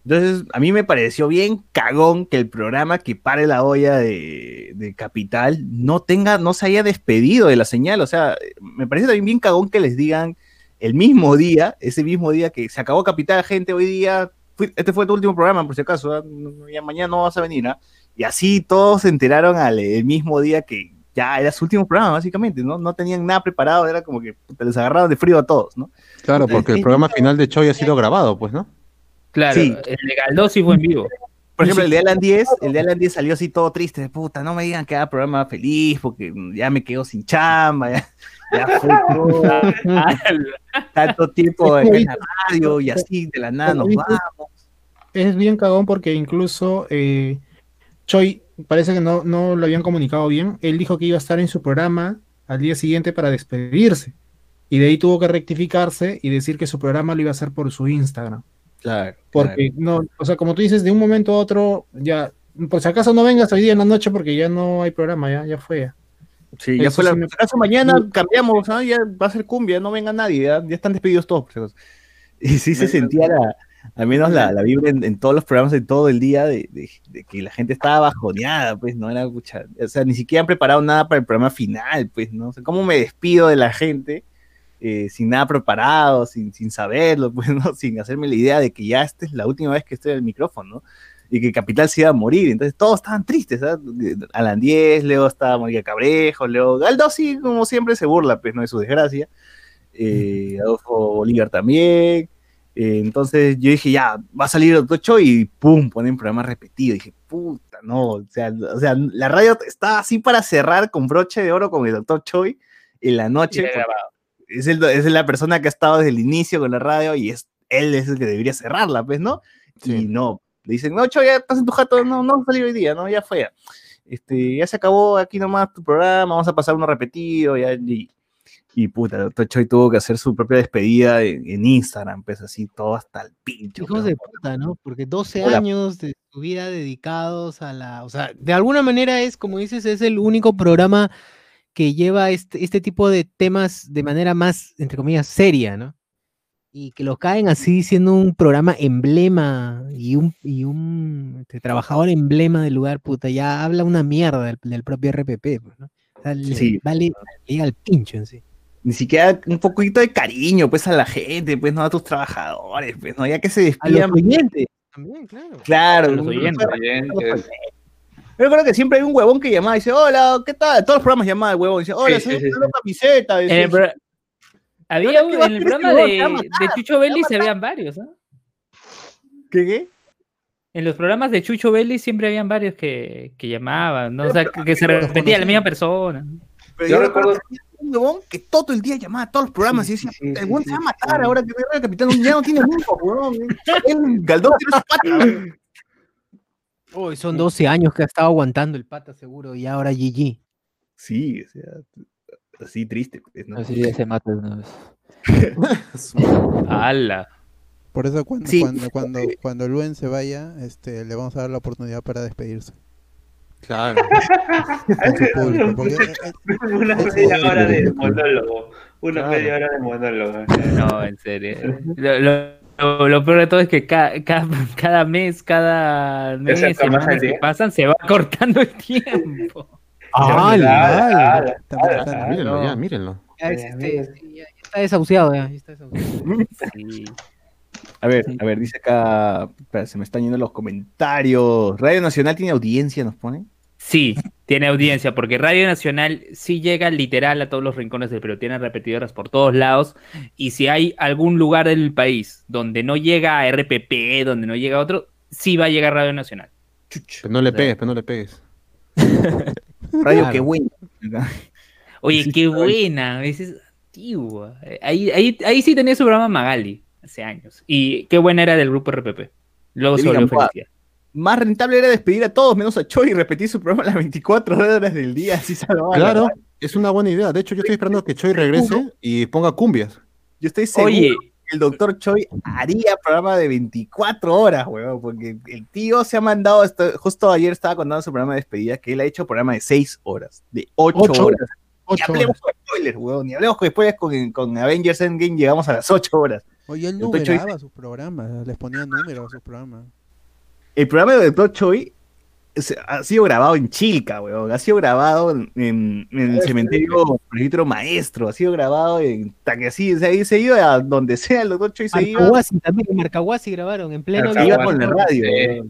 Entonces, a mí me pareció bien cagón que el programa que pare la olla de, de Capital no tenga, no se haya despedido de la señal. O sea, me parece también bien cagón que les digan el mismo día, ese mismo día que se acabó Capital, gente, hoy día, fui- este fue tu último programa, por si acaso, ¿ah? Ya mañana no vas a venir, ¿ah? Y así todos se enteraron al el mismo día que ya era su último programa, básicamente, ¿no? No tenían nada preparado, era como que puta, les agarraron de frío a todos, ¿no? Claro, porque el programa final de Choi ha sido grabado, pues, ¿no? Claro, Sí. el de Galdós sí fue en vivo. Por ejemplo, el de Alan 10, el de Alan 10 salió así todo triste, de puta, no me digan que haga programa feliz, porque ya me quedo sin chamba, ya, ya fue todo, tanto tiempo en la radio y así de la nada nos vamos. Es bien cagón porque incluso eh, Choi parece que no, no lo habían comunicado bien. Él dijo que iba a estar en su programa al día siguiente para despedirse. Y de ahí tuvo que rectificarse y decir que su programa lo iba a hacer por su Instagram. Claro, Porque no, o sea, como tú dices, de un momento a otro, ya, por si acaso no vengas hoy día en la noche porque ya no hay programa, ya, ya fue. ya. Sí, ya Eso fue la. sí me- si acaso mañana cambiamos, ¿ah? ya va a ser cumbia, no venga nadie, ya, ya están despedidos todos. si. Y sí se sentía la, al menos la, la vibra en, en todos los programas de todo el día de, de- de que la gente estaba bajoneada, pues no era pucha, o sea, ni siquiera han preparado nada para el programa final, pues, ¿no? O sea, ¿cómo me despido de la gente eh, sin nada preparado, sin, sin saberlo, pues, ¿no? Sin hacerme la idea de que ya esta es la última vez que estoy en el micrófono, ¿no? Y que Capital se iba a morir, entonces todos estaban tristes, ¿sabes? Alan 10, Leo estaba María Cabrejo, Leo Galdo sí, como siempre se burla, pues, ¿no? De su desgracia. Eh, Adolfo Bolívar también. Eh, entonces yo dije, ya, va a salir el Doctor Choi y pum, ponen programa repetido. dije, puta, no, o sea, o sea, la radio estaba así para cerrar con broche de oro con el Doctor Choi en la noche. Y porque. Es, el- es la persona que ha estado desde el inicio con la radio y es él es el que debería cerrarla, pues, ¿no? Y no, le dicen, no, Choi, ya estás en tu jato, no, no va a salir hoy día, no, ya fue. ya. Este, ya se acabó aquí nomás tu programa, vamos a pasar uno repetido, ya, y, y puta, Choi tuvo que hacer su propia despedida en, en Instagram, pues así, todo hasta el pincho. Hijos pues, de puta, ¿no? Porque 12 Hola. años de su vida dedicados a la. O sea, de alguna manera es, como dices, es el único programa que lleva este, este tipo de temas de manera más, entre comillas, seria, ¿no? Y que lo caen así siendo un programa emblema y un, y un este, trabajador emblema del lugar, puta, ya habla una mierda del, del propio RPP, pues, ¿no? O sea, le Sí. vale, le al pincho en sí. ni siquiera un poquito de cariño, pues, a la gente, pues, no a tus trabajadores, pues, no, ya que se A despidan. los oyentes también, claro. Claro, los un- oyentes. Oyentes. Yo creo que siempre hay un huevón que llamaba y dice, hola, ¿qué tal? Todos los programas llamaban el huevón y dice, hola, Sí, soy sí, sí, una camiseta. En decía, el, pro- había un- ¿qué va a en el programa de, Chucho Belli se habían varios, ¿no? ¿Qué, qué? En los programas de Chucho Belli siempre habían varios que, que llamaban, ¿no? O sea, que, que se repetía la misma persona. Pero Yo yo recuerdo- recuerdo que había un huevón que todo el día llamaba a todos los programas y decía, Sí, sí, "Puta, el huevón se va a matar ahora que el capitán ya no tiene nunca, huevón. Galdón tiene su Uy, son 12 años que ha estado aguantando el pata seguro y ahora GG. Sí, o sea, así triste. pues, ¿no? Así ya se mata de una vez. ¡Hala! Por eso cuando, Sí. cuando, cuando, cuando Luen se vaya, este, le vamos a dar la oportunidad para despedirse Claro. con su público. Porque, eh, eh, Una media hora de monólogo. Una Claro. media hora de monólogo. No, en serio. Lo, lo- lo- lo peor de todo es que ca- ca- cada mes, cada mes, semanas que pasan, se va cortando el tiempo. ¡Ah, ala. Mírenlo, ya, mírenlo. Ya, es, este, ya- ya está desahuciado, ya, ya está desahuciado. Sí. A ver, a ver, dice acá, espera, se me están yendo los comentarios. Radio Nacional tiene audiencia, nos pone. Sí, tiene audiencia, porque Radio Nacional sí llega literal a todos los rincones del Perú, tiene repetidoras por todos lados, y si hay algún lugar del país donde no llega a RPP, donde no llega a otro, sí va a llegar Radio Nacional. Pero no le pegues, pero no le pegues. Radio Claro. que bueno. Oye, qué buena, es antigua. Ahí, ahí, ahí sí tenía su programa Magali, hace años, y qué buena era del grupo RPP. Luego se David volvió Gamboa. felicidad. Más rentable era despedir a todos menos a Choi y repetir su programa las 24 horas del día. Así salvaba la Claro, es una buena idea. De hecho, yo estoy esperando que Choi regrese y ponga cumbias. Yo estoy seguro Oye, que el doctor Choi haría programa de 24 horas, weón, porque el tío se ha mandado, esto- justo ayer estaba contando su programa de despedida, que él ha hecho programa de 6 horas, de 8, Ocho horas. Ni hablemos con spoilers, weón, ni hablemos con spoilers con, con Avengers Endgame, llegamos a las 8 horas. Oye, él Doctor Choi- numeraba sus programas, les ponía números a sus programas. El programa de Doctor Choi ha sido grabado en Chilca, weón. Ha sido grabado en, en- en el cementerio presbítero maestro. Ha sido grabado en que así, se, se iba a donde sea el Doctor Choi se iba, Marcahuasi también, en Marcahuasi grabaron en pleno se iba con la radio.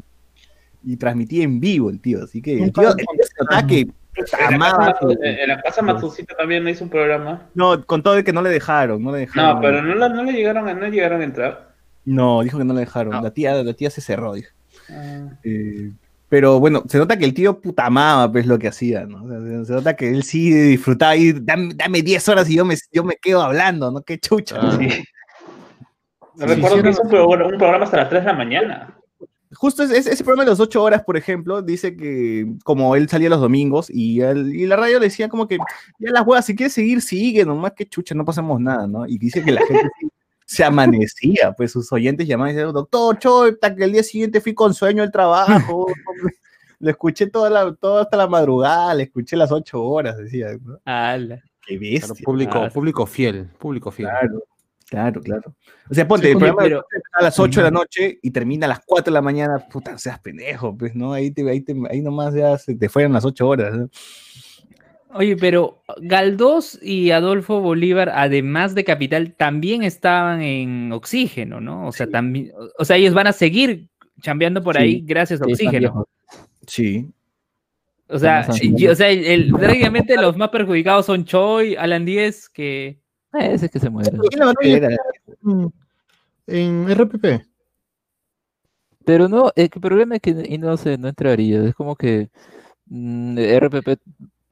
Y transmitía en vivo el tío. Así que el tío, el tío se notaba que puta, En la, casa, en la casa Matsucita también hizo un programa. No, con todo el que no le dejaron, no le dejaron. No, pero no, la- no le llegaron a, no llegaron a entrar. No, dijo que no le dejaron. No. La tía, la tía se cerró, dijo. Ah. Eh, pero bueno, se nota que el tío puta amaba pues lo que hacía, ¿no? O sea, se- nota que él sí disfrutaba y dame, dame 10 horas y yo me, yo me quedo hablando, ¿no? Qué chucha. Ah. Sí. Sí. Recuerdo que hizo un programa, un programa hasta las 3 de la mañana. Justo ese, ese programa de las 8 horas, por ejemplo, dice que como él salía los domingos y, él- y la radio le decía como que ya las huevas, si quieres seguir, sigue, nomás que chucha, no pasamos nada, ¿no? Y dice que la gente sí se amanecía, pues sus oyentes llamaban y decían, doctor Choita, que el día siguiente fui con sueño al trabajo, lo escuché toda la, toda hasta la madrugada, le escuché las 8 horas, decía, ¿no? ala. Qué bestia. público, Ah, público fiel, público fiel. Claro, claro, claro. O sea, ponte, Sí, el programa pero- a las 8 de la noche y termina a las 4 de la mañana, puta, seas pendejo, pues, ¿no? Ahí, te, ahí, te- ahí nomás ya se te fueron las 8 horas. ¿no? Oye, pero Galdós y Adolfo Bolívar, además de Capital, también estaban en Oxígeno, ¿no? O sea, también, o sea, ellos van a seguir chambeando por Sí. ahí gracias a Oxígeno. Sí. O sea, y- o sea, el, el- prácticamente los más perjudicados son Choi, Alan Díez, que Eh, ese que se muere. ¿Quién le va a creer a- Mm, En RPP. Pero no, el problema es que y no sé, no entraría. Es como que mm, RPP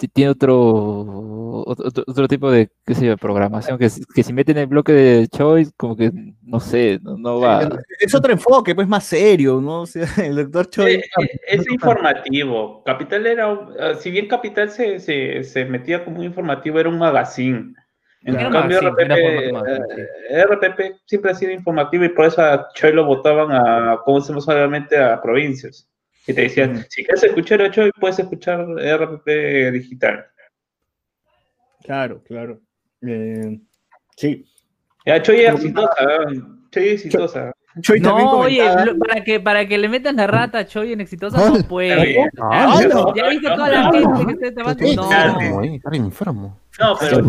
tiene otro, otro, tipo de, qué sé yo, programación que, si- que si meten el bloque de Choice, como que, no sé, no, no va. Es otro enfoque, pues más serio, ¿no? O sea, el doctor Choi. Eh, es informativo. Capital era, un- eh, si bien Capital se, se, se metía como un informativo, era un magazine. En cambio, magazine, RPP, eh, RPP siempre ha sido informativo y por eso a Choi lo votaban a, como decimos solamente a provincias. Y te decían, Mm. si quieres escuchar a Choi, puedes escuchar RPP digital. Claro, claro. Eh, sí. Ya, Choi es exitosa, ¿eh? Choi es exitosa. No, oye, lo- para que, para que le metas la rata a Choi en exitosa Hola. no puede. Ah, Ya- no. Ya viste toda la gente que está tomando. Sí, No. Está enfermo. No, pero yo,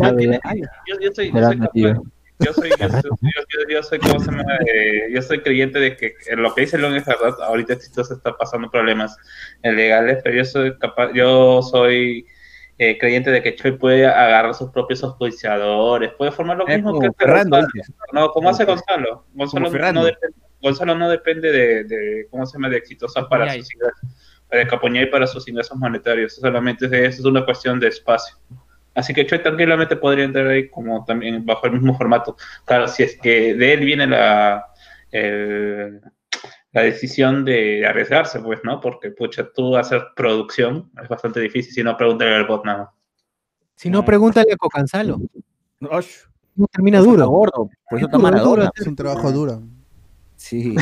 yo soy, yo soy capaz-. Yo soy, yo soy, yo, yo- yo soy, ¿cómo se llama? Eh, yo soy creyente de que lo que dice León es verdad. Ahorita Exitosa está pasando problemas legales, pero yo soy capaz, yo soy eh, creyente de que Choi puede agarrar sus propios auspiciadores, puede formar lo Es mismo como que hace Ferrando, Gonzalo. No, como hace Gonzalo. Gonzalo no, depende, Gonzalo no depende de, de, ¿cómo se llama? De Exitosa para sus ingresos, de Capuñay para sus ingresos monetarios. Solamente es, es una cuestión de espacio. Así que Choi tranquilamente podría entrar ahí como también bajo el mismo formato. Claro, si es que de él viene la, el- la decisión de arriesgarse, pues, ¿no? Porque, pucha, tú hacer producción es bastante difícil si no pregúntale al bot nada. Si no, pregúntale a Cocanzalo. Osh, No termina duro. gordo, por eso está Duro, Maradona. duro. Es un trabajo duro. Sí,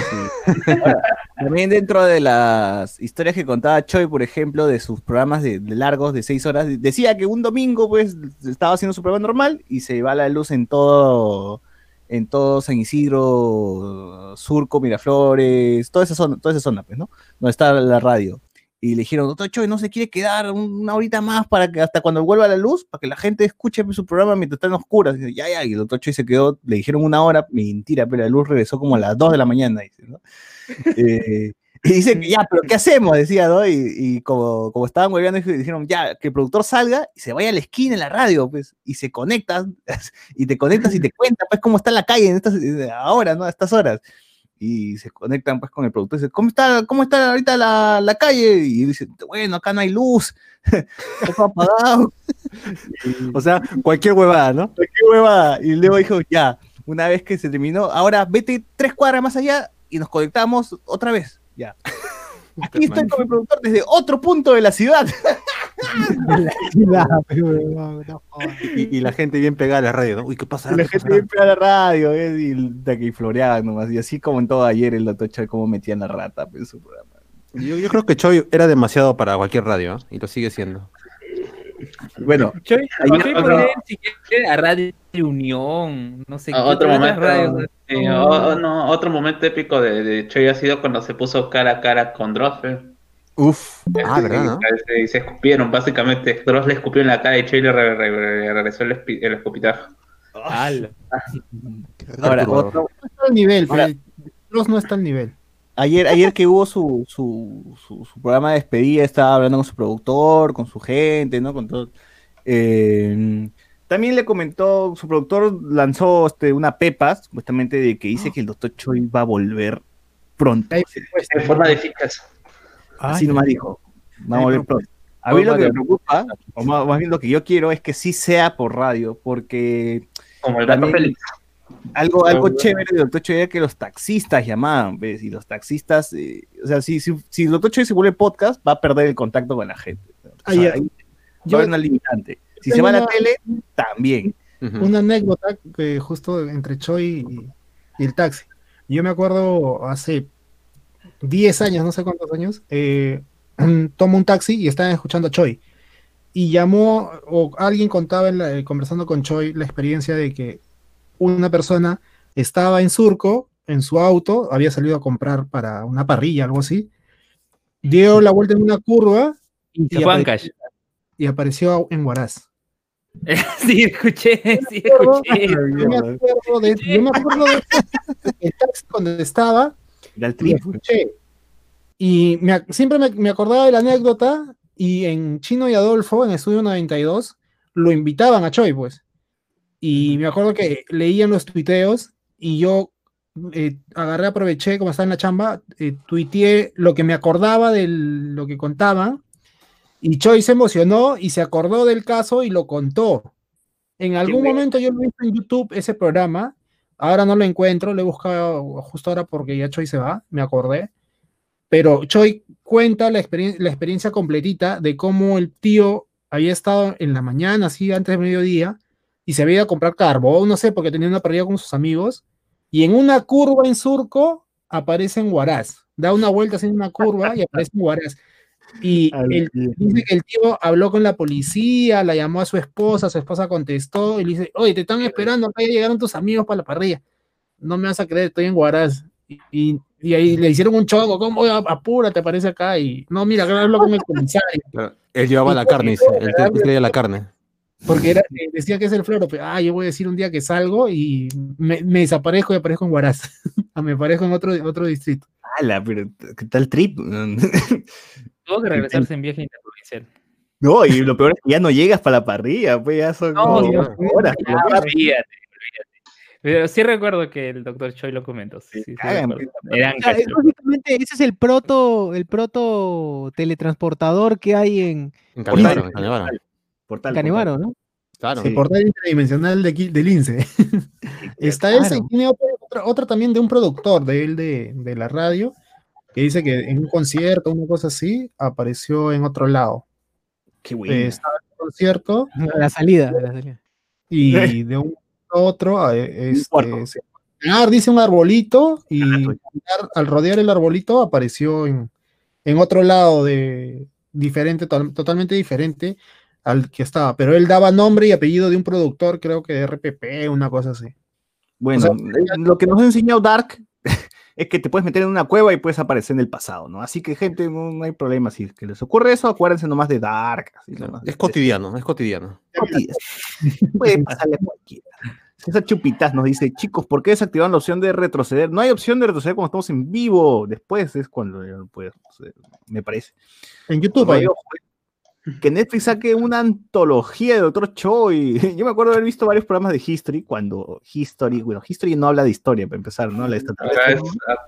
también dentro de las historias que contaba Choi, por ejemplo, de sus programas de, de largos de seis horas, decía que un domingo, pues, estaba haciendo su programa normal y se va la luz en todo, en todo San Isidro, Surco, Miraflores, toda esa zona, toda esa zona, pues, ¿no? Donde está la radio. Y le dijeron, doctor Choi, ¿no se quiere quedar un- una horita más para que hasta cuando vuelva la luz, para que la gente escuche su programa mientras están oscuras? Y ya, ya, y el doctor Choi se quedó, le dijeron una hora, mentira, pero la luz regresó como a las 2 de la mañana, dice, ¿no? Eh, y dice ya, pero ¿qué hacemos? Decía, ¿no? Y, como, como estaban hueveando, dijeron, ya, que el productor salga y se vaya a la esquina en la radio, pues, y se conecta, y te conectas y te cuenta, pues, cómo está la calle en estas, ahora, ¿no? A estas horas. Y se conectan, pues, con el productor y dice, ¿cómo está, cómo está ahorita la, la calle? Y dice, bueno, acá no hay luz, todo apagado. o sea, cualquier huevada, ¿no? Cualquier huevada. Y luego dijo, ya, una vez que se terminó, ahora vete tres cuadras más allá y nos conectamos otra vez. Ya. Aquí estoy con el productor desde otro punto de la ciudad. Y, y la gente bien pegada a la radio, ¿no? Uy, ¿qué pasa? Y la ¿Qué gente pasa? bien pegada a la radio, ¿eh? y, de que floreaban nomás. Y así como en todo ayer el doctor Choi, cómo metían la rata pues, en su programa. Yo, yo creo que Choi era demasiado para cualquier radio, ¿eh? y lo sigue siendo. Bueno, otro- puede ir, si quiere, a Radio Unión, no sé otro otras momento, radios. sí, o- o no, otro momento épico de, de Choi ha sido cuando se puso cara a cara con Dross. ¿Eh? Uff. Ah, ¿verdad, no? Y se escupieron, básicamente. Dross le escupió en la cara y Choi le re- re- re- regresó el, espi- el escupitajo. Ahora, otro, No está al nivel, Ahora- Dross no está al nivel. Ayer, ayer que hubo su, su, su- su programa de despedida, estaba hablando con su productor, con su gente, ¿no? Con todo. Eh, también le comentó, su productor lanzó este, una pepa, supuestamente, de que dice que el doctor Choi va a volver pronto. Pues, En forma de eficaz. Así nomás dijo. Va a Ay, no, pronto. A mí lo que de- me preocupa, o más, más bien lo que yo quiero, es que sí sea por radio, porque Como el También- Félix. algo, algo chévere del Doctor Choi era que los taxistas llamaban, ¿ves? Y los taxistas, eh, o sea, si, si, si el Doctor Choi se vuelve podcast, va a perder el contacto con la gente. O sea, ya. ahí va a Yo haber una limitante. Si se va a la tele, también. Una anécdota que justo entre Choi y, y el taxi. Yo me acuerdo hace 10 años, no sé cuántos años, eh, un taxi y estaban escuchando a Choi. Y llamó, o alguien contaba en la- eh, conversando con Choi la experiencia de que una persona estaba en Surco, en su auto, había salido a comprar para una parrilla, algo así, dio la vuelta en una curva Y apareció, Ancash. y apareció en Huaraz. Sí, escuché, sí, escuché. Yo me acuerdo de, yo me acuerdo de el taxi donde estaba Era el y me siempre me, me acordaba de la anécdota y en Chino y Adolfo, en Estudio 92, lo invitaban a Choi, pues. Y me acuerdo que leían los tuiteos y yo eh, agarré, aproveché, como estaba en la chamba, eh, tuiteé lo que me acordaba de lo que contaban y Choi se emocionó y se acordó del caso y lo contó. En algún momento yo lo visto en YouTube, ese programa, ahora no lo encuentro, lo he buscado justo ahora porque ya Choi se va, me acordé. Pero Choi cuenta la, experien- la experiencia completita de cómo el tío había estado en la mañana, así antes del mediodía, y se había ido a comprar carbón, no sé, porque tenía una parrilla con sus amigos, y en una curva en surco aparece en Huaraz. Da una vuelta en una curva y aparece en Huaraz. Y el- dice que el tío habló con la policía, la llamó a su esposa, su esposa contestó y le dice, oye, te están esperando, acá ya llegaron tus amigos para la parrilla. No me vas a creer, estoy en Huaraz. Y, y ahí le hicieron un choco, ¿cómo? Oye, Apúrate, aparece acá y. No, mira, hablo con el comisario. Él llevaba la carne, dice, él, traía la carne. Porque era, eh, decía que es el floro, pero ah, yo voy a decir un día que salgo y me, me desaparezco y aparezco en Huaraz. Ah, me aparezco en otro, otro distrito. Ala, pero ¿qué tal trip? Tuvo que regresarse en viaje interprovincial. No, y lo peor es que ya no llegas para la parrilla, pues ya son No, no, horas. ya, olvídate, olvídate. Pero sí recuerdo que el doctor Choi lo comentó. Sí, sí, sí cagan, recuerdo. Eran O sea, es cachos. básicamente ese es el proto, el proto teletransportador que hay en En Canevaro, en Canevaro. Portal, Canevaro, ¿no? Claro. El portal interdimensional de, del INSE. Está ese tiene otra, otra- otra también de un productor de él de, de la radio que dice que en un concierto, una cosa así, apareció en otro lado. Qué bueno. Eh, estaba en un concierto La salida, la salida. y de un a otro eh, este, se- ah, dice un arbolito y al- al rodear el arbolito apareció en, en otro lado de diferente, to- totalmente diferente al que estaba, pero él daba nombre y apellido de un productor, creo que de RPP, una cosa así. Bueno, O eh, lo que nos ha enseñado Dark es que te puedes meter en una cueva y puedes aparecer en el pasado, ¿no? Así que, gente, no, no hay problema. Si es que les ocurre eso, acuérdense nomás de Dark. así nomás. Es cotidiano, es cotidiano. Puede pasarle a cualquiera. César Chupitas nos dice, chicos, ¿por qué desactivaron la opción de retroceder? No hay opción de retroceder cuando estamos en vivo. Después es cuando no puede retroceder, me parece. En YouTube, ahí. Que Netflix saque una antología de Doctor Choi. Yo me acuerdo haber visto varios programas de History cuando History, bueno, History no habla de historia para empezar, ¿no? La es,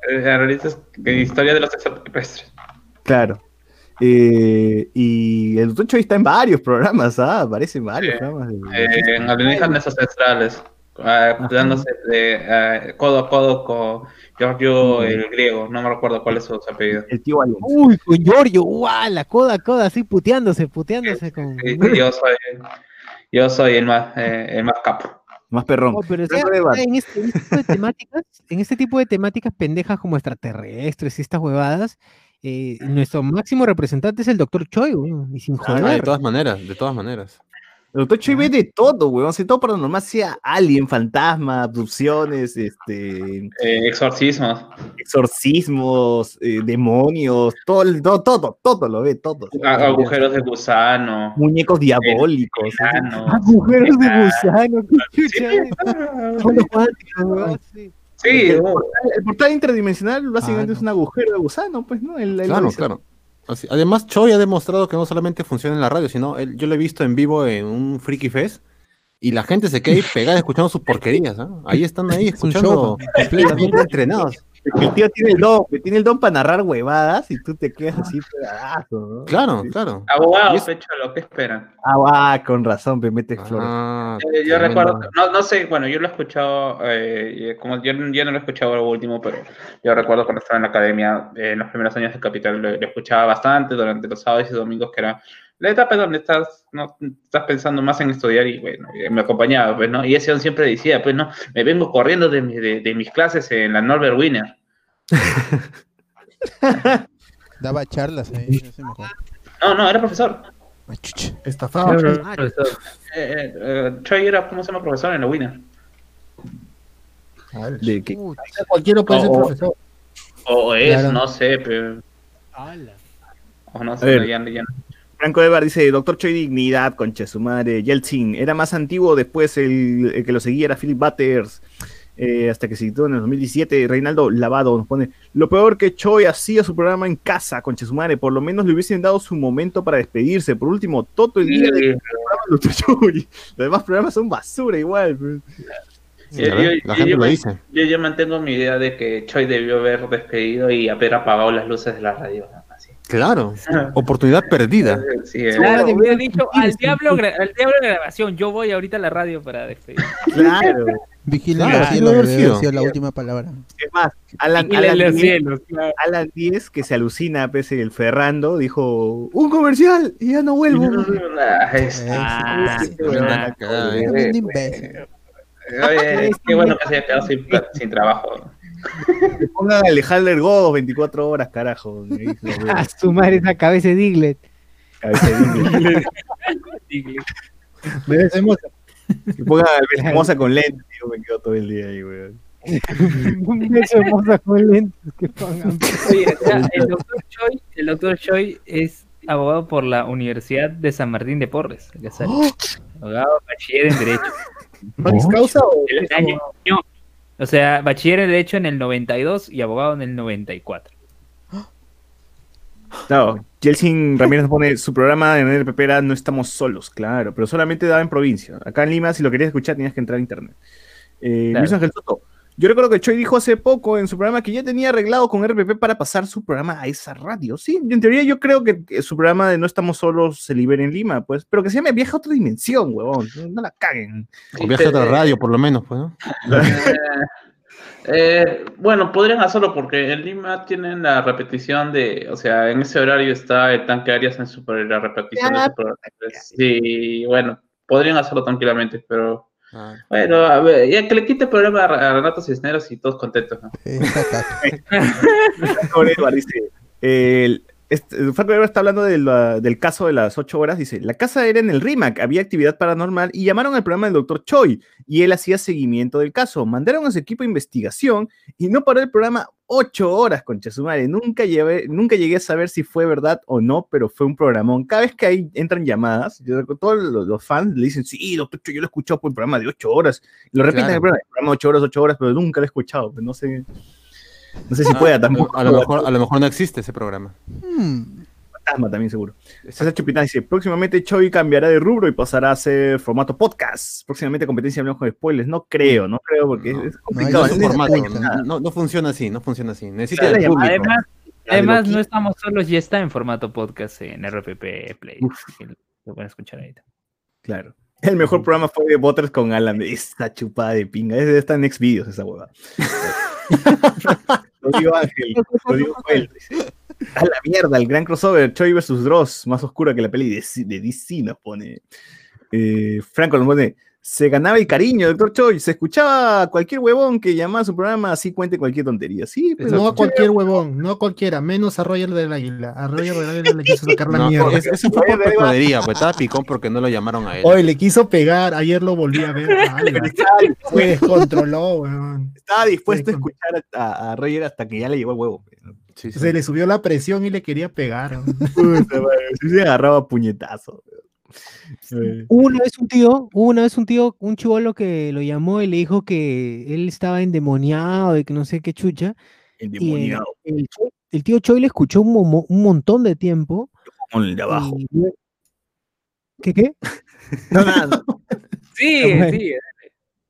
eh, ahorita es que historia de los extraterrestres. Claro. Eh, y el Doctor Choi está en varios programas, ¿ah? Aparece en varios Sí. programas. de- Eh, en alienígenas ancestrales, ah, dándose de, ah, codo a codo con Giorgio Mm. el griego, no me recuerdo cuál es su apellido. El tío Alien. Uy, con Giorgio, guau, la coda a coda, así puteándose, puteándose con. Sí, sí, yo soy, yo soy el más, eh, el más capo. Más perrón. Oh, pero o sea, en, este, en este tipo de temáticas, en este tipo de temáticas pendejas como extraterrestres y estas huevadas, eh, nuestro máximo representante es el doctor Choi, y sin Ah, de joder. todas maneras, de todas maneras. El Doctor Choi ve de todo, weón. Hace todo paranormal, sea alien, fantasma, abducciones, este, Eh, exorcismos, exorcismos, eh, demonios, todo, el- todo, todo, todo lo ve, todo. a- agujeros de gusano, Muñecos diabólicos. ¿sí? enanos. Agujeros de gusano, qué chucha Sí, sí. El uh, portal, el portal interdimensional básicamente Ah, es un agujero de gusano, pues, ¿no? El- el- Claro, claro. Así- Además, Choi ha demostrado que no solamente funciona en la radio, sino él- yo lo he visto en vivo en un Freaky Fest y la gente se queda ahí pegada escuchando sus porquerías. ¿ah? Ahí están ahí escuchando, show, están El tío tiene el don, que tiene el don para narrar huevadas y tú te quedas así pedazo, ¿no? Claro, claro. abogado, Y es- pecho, lo que esperan. Ah, va, con razón, me metes flores. Ah, Eh, yo recuerdo, no, no sé, bueno, yo lo he escuchado, eh, como yo, yo no lo he escuchado lo último, pero yo recuerdo cuando estaba en la academia, eh, en los primeros años de Capital, lo, lo escuchaba bastante durante los sábados y domingos, que era la etapa donde estás, no, estás pensando más en estudiar y bueno, eh, me acompañaba, pues, ¿no? Y ese don siempre decía, pues, ¿no? Me vengo corriendo de, mi- de, de mis clases en la Norbert Winner. Daba charlas ahí. No, no, era profesor. Estafado. Ah, Eh, eh, eh, Choi era, ¿cómo se llama? Profesor en la Winner. De Cualquiera puede ser profesor. O es, Claro. no sé, pero... O no sé, ya no. Franco Evar dice, Doctor Choi Dignidad, concha de su madre, Yeltsin, era más antiguo, después el, el que lo seguía era Philip Butters, eh, hasta que se quitó en el 2017, Reinaldo Lavado nos pone, lo peor que Choi hacía su programa en casa, concha de su madre, por lo menos le hubiesen dado su momento para despedirse, por último, todo el día de Sí, programa de Dr. Choi, los demás programas son basura igual, pues. Yo- yo- gente yo lo dice. Yo, mantengo mi idea de que Choi debió haber despedido y haber apagado las luces de la radio. Claro, oportunidad perdida. Sí, eh. Claro, Claro, hubiera dicho al diablo, al diablo de grabación. Yo voy ahorita a la radio para despedir. Claro, Vigilen Claro, los cielos, la última palabra. es más, Alan, Alan, los 10, cielos, claro. Alan 10, que se alucina, pese el Ferrando, dijo, un comercial y ya no vuelvo. Ah, Ah, eh. Oye, qué bueno que se haya quedado sin trabajo. Que pongan a Alejandro Godos 24 horas, carajo. A su madre esa cabeza de Diglett. Cabeza de Disney. Debe ser moza. Que pongan a Hermosa con lentes, yo me quedo todo el día ahí, weón. Un beso hermosa con lentes que pongan. Oye, o sea, el doctor Choi, el doctor Choi es abogado por la Universidad de San Martín de Porres. sale. Abogado, bachiller en Derecho. ¿Maris causa o El año- no, o sea, bachiller en Derecho en el 92 y abogado en el 94. Claro, Jelsin Ramírez nos pone su programa en NRPP era No estamos solos, claro, pero solamente daba en provincia. Acá en Lima, si lo querías escuchar, tenías que entrar a internet. Eh, Claro. Luis Ángel Soto. Yo recuerdo que Choi dijo hace poco en su programa que ya tenía arreglado con RPP para pasar su programa a esa radio. Sí, en teoría yo creo que, que su programa de No estamos solos se libera en Lima, pues, pero que se llame Viaja a otra dimensión, huevón. No, la caguen. O viaje a otra radio, por lo menos, pues, ¿no? Eh, bueno, podrían hacerlo porque en Lima tienen la repetición de, o sea, en ese horario está el tanque Arias en su, la repetición de su programa. Sí, bueno, podrían hacerlo tranquilamente, pero Ah. bueno, a ver, ya que le quite el programa a Renato Cisneros y todos contentos, ¿no? El, este, Franco está hablando de la- del caso de las ocho horas, dice, la casa era en el RIMAC, había actividad paranormal y llamaron al programa del doctor Choi y él hacía seguimiento del caso. Mandaron a su equipo de investigación y no paró el programa ocho horas, concha su madre. Nunca, llevé, nunca llegué a saber si fue verdad o no, pero fue un programón. Cada vez que ahí entran llamadas, yo- todos los, los fans le dicen, sí, doctor yo lo he escuchado por el programa de ocho horas. Y lo repiten en el programa, el programa ocho horas, ocho horas, pero nunca lo he escuchado. pues no sé. No sé si Ah, pueda tampoco. A lo, mejor, a lo mejor no existe ese programa. Fantasma también seguro. César Chupitán dice, próximamente Choi cambiará de rubro y pasará a ser formato podcast. Próximamente competencia hablamos con spoilers. No creo, no creo porque es- es complicado. no es formato, no, no funciona así, no funciona así. Necesita Claro, el público. Además, además no estamos solos, ya está en formato podcast en RPP Play. Lo pueden escuchar ahorita. Claro. El mejor programa fue de Butters con Alan. Esta chupada de pinga. Ese está en Xvideos esa huevada. lo digo Ángel, lo digo Joel. dice. A la mierda, el gran crossover, Choi vs. Dross, más oscura que la peli de, de DC nos pone. Eh, Franco nos pone, se ganaba el cariño, doctor Choi, se escuchaba a cualquier huevón que llamaba a su programa así cuente cualquier tontería. Sí, pues, No a cualquier huevón, no a cualquiera, menos a Roger del Águila. A Roger del Águila le quiso sacar la No, mierda. es- eso fue por pecodería, pues estaba picón porque no lo llamaron a él. Hoy le quiso pegar, ayer lo volví a ver. ala, Se descontroló, weón. Estaba dispuesto a escuchar a, a- Roger hasta que ya le llegó el huevo. Sí, sí. Se le subió la presión y le quería pegar. Puta se agarraba puñetazo. Eh, Hubo una vez un tío, hubo una vez un tío, un chivolo que lo llamó y le dijo que él estaba endemoniado y que no sé qué chucha. Y el, endemoniado, el tío Choi le escuchó un, momo- un montón de tiempo. como el de abajo. y ¿Qué qué? No, nada, no. Sí, Bueno. sí.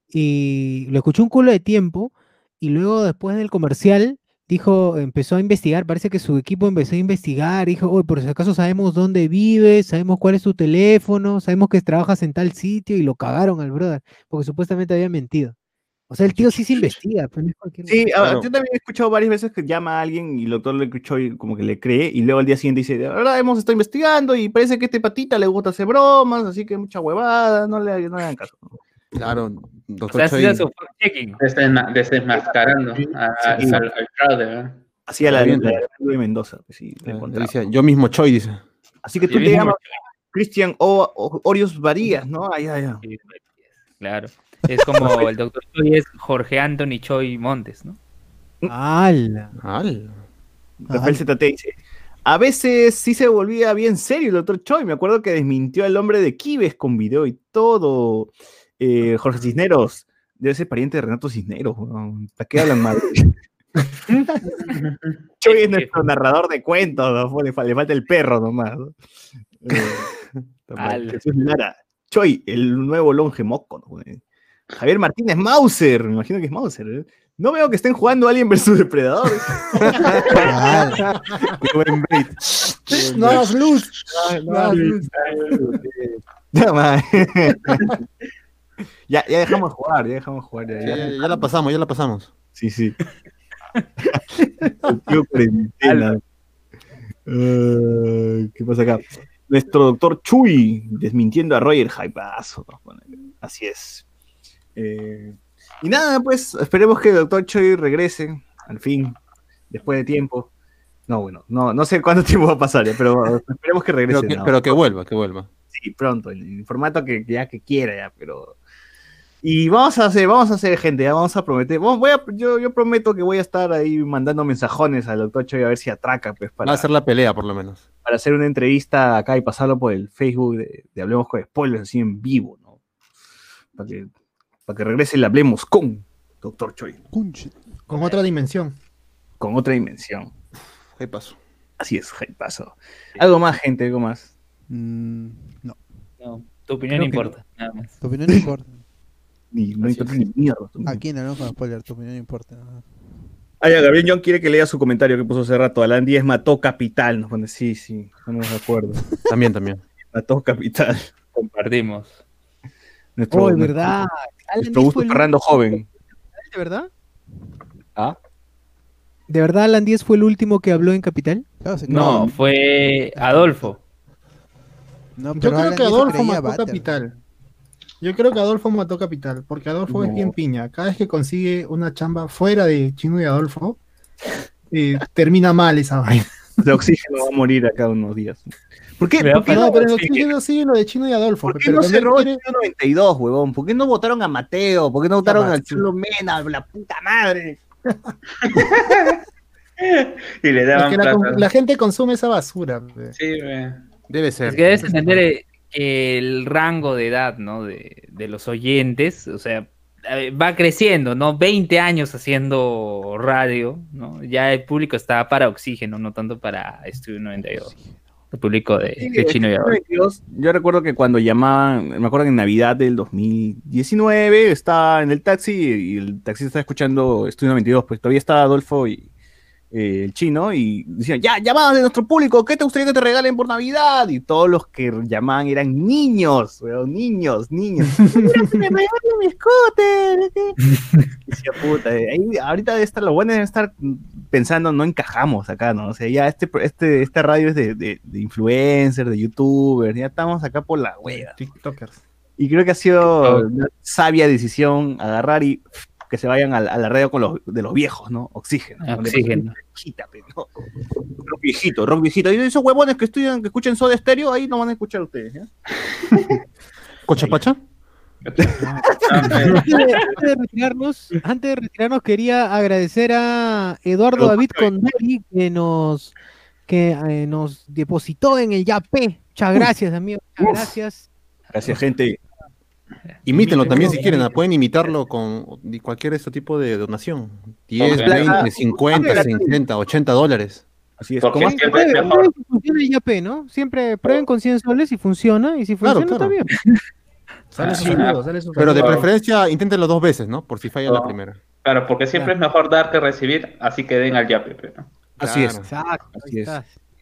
y lo escuchó un culo de tiempo y luego después del comercial dijo, empezó a investigar, parece que su equipo empezó a investigar, dijo, oye, por si acaso sabemos dónde vives, sabemos cuál es tu teléfono, sabemos que trabajas en tal sitio y lo cagaron al brother, porque supuestamente había mentido. O sea, el tío sí se investiga, pero no es cualquier Sí, ah, yo también he escuchado varias veces que llama a alguien y el doctor le escuchó y como que le cree y luego al día siguiente dice, la verdad hemos estado investigando y parece que a este patita le gusta hacer bromas, así que mucha huevada, no le, no le hagan caso. Claro, O doctor sea, Choi. su fact-checking. Desesma- Desmascarando a- Sí. al, al fraude, ¿verdad? Así a la, la, de Mendoza. pues sí, dice, yo mismo Choi, dice. Así que tú Yo te llamas Cristian O- O- Orios Varías, ¿no? Ah, ya, ya. Claro. Es como el doctor Choi es Jorge Anthony Choi Montes, ¿no? ¡Hala! Al. Rafael ZT dice, a veces sí se volvía bien serio el doctor Choi. Me acuerdo que desmintió al hombre de Kibes con video y todo. Eh, Jorge Cisneros, debe ser pariente de Renato Cisneros. ¿Para qué hablan mal? Choi es nuestro narrador de cuentos, ¿no? le, fa- le falta el perro nomás. ¿no? Eh, Lara, Choi, el nuevo longe moco. ¿no? Javier Martínez Mauser, me imagino que es Mauser. ¿eh? No veo que estén jugando Alien vs Depredador. Qué buen bait. No hagas luz. No hagas luz. Ya, ya, dejamos jugar, ya dejamos jugar. Ya, ya. ya, ya la pasamos, ya la pasamos. Sí, sí. Eh, ¿Qué pasa acá? Nuestro doctor Chuy desmintiendo a Roger Hypazo. Así es. Eh, y nada, pues esperemos que el doctor Chuy regrese al fin, después de tiempo. No, bueno, no, no sé cuánto tiempo va a pasar, pero esperemos que regrese. Pero que, ¿no? pero que vuelva, que vuelva. Sí, pronto, en el formato que ya que quiera, ya, pero Y vamos a hacer, vamos a hacer, gente, ya vamos a prometer. Vamos- voy a, yo, yo prometo que voy a estar ahí mandando mensajones al doctor Choi a ver si atraca, pues, Va para, a hacer la pelea, por lo menos. para hacer una entrevista acá y pasarlo por el Facebook de, de Hablemos con Spoilers, así en vivo, ¿no? Para que, para que regrese el Hablemos con doctor Choi. Con otra dimensión. con otra dimensión. ¿Qué pasó? Así es, hey, paso. Algo más, gente, algo más. Mm, no, No, tu opinión Creo importa, nada más. tu opinión no importa. Ni, no importa ni mierda. Aquí en con spoiler, tu opinión no importa. Ah, ya, Gabriel John quiere que lea su comentario que puso hace rato. Alan Díez mató Capital. Nos pone, sí, sí, estamos de acuerdo. También, también. Mató Capital. Compartimos. Nuestro, Oh, nuestro- verdad. Nuestro gusto Fernando joven. ¿De verdad? ¿Ah? ¿De verdad Alan Díez fue el último que habló en Capital? Claro, No, fue Adolfo. no, Yo creo Alan que Adolfo mató Butter. Capital. Yo creo que Adolfo mató Capital, porque Adolfo es bien piña. Cada vez que consigue una chamba fuera de Chino y Adolfo, eh, termina mal esa vaina. De oxígeno va a morir acá unos días. ¿Por qué, por qué no, pero por Oxígeno sigue lo de Chino y Adolfo. qué pero no el quiere- 92, huevón? ¿Por qué no votaron a Mateo? ¿Por qué no votaron al. Chulo Mena? La puta madre. y le es daban que la, plata. con- la gente consume esa basura. Sí, ve. Debe ser. Es que debes entender el rango de edad, ¿no? De, de los oyentes, o sea, eh, va creciendo, ¿no? 20 años haciendo radio, ¿no? Ya el público está para oxígeno, no tanto para Estudio 92. El público de, de Chino y Adolfo. 92, Yo recuerdo que cuando llamaban, me acuerdo que en Navidad del 2019 estaba en el taxi y el taxista estaba escuchando Estudio 92, pues todavía estaba Adolfo y eh, el chino y decían, ya, llamadas de nuestro público, ¿qué te gustaría que te regalen por Navidad? Y todos los que llamaban eran niños, weón, niños, niños. Mira que me regalen mi scooter. Decía, puta, eh, ahí, ahorita de estar, lo bueno es estar pensando, no encajamos acá, ¿no? O sea, ya este, este, esta radio es de, de, de influencers, de youtubers, ya estamos acá por la wea. TikTokers. Y creo que ha sido una sabia decisión agarrar y pff, que se vayan a, la- a la radio con los, de los viejos, ¿no? Oxígeno. ¿no? Oxígeno. Viejita, ¿no? Rock viejito, rock viejito. Y esos huevones que estudian, que escuchen Soda Stereo, ahí no van a escuchar ustedes, ¿ya? ¿Cochapacha? Antes de, antes de retirarnos, antes de retirarnos, quería agradecer a Eduardo David Condori que nos que eh, nos depositó en el YAPE. Muchas gracias, amigo. Muchas gracias. Gracias, gente. Imítenlo también si quieren, ah, pueden imitarlo con cualquier este tipo de donación. 10, Ok. 20, 50, 50, 80 dólares. Así es. ¿Cómo? siempre es Prueben, mejor. funciona el YAPE, ¿no? Siempre prueben con 100 soles y funciona, y si Claro, funciona, claro. está bien. Sale su Sí. saludo, sale su Pero de preferencia, inténtenlo dos veces, ¿no? Por si falla la No. primera. Claro, porque siempre es mejor dar que recibir, así que den al yape. pe, ¿no? Así es. Claro. Exacto. Así es.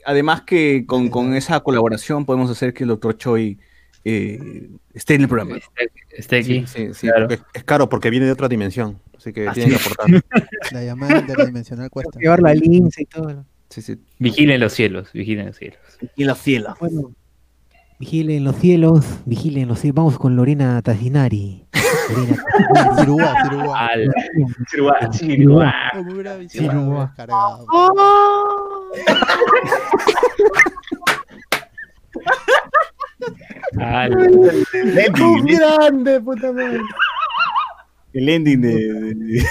Además que con, con esa colaboración podemos hacer que el doctor Choi eh, esté en el programa. Esté, esté aquí. Sí, sí, sí, Claro. es caro porque viene de otra dimensión. Así que Así tienen que aportar. La llamada interdimensional cuesta. Llevar la lince y todo. Sí, sí. Vigilen los cielos, vigilen los cielos. Y los cielos. Bueno, vigilen los cielos, vigilen los cielos. Vamos con Lorena Tassinari. Lorena El ending, ¡Un grande, puta madre! el ending de, de- de-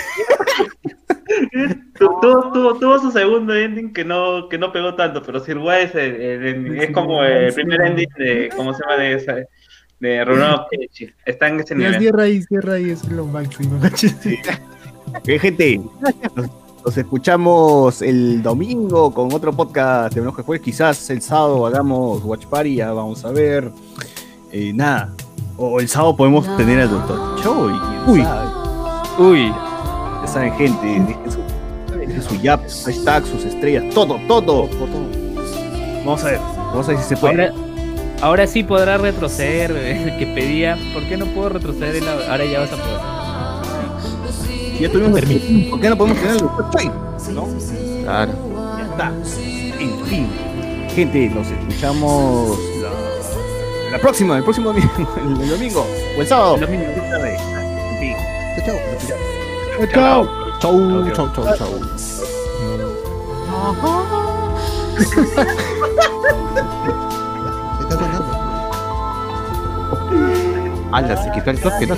Tu- Tuvo, tuvo, tuvo su segundo ending que no, que no pegó tanto, pero Sirwa es, el, el ending, es como el primer ending de, ¿cómo se llama? De, esa, de Kenshin. Está en ese nivel. cierra ahí, cierra ahí, es lo máximo. Eh, gente, nos, nos escuchamos el domingo con otro podcast de Enojo Jueves. Quizás el sábado hagamos Watch Party, ya vamos a ver. Eh, nada. O el sábado podemos tener al doctor Choi. quién Uy. sabe. Uy, Ya saben, gente, dejen su, dejen su yap, sus hashtags, sus estrellas, todo, todo, todo. Vamos a ver, vamos a ver si se puede. ahora, ahora sí podrá retroceder el que pedía. ¿Por qué no puedo retroceder? Ahora ya vas a poder. Ya tuvimos el ¿por qué no podemos tener doctor Choi? ¿No? Claro. Ya está. En fin. Gente, nos escuchamos la, la próxima, el próximo domingo, el, el domingo o el sábado. El domingo. tarde. En fin. Chao, chao. Chao. Chau, chau, chau, chau. Se está sonando. Ala, se quitó el toque, ¿no?